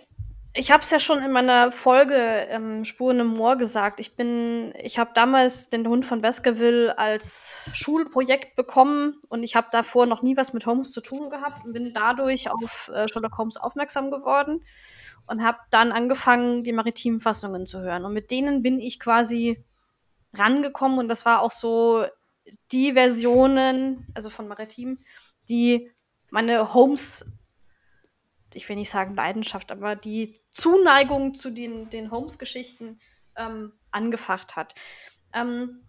ich habe es ja schon in meiner Folge ähm, Spuren im Moor gesagt. Ich bin, ich habe damals den Hund von Baskerville als Schulprojekt bekommen und ich habe davor noch nie was mit Holmes zu tun gehabt und bin dadurch auf äh, Sherlock Holmes aufmerksam geworden und habe dann angefangen, die maritimen Fassungen zu hören. Und mit denen bin ich quasi rangekommen und das war auch so die Versionen, also von Maritim, die meine Holmes, ich will nicht sagen Leidenschaft, aber die Zuneigung zu den, den Holmes-Geschichten ähm, angefacht hat. Ähm,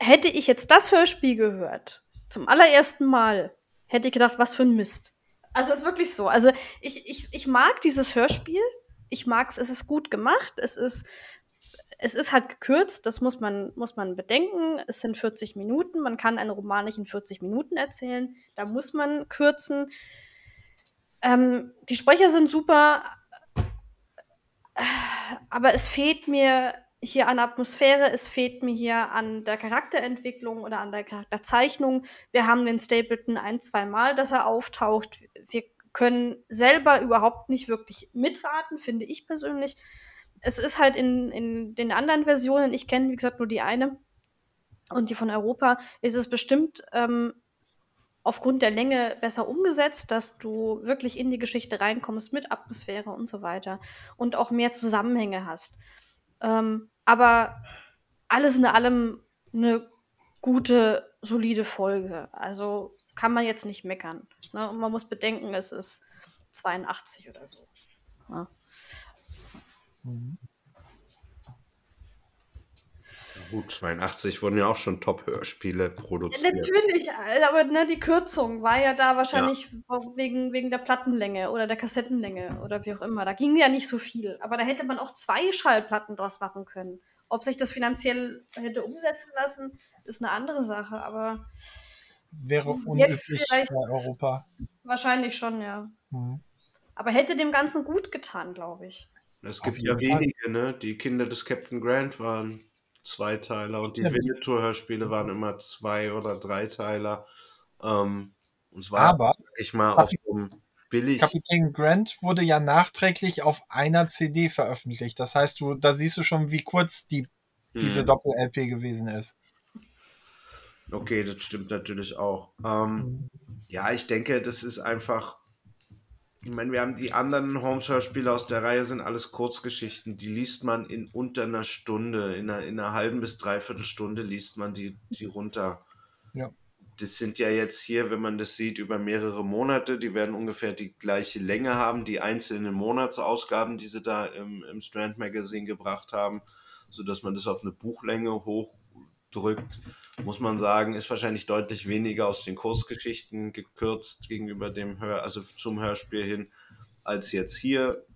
hätte ich jetzt das Hörspiel gehört, zum allerersten Mal, hätte ich gedacht, was für ein Mist. Also es ist wirklich so. Also ich, ich, ich mag dieses Hörspiel. Ich mag es, es ist gut gemacht. Es ist, es ist halt gekürzt, das muss man, muss man bedenken. Es sind 40 Minuten. Man kann einen Roman nicht in 40 Minuten erzählen. Da muss man kürzen. Ähm, die Sprecher sind super, aber es fehlt mir hier an Atmosphäre, es fehlt mir hier an der Charakterentwicklung oder an der Charakterzeichnung. Wir haben den Stapleton ein, zwei Mal, dass er auftaucht. Wir können selber überhaupt nicht wirklich mitraten, finde ich persönlich. Es ist halt in, in den anderen Versionen, ich kenne, wie gesagt, nur die eine und die von Europa, ist es bestimmt ähm, aufgrund der Länge besser umgesetzt, dass du wirklich in die Geschichte reinkommst mit Atmosphäre und so weiter und auch mehr Zusammenhänge hast. Ähm, aber alles in allem eine gute, solide Folge. Also kann man jetzt nicht meckern. Ne? Und man muss bedenken, es ist 82 oder so. Ja. Mhm. Gut, 82 wurden ja auch schon Top-Hörspiele produziert. Ja, natürlich, aber ne, die Kürzung war ja da wahrscheinlich ja. wegen, wegen der Plattenlänge oder der Kassettenlänge oder wie auch immer. Da ging ja nicht so viel. Aber da hätte man auch zwei Schallplatten draus machen können. Ob sich das finanziell hätte umsetzen lassen, ist eine andere Sache, aber. Wäre unüblich bei Europa. Wahrscheinlich schon, ja. Mhm. Aber hätte dem Ganzen gut getan, glaube ich. Es gibt ja wenige, ne? Die Kinder des Captain Grant waren Zweiteiler und die ja. Winnetou-Hörspiele waren immer Zwei- oder Dreiteiler. Ähm, und zwar Aber ich mal auf so einem billig. Kapitän Grant wurde ja nachträglich auf einer CD veröffentlicht. Das heißt, du, da siehst du schon, wie kurz die, diese hm. Doppel-LP gewesen ist. Okay, das stimmt natürlich auch. Ähm, mhm. ja, ich denke, das ist einfach ich meine, wir haben die anderen Holmes-Hörspiele aus der Reihe, sind alles Kurzgeschichten. Die liest man in unter einer Stunde, in einer, in einer halben bis dreiviertel Stunde liest man die, die runter. Ja. Das sind ja jetzt hier, wenn man das sieht, über mehrere Monate. Die werden ungefähr die gleiche Länge haben, die einzelnen Monatsausgaben, die sie da im, im Strand Magazine gebracht haben, sodass man das auf eine Buchlänge hochdrückt muss man sagen, ist wahrscheinlich deutlich weniger aus den Kursgeschichten gekürzt gegenüber dem Hör, also zum Hörspiel hin, als jetzt hier.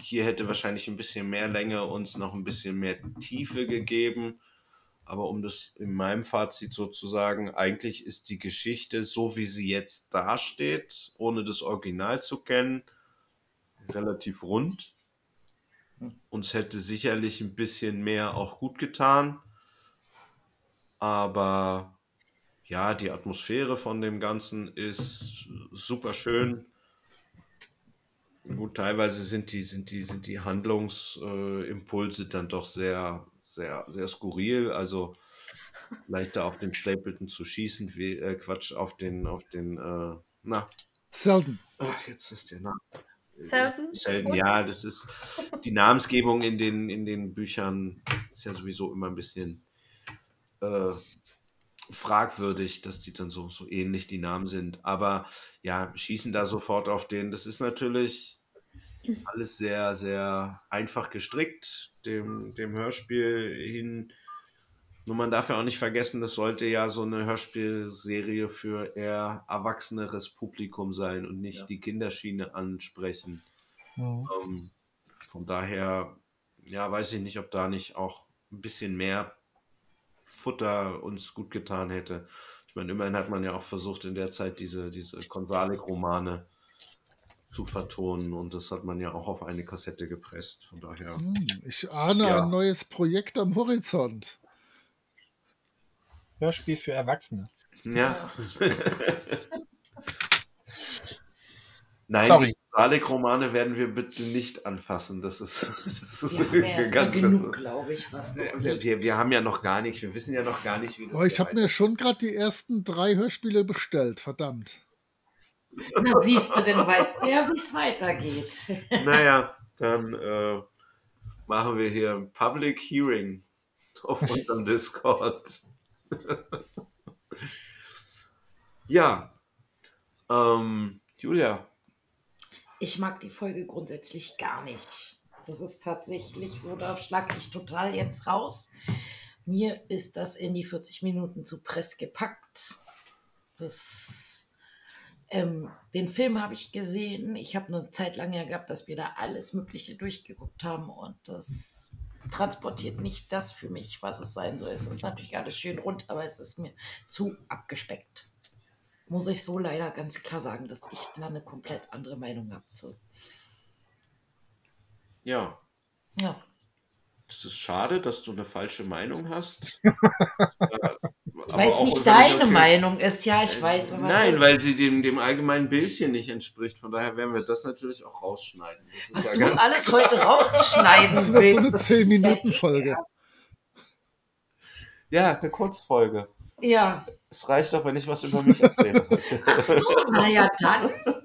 Hier hätte wahrscheinlich ein bisschen mehr Länge uns noch ein bisschen mehr Tiefe gegeben. Aber um das in meinem Fazit sozusagen, eigentlich ist die Geschichte, so wie sie jetzt dasteht, ohne das Original zu kennen, relativ rund. Uns hätte sicherlich ein bisschen mehr auch gut getan. Aber ja, die Atmosphäre von dem Ganzen ist super schön. Gut, teilweise sind die, sind die, sind die Handlungsimpulse äh, dann doch sehr, sehr, sehr skurril. Also leichter auf den Stapleton zu schießen, wie, äh, Quatsch, auf den, auf den, äh, na. Selten. Ach, jetzt ist der Name. Selten? Selten, ja, das ist die Namensgebung in den, in den Büchern ist ja sowieso immer ein bisschen äh, fragwürdig, dass die dann so, so ähnlich die Namen sind. Aber ja, schießen da sofort auf den. Das ist natürlich alles sehr, sehr einfach gestrickt, dem, dem Hörspiel hin. Nur man darf ja auch nicht vergessen, das sollte ja so eine Hörspielserie für eher erwachseneres Publikum sein und nicht ja. die Kinderschiene ansprechen. Mhm. Ähm, von daher, ja, weiß ich nicht, ob da nicht auch ein bisschen mehr Futter uns gut getan hätte. Ich meine, immerhin hat man ja auch versucht, in der Zeit diese, diese Konsalik-Romane zu vertonen und das hat man ja auch auf eine Kassette gepresst. Von daher. Hm, ich ahne ja. ein neues Projekt am Horizont. Hörspiel für Erwachsene. Ja. Nein, Sorry. Dalek-Romane werden wir bitte nicht anfassen. Das ist, das ist ja, ganz, genug, glaube ich. Was wir, wir haben ja noch gar nichts, wir wissen ja noch gar nicht, wie das Aber ich habe mir schon gerade die ersten drei Hörspiele bestellt, verdammt. Na, siehst du, denn weißt du ja, wie es weitergeht. Naja, dann äh, machen wir hier ein Public Hearing auf unserem Discord. ja, ähm, Julia, ich mag die Folge grundsätzlich gar nicht. Das ist tatsächlich so, da schlag ich total jetzt raus. Mir ist das in die 40 Minuten zu press gepackt. Das, ähm, den Film habe ich gesehen. Ich habe eine Zeit lang ja gehabt, dass wir da alles Mögliche durchgeguckt haben und das transportiert nicht das für mich, was es sein soll. Es ist natürlich alles schön rund, aber es ist mir zu abgespeckt muss ich so leider ganz klar sagen, dass ich da eine komplett andere Meinung habe. So. Ja. Ja. Das ist schade, dass du eine falsche Meinung hast. weil es nicht deine okay. Meinung ist, ja, ich weiß. Aber Nein, weil sie dem, dem allgemeinen Bildchen nicht entspricht. Von daher werden wir das natürlich auch rausschneiden. Was ja du alles klar. heute rausschneiden das willst. Das so eine 10-Minuten-Folge. Ja, eine Kurzfolge. Ja. Es reicht doch, wenn ich was über mich erzähle heute. Ach so, naja, dann.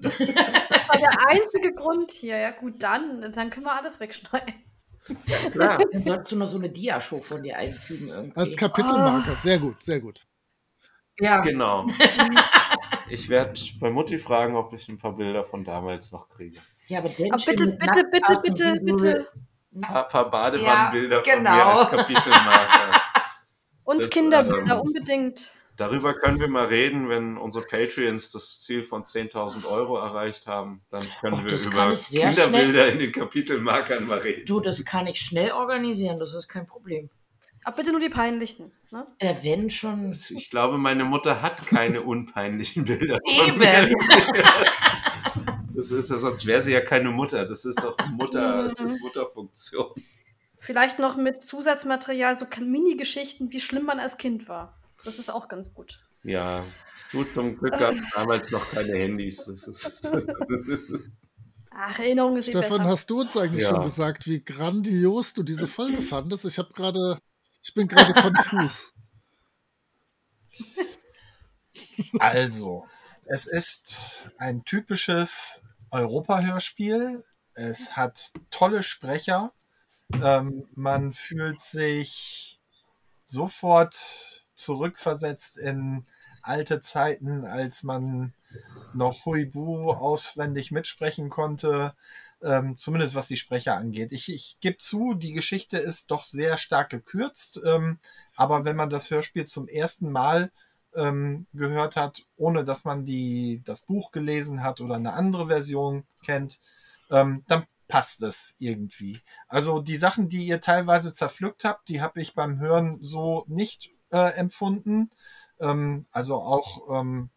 Das war der einzige Grund hier. Ja, gut, dann. Dann können wir alles wegschneiden. Ja, klar. Dann solltest du noch so eine Dia-Show von dir einfügen. Irgendwie. Als Kapitelmarker. Oh. Sehr gut, sehr gut. Ja. Genau. Ich werde bei Mutti fragen, ob ich ein paar Bilder von damals noch kriege. Ja, aber, aber bitte, bitte, bitte, bitte, bitte. Ein paar, paar Badewannenbilder ja, genau. von mir als Kapitelmarker. Und Das, Kinderbilder, ähm, unbedingt. Darüber können wir mal reden, wenn unsere Patreons das Ziel von 10.000 Euro erreicht haben. Dann können Och, wir über Kinderbilder in den Kapitelmarkern mal reden. Du, das kann ich schnell organisieren, das ist kein Problem. Aber bitte nur die peinlichen. Ne? Äh, wenn schon. Ich glaube, meine Mutter hat keine unpeinlichen Bilder. von Eben. mir. Das ist ja, sonst wäre sie ja keine Mutter. Das ist doch Mutter, ist Mutterfunktion. Vielleicht noch mit Zusatzmaterial, so Mini-Geschichten, wie schlimm man als Kind war. Das ist auch ganz gut. Ja, gut, zum Glück gab es damals noch keine Handys. Das ist, Ach, Erinnerung ist eh Stefan, besser. hast du uns eigentlich Ja. schon gesagt, wie grandios du diese Folge fandest? Ich habe gerade, ich bin gerade konfus. Also, es ist ein typisches Europa-Hörspiel. Es hat tolle Sprecher. Ähm, man fühlt sich sofort zurückversetzt in alte Zeiten, als man noch Huibu auswendig mitsprechen konnte. Ähm, zumindest was die Sprecher angeht. Ich, ich gebe zu, die Geschichte ist doch sehr stark gekürzt. Ähm, aber wenn man das Hörspiel zum ersten Mal ähm, gehört hat, ohne dass man die, das Buch gelesen hat oder eine andere Version kennt, ähm, dann passt es irgendwie. Also die Sachen, die ihr teilweise zerpflückt habt, die habe ich beim Hören so nicht äh, empfunden. Ähm, also auch, ähm,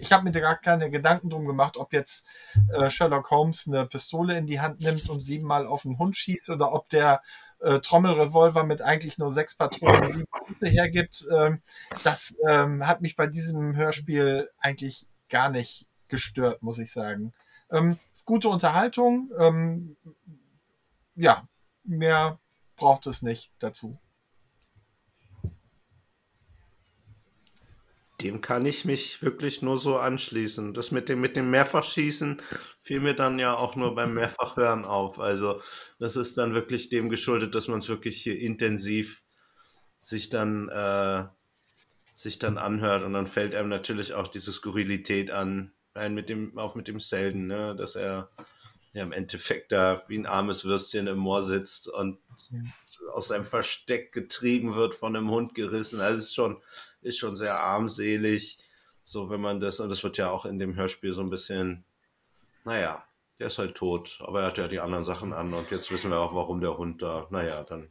ich habe mir da gar keine Gedanken drum gemacht, ob jetzt äh, Sherlock Holmes eine Pistole in die Hand nimmt und siebenmal auf den Hund schießt oder ob der äh, Trommelrevolver mit eigentlich nur sechs Patronen sieben Schüsse hergibt. Ähm, das ähm, hat mich bei diesem Hörspiel eigentlich gar nicht gestört, muss ich sagen. Ähm, ist gute Unterhaltung. Ähm, ja, mehr braucht es nicht dazu. Dem kann ich mich wirklich nur so anschließen. Das mit dem, mit dem Mehrfachschießen fiel mir dann ja auch nur beim Mehrfachhören auf. Also das ist dann wirklich dem geschuldet, dass man es wirklich hier intensiv sich dann, äh, sich dann anhört und dann fällt einem natürlich auch diese Skurrilität an, ein mit dem, auch mit dem Selden, ne? dass er ja im Endeffekt da wie ein armes Würstchen im Moor sitzt und aus seinem Versteck getrieben wird, von einem Hund gerissen. Also ist schon, ist schon sehr armselig, so wenn man das, und das wird ja auch in dem Hörspiel so ein bisschen, naja, der ist halt tot, aber er hat ja die anderen Sachen an und jetzt wissen wir auch, warum der Hund da, naja, dann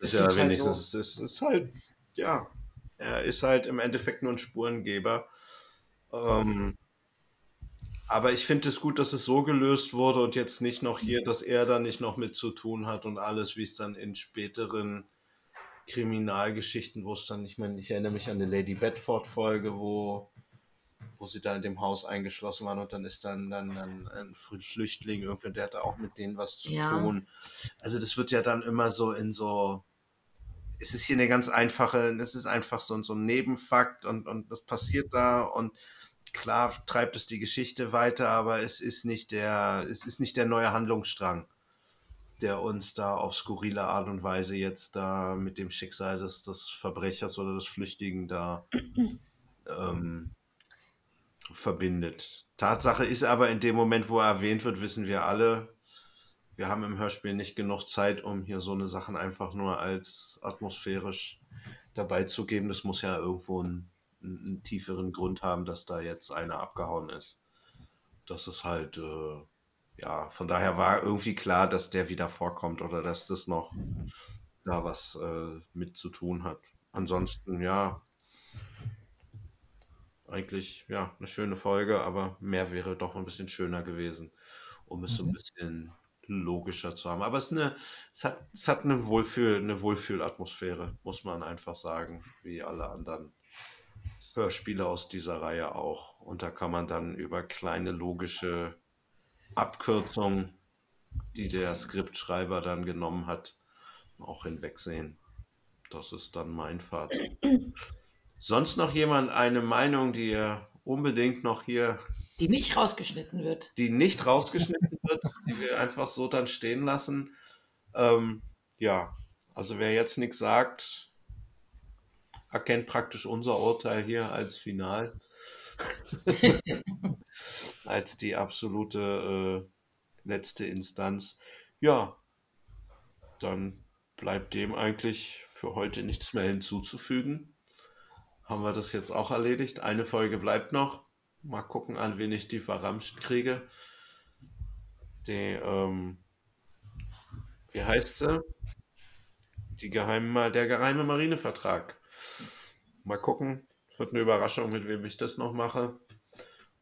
ist Ist ja halt wenigstens, so. es ist, es ist halt, ja, er ist halt im Endeffekt nur ein Spurengeber. Ähm, aber ich finde es gut, dass es so gelöst wurde und jetzt nicht noch hier, dass er da nicht noch mit zu tun hat und alles, wie es dann in späteren Kriminalgeschichten, wo es dann, ich meine, ich erinnere mich an eine Lady Bedford-Folge, wo, wo sie da in dem Haus eingeschlossen waren und dann ist dann, dann, dann ein Flüchtling irgendwie, der hat da auch mit denen was zu Ja. tun. Also das wird ja dann immer so in so, es ist hier eine ganz einfache, es ist einfach so, so ein Nebenfakt und, und das passiert da und klar treibt es die Geschichte weiter, aber es ist nicht der, es ist nicht der neue Handlungsstrang, der uns da auf skurrile Art und Weise jetzt da mit dem Schicksal des, des Verbrechers oder des Flüchtigen da ähm, verbindet. Tatsache ist aber in dem Moment, wo er erwähnt wird, wissen wir alle, wir haben im Hörspiel nicht genug Zeit, um hier so eine Sachen einfach nur als atmosphärisch dabei zu geben. Das muss ja irgendwo einen, einen tieferen Grund haben, dass da jetzt einer abgehauen ist. Das ist halt, äh, ja, von daher war irgendwie klar, dass der wieder vorkommt oder dass das noch da was äh, mit zu tun hat. Ansonsten, ja, eigentlich, ja, eine schöne Folge, aber mehr wäre doch ein bisschen schöner gewesen, um es so ein bisschen logischer zu haben. Aber es, eine, es, hat, es hat eine, Wohlfühl, eine Wohlfühlatmosphäre, muss man einfach sagen, wie alle anderen Hörspiele aus dieser Reihe auch. Und da kann man dann über kleine logische Abkürzungen, die der Skriptschreiber dann genommen hat, auch hinwegsehen. Das ist dann mein Fazit. Sonst noch jemand eine Meinung, die er unbedingt noch hier, Die nicht rausgeschnitten wird. die nicht rausgeschnitten wird, die wir einfach so dann stehen lassen? Ähm, ja, also wer jetzt nichts sagt, erkennt praktisch unser Urteil hier als Final. als die absolute äh, letzte Instanz. Ja, dann bleibt dem eigentlich für heute nichts mehr hinzuzufügen. Haben wir das jetzt auch erledigt? Eine Folge bleibt noch. Mal gucken, an wen ich die verramscht kriege. Die, ähm, wie heißt sie? Die geheime, der geheime Marinevertrag. Mal gucken. Wird eine Überraschung, mit wem ich das noch mache.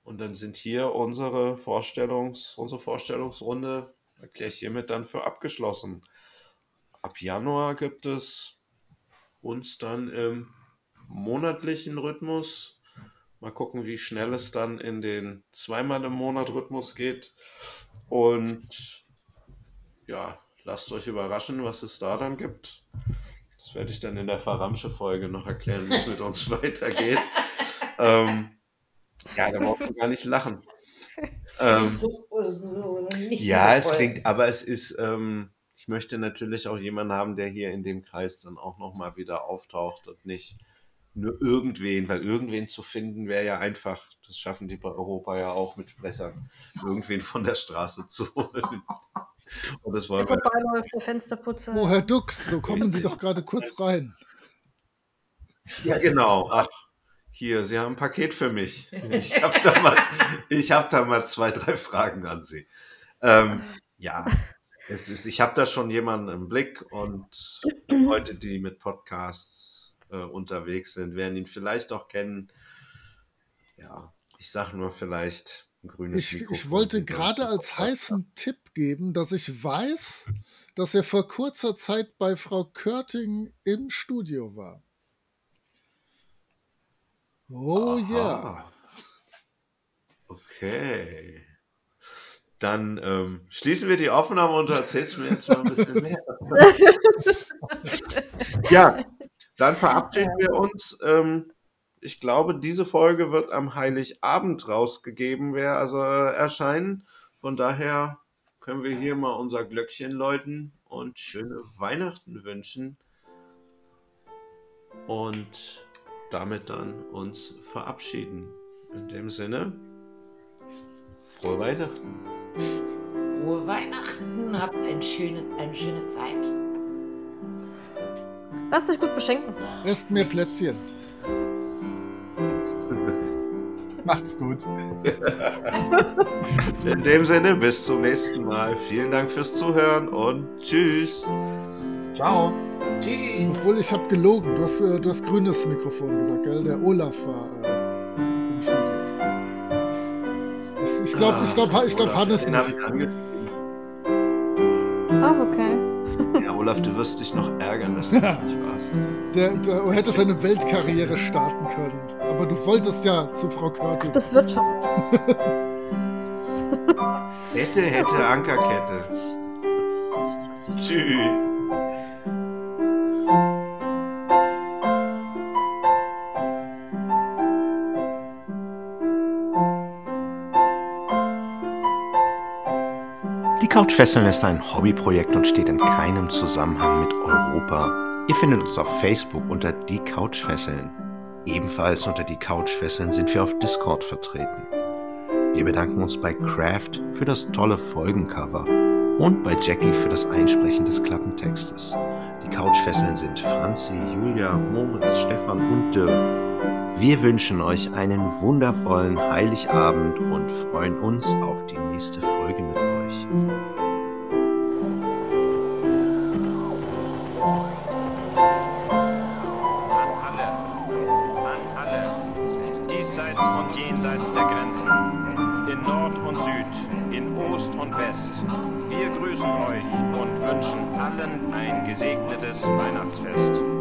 Und dann sind hier unsere Vorstellungs, unsere Vorstellungsrunde, erkläre ich hiermit dann für abgeschlossen. Ab Januar gibt es uns dann im monatlichen Rhythmus. Mal gucken, wie schnell es dann in den zweimal im Monat Rhythmus geht. Und ja, lasst euch überraschen, was es da dann gibt. Das werde ich dann in der Verramsche-Folge noch erklären, wie es mit uns weitergeht. ähm, ja, da braucht man gar nicht lachen. Ähm, so, so ja, es klingt, aber es ist, ähm, ich möchte natürlich auch jemanden haben, der hier in dem Kreis dann auch nochmal wieder auftaucht und nicht nur irgendwen, weil irgendwen zu finden wäre ja einfach, das schaffen die bei Europa ja auch mit Sprechern, irgendwen von der Straße zu holen. Und das wollen wir. Vorbeiläuft, der Fensterputzer. Oh, Herr Dux, so kommen Sie doch gerade kurz rein. Ja, genau. Ach, hier, Sie haben ein Paket für mich. Ich habe da, mal, hab da mal zwei, drei Fragen an Sie. Ähm, ja, ist, ich habe da schon jemanden im Blick und Leute, die mit Podcasts äh, unterwegs sind, werden ihn vielleicht auch kennen. Ja, ich sage nur vielleicht ich. Ich wollte gerade als heißen Tipp geben, dass ich weiß, dass er vor kurzer Zeit bei Frau Körting im Studio war. Oh ja. Yeah. Okay. Dann ähm, schließen wir die Aufnahme und erzählst mir jetzt mal ein bisschen mehr. ja, dann verabschieden wir uns. Ähm, ich glaube, diese Folge wird am Heiligabend rausgegeben, wer also äh, erscheinen. Von daher können wir hier mal unser Glöckchen läuten und schöne Weihnachten wünschen. Und damit dann uns verabschieden. In dem Sinne, frohe Weihnachten. Frohe Weihnachten, habt eine schöne, eine schöne Zeit. Lasst euch gut beschenken. Esst mir Plätzchen. Macht's gut. In dem Sinne, bis zum nächsten Mal. Vielen Dank fürs Zuhören und tschüss. Ciao. Tschüss. Obwohl ich habe gelogen. Du hast, äh, du hast grünes Mikrofon gesagt, gell? Der Olaf war äh, im Studio. Ich, ich glaube, ich glaube, ich glaube, Hannes nicht. Ach, okay. Ja, Olaf, du wirst dich noch ärgern, dass du nicht warst. Der, der hätte seine Weltkarriere starten können. Aber du wolltest ja zu Frau Körting. Das wird schon. hätte, hätte, Ankerkette. Tschüss. Die Couchfesseln ist ein Hobbyprojekt und steht in keinem Zusammenhang mit Europa. Ihr findet uns auf Facebook unter Die Couchfesseln. Ebenfalls unter Die Couchfesseln sind wir auf Discord vertreten. Wir bedanken uns bei Craft für das tolle Folgencover und bei Jackie für das Einsprechen des Klappentextes. Die Couchfesseln sind Franzi, Julia, Moritz, Stefan und Dirk. Wir wünschen euch einen wundervollen Heiligabend und freuen uns auf die nächste Folge mit euch. Allen ein gesegnetes Weihnachtsfest.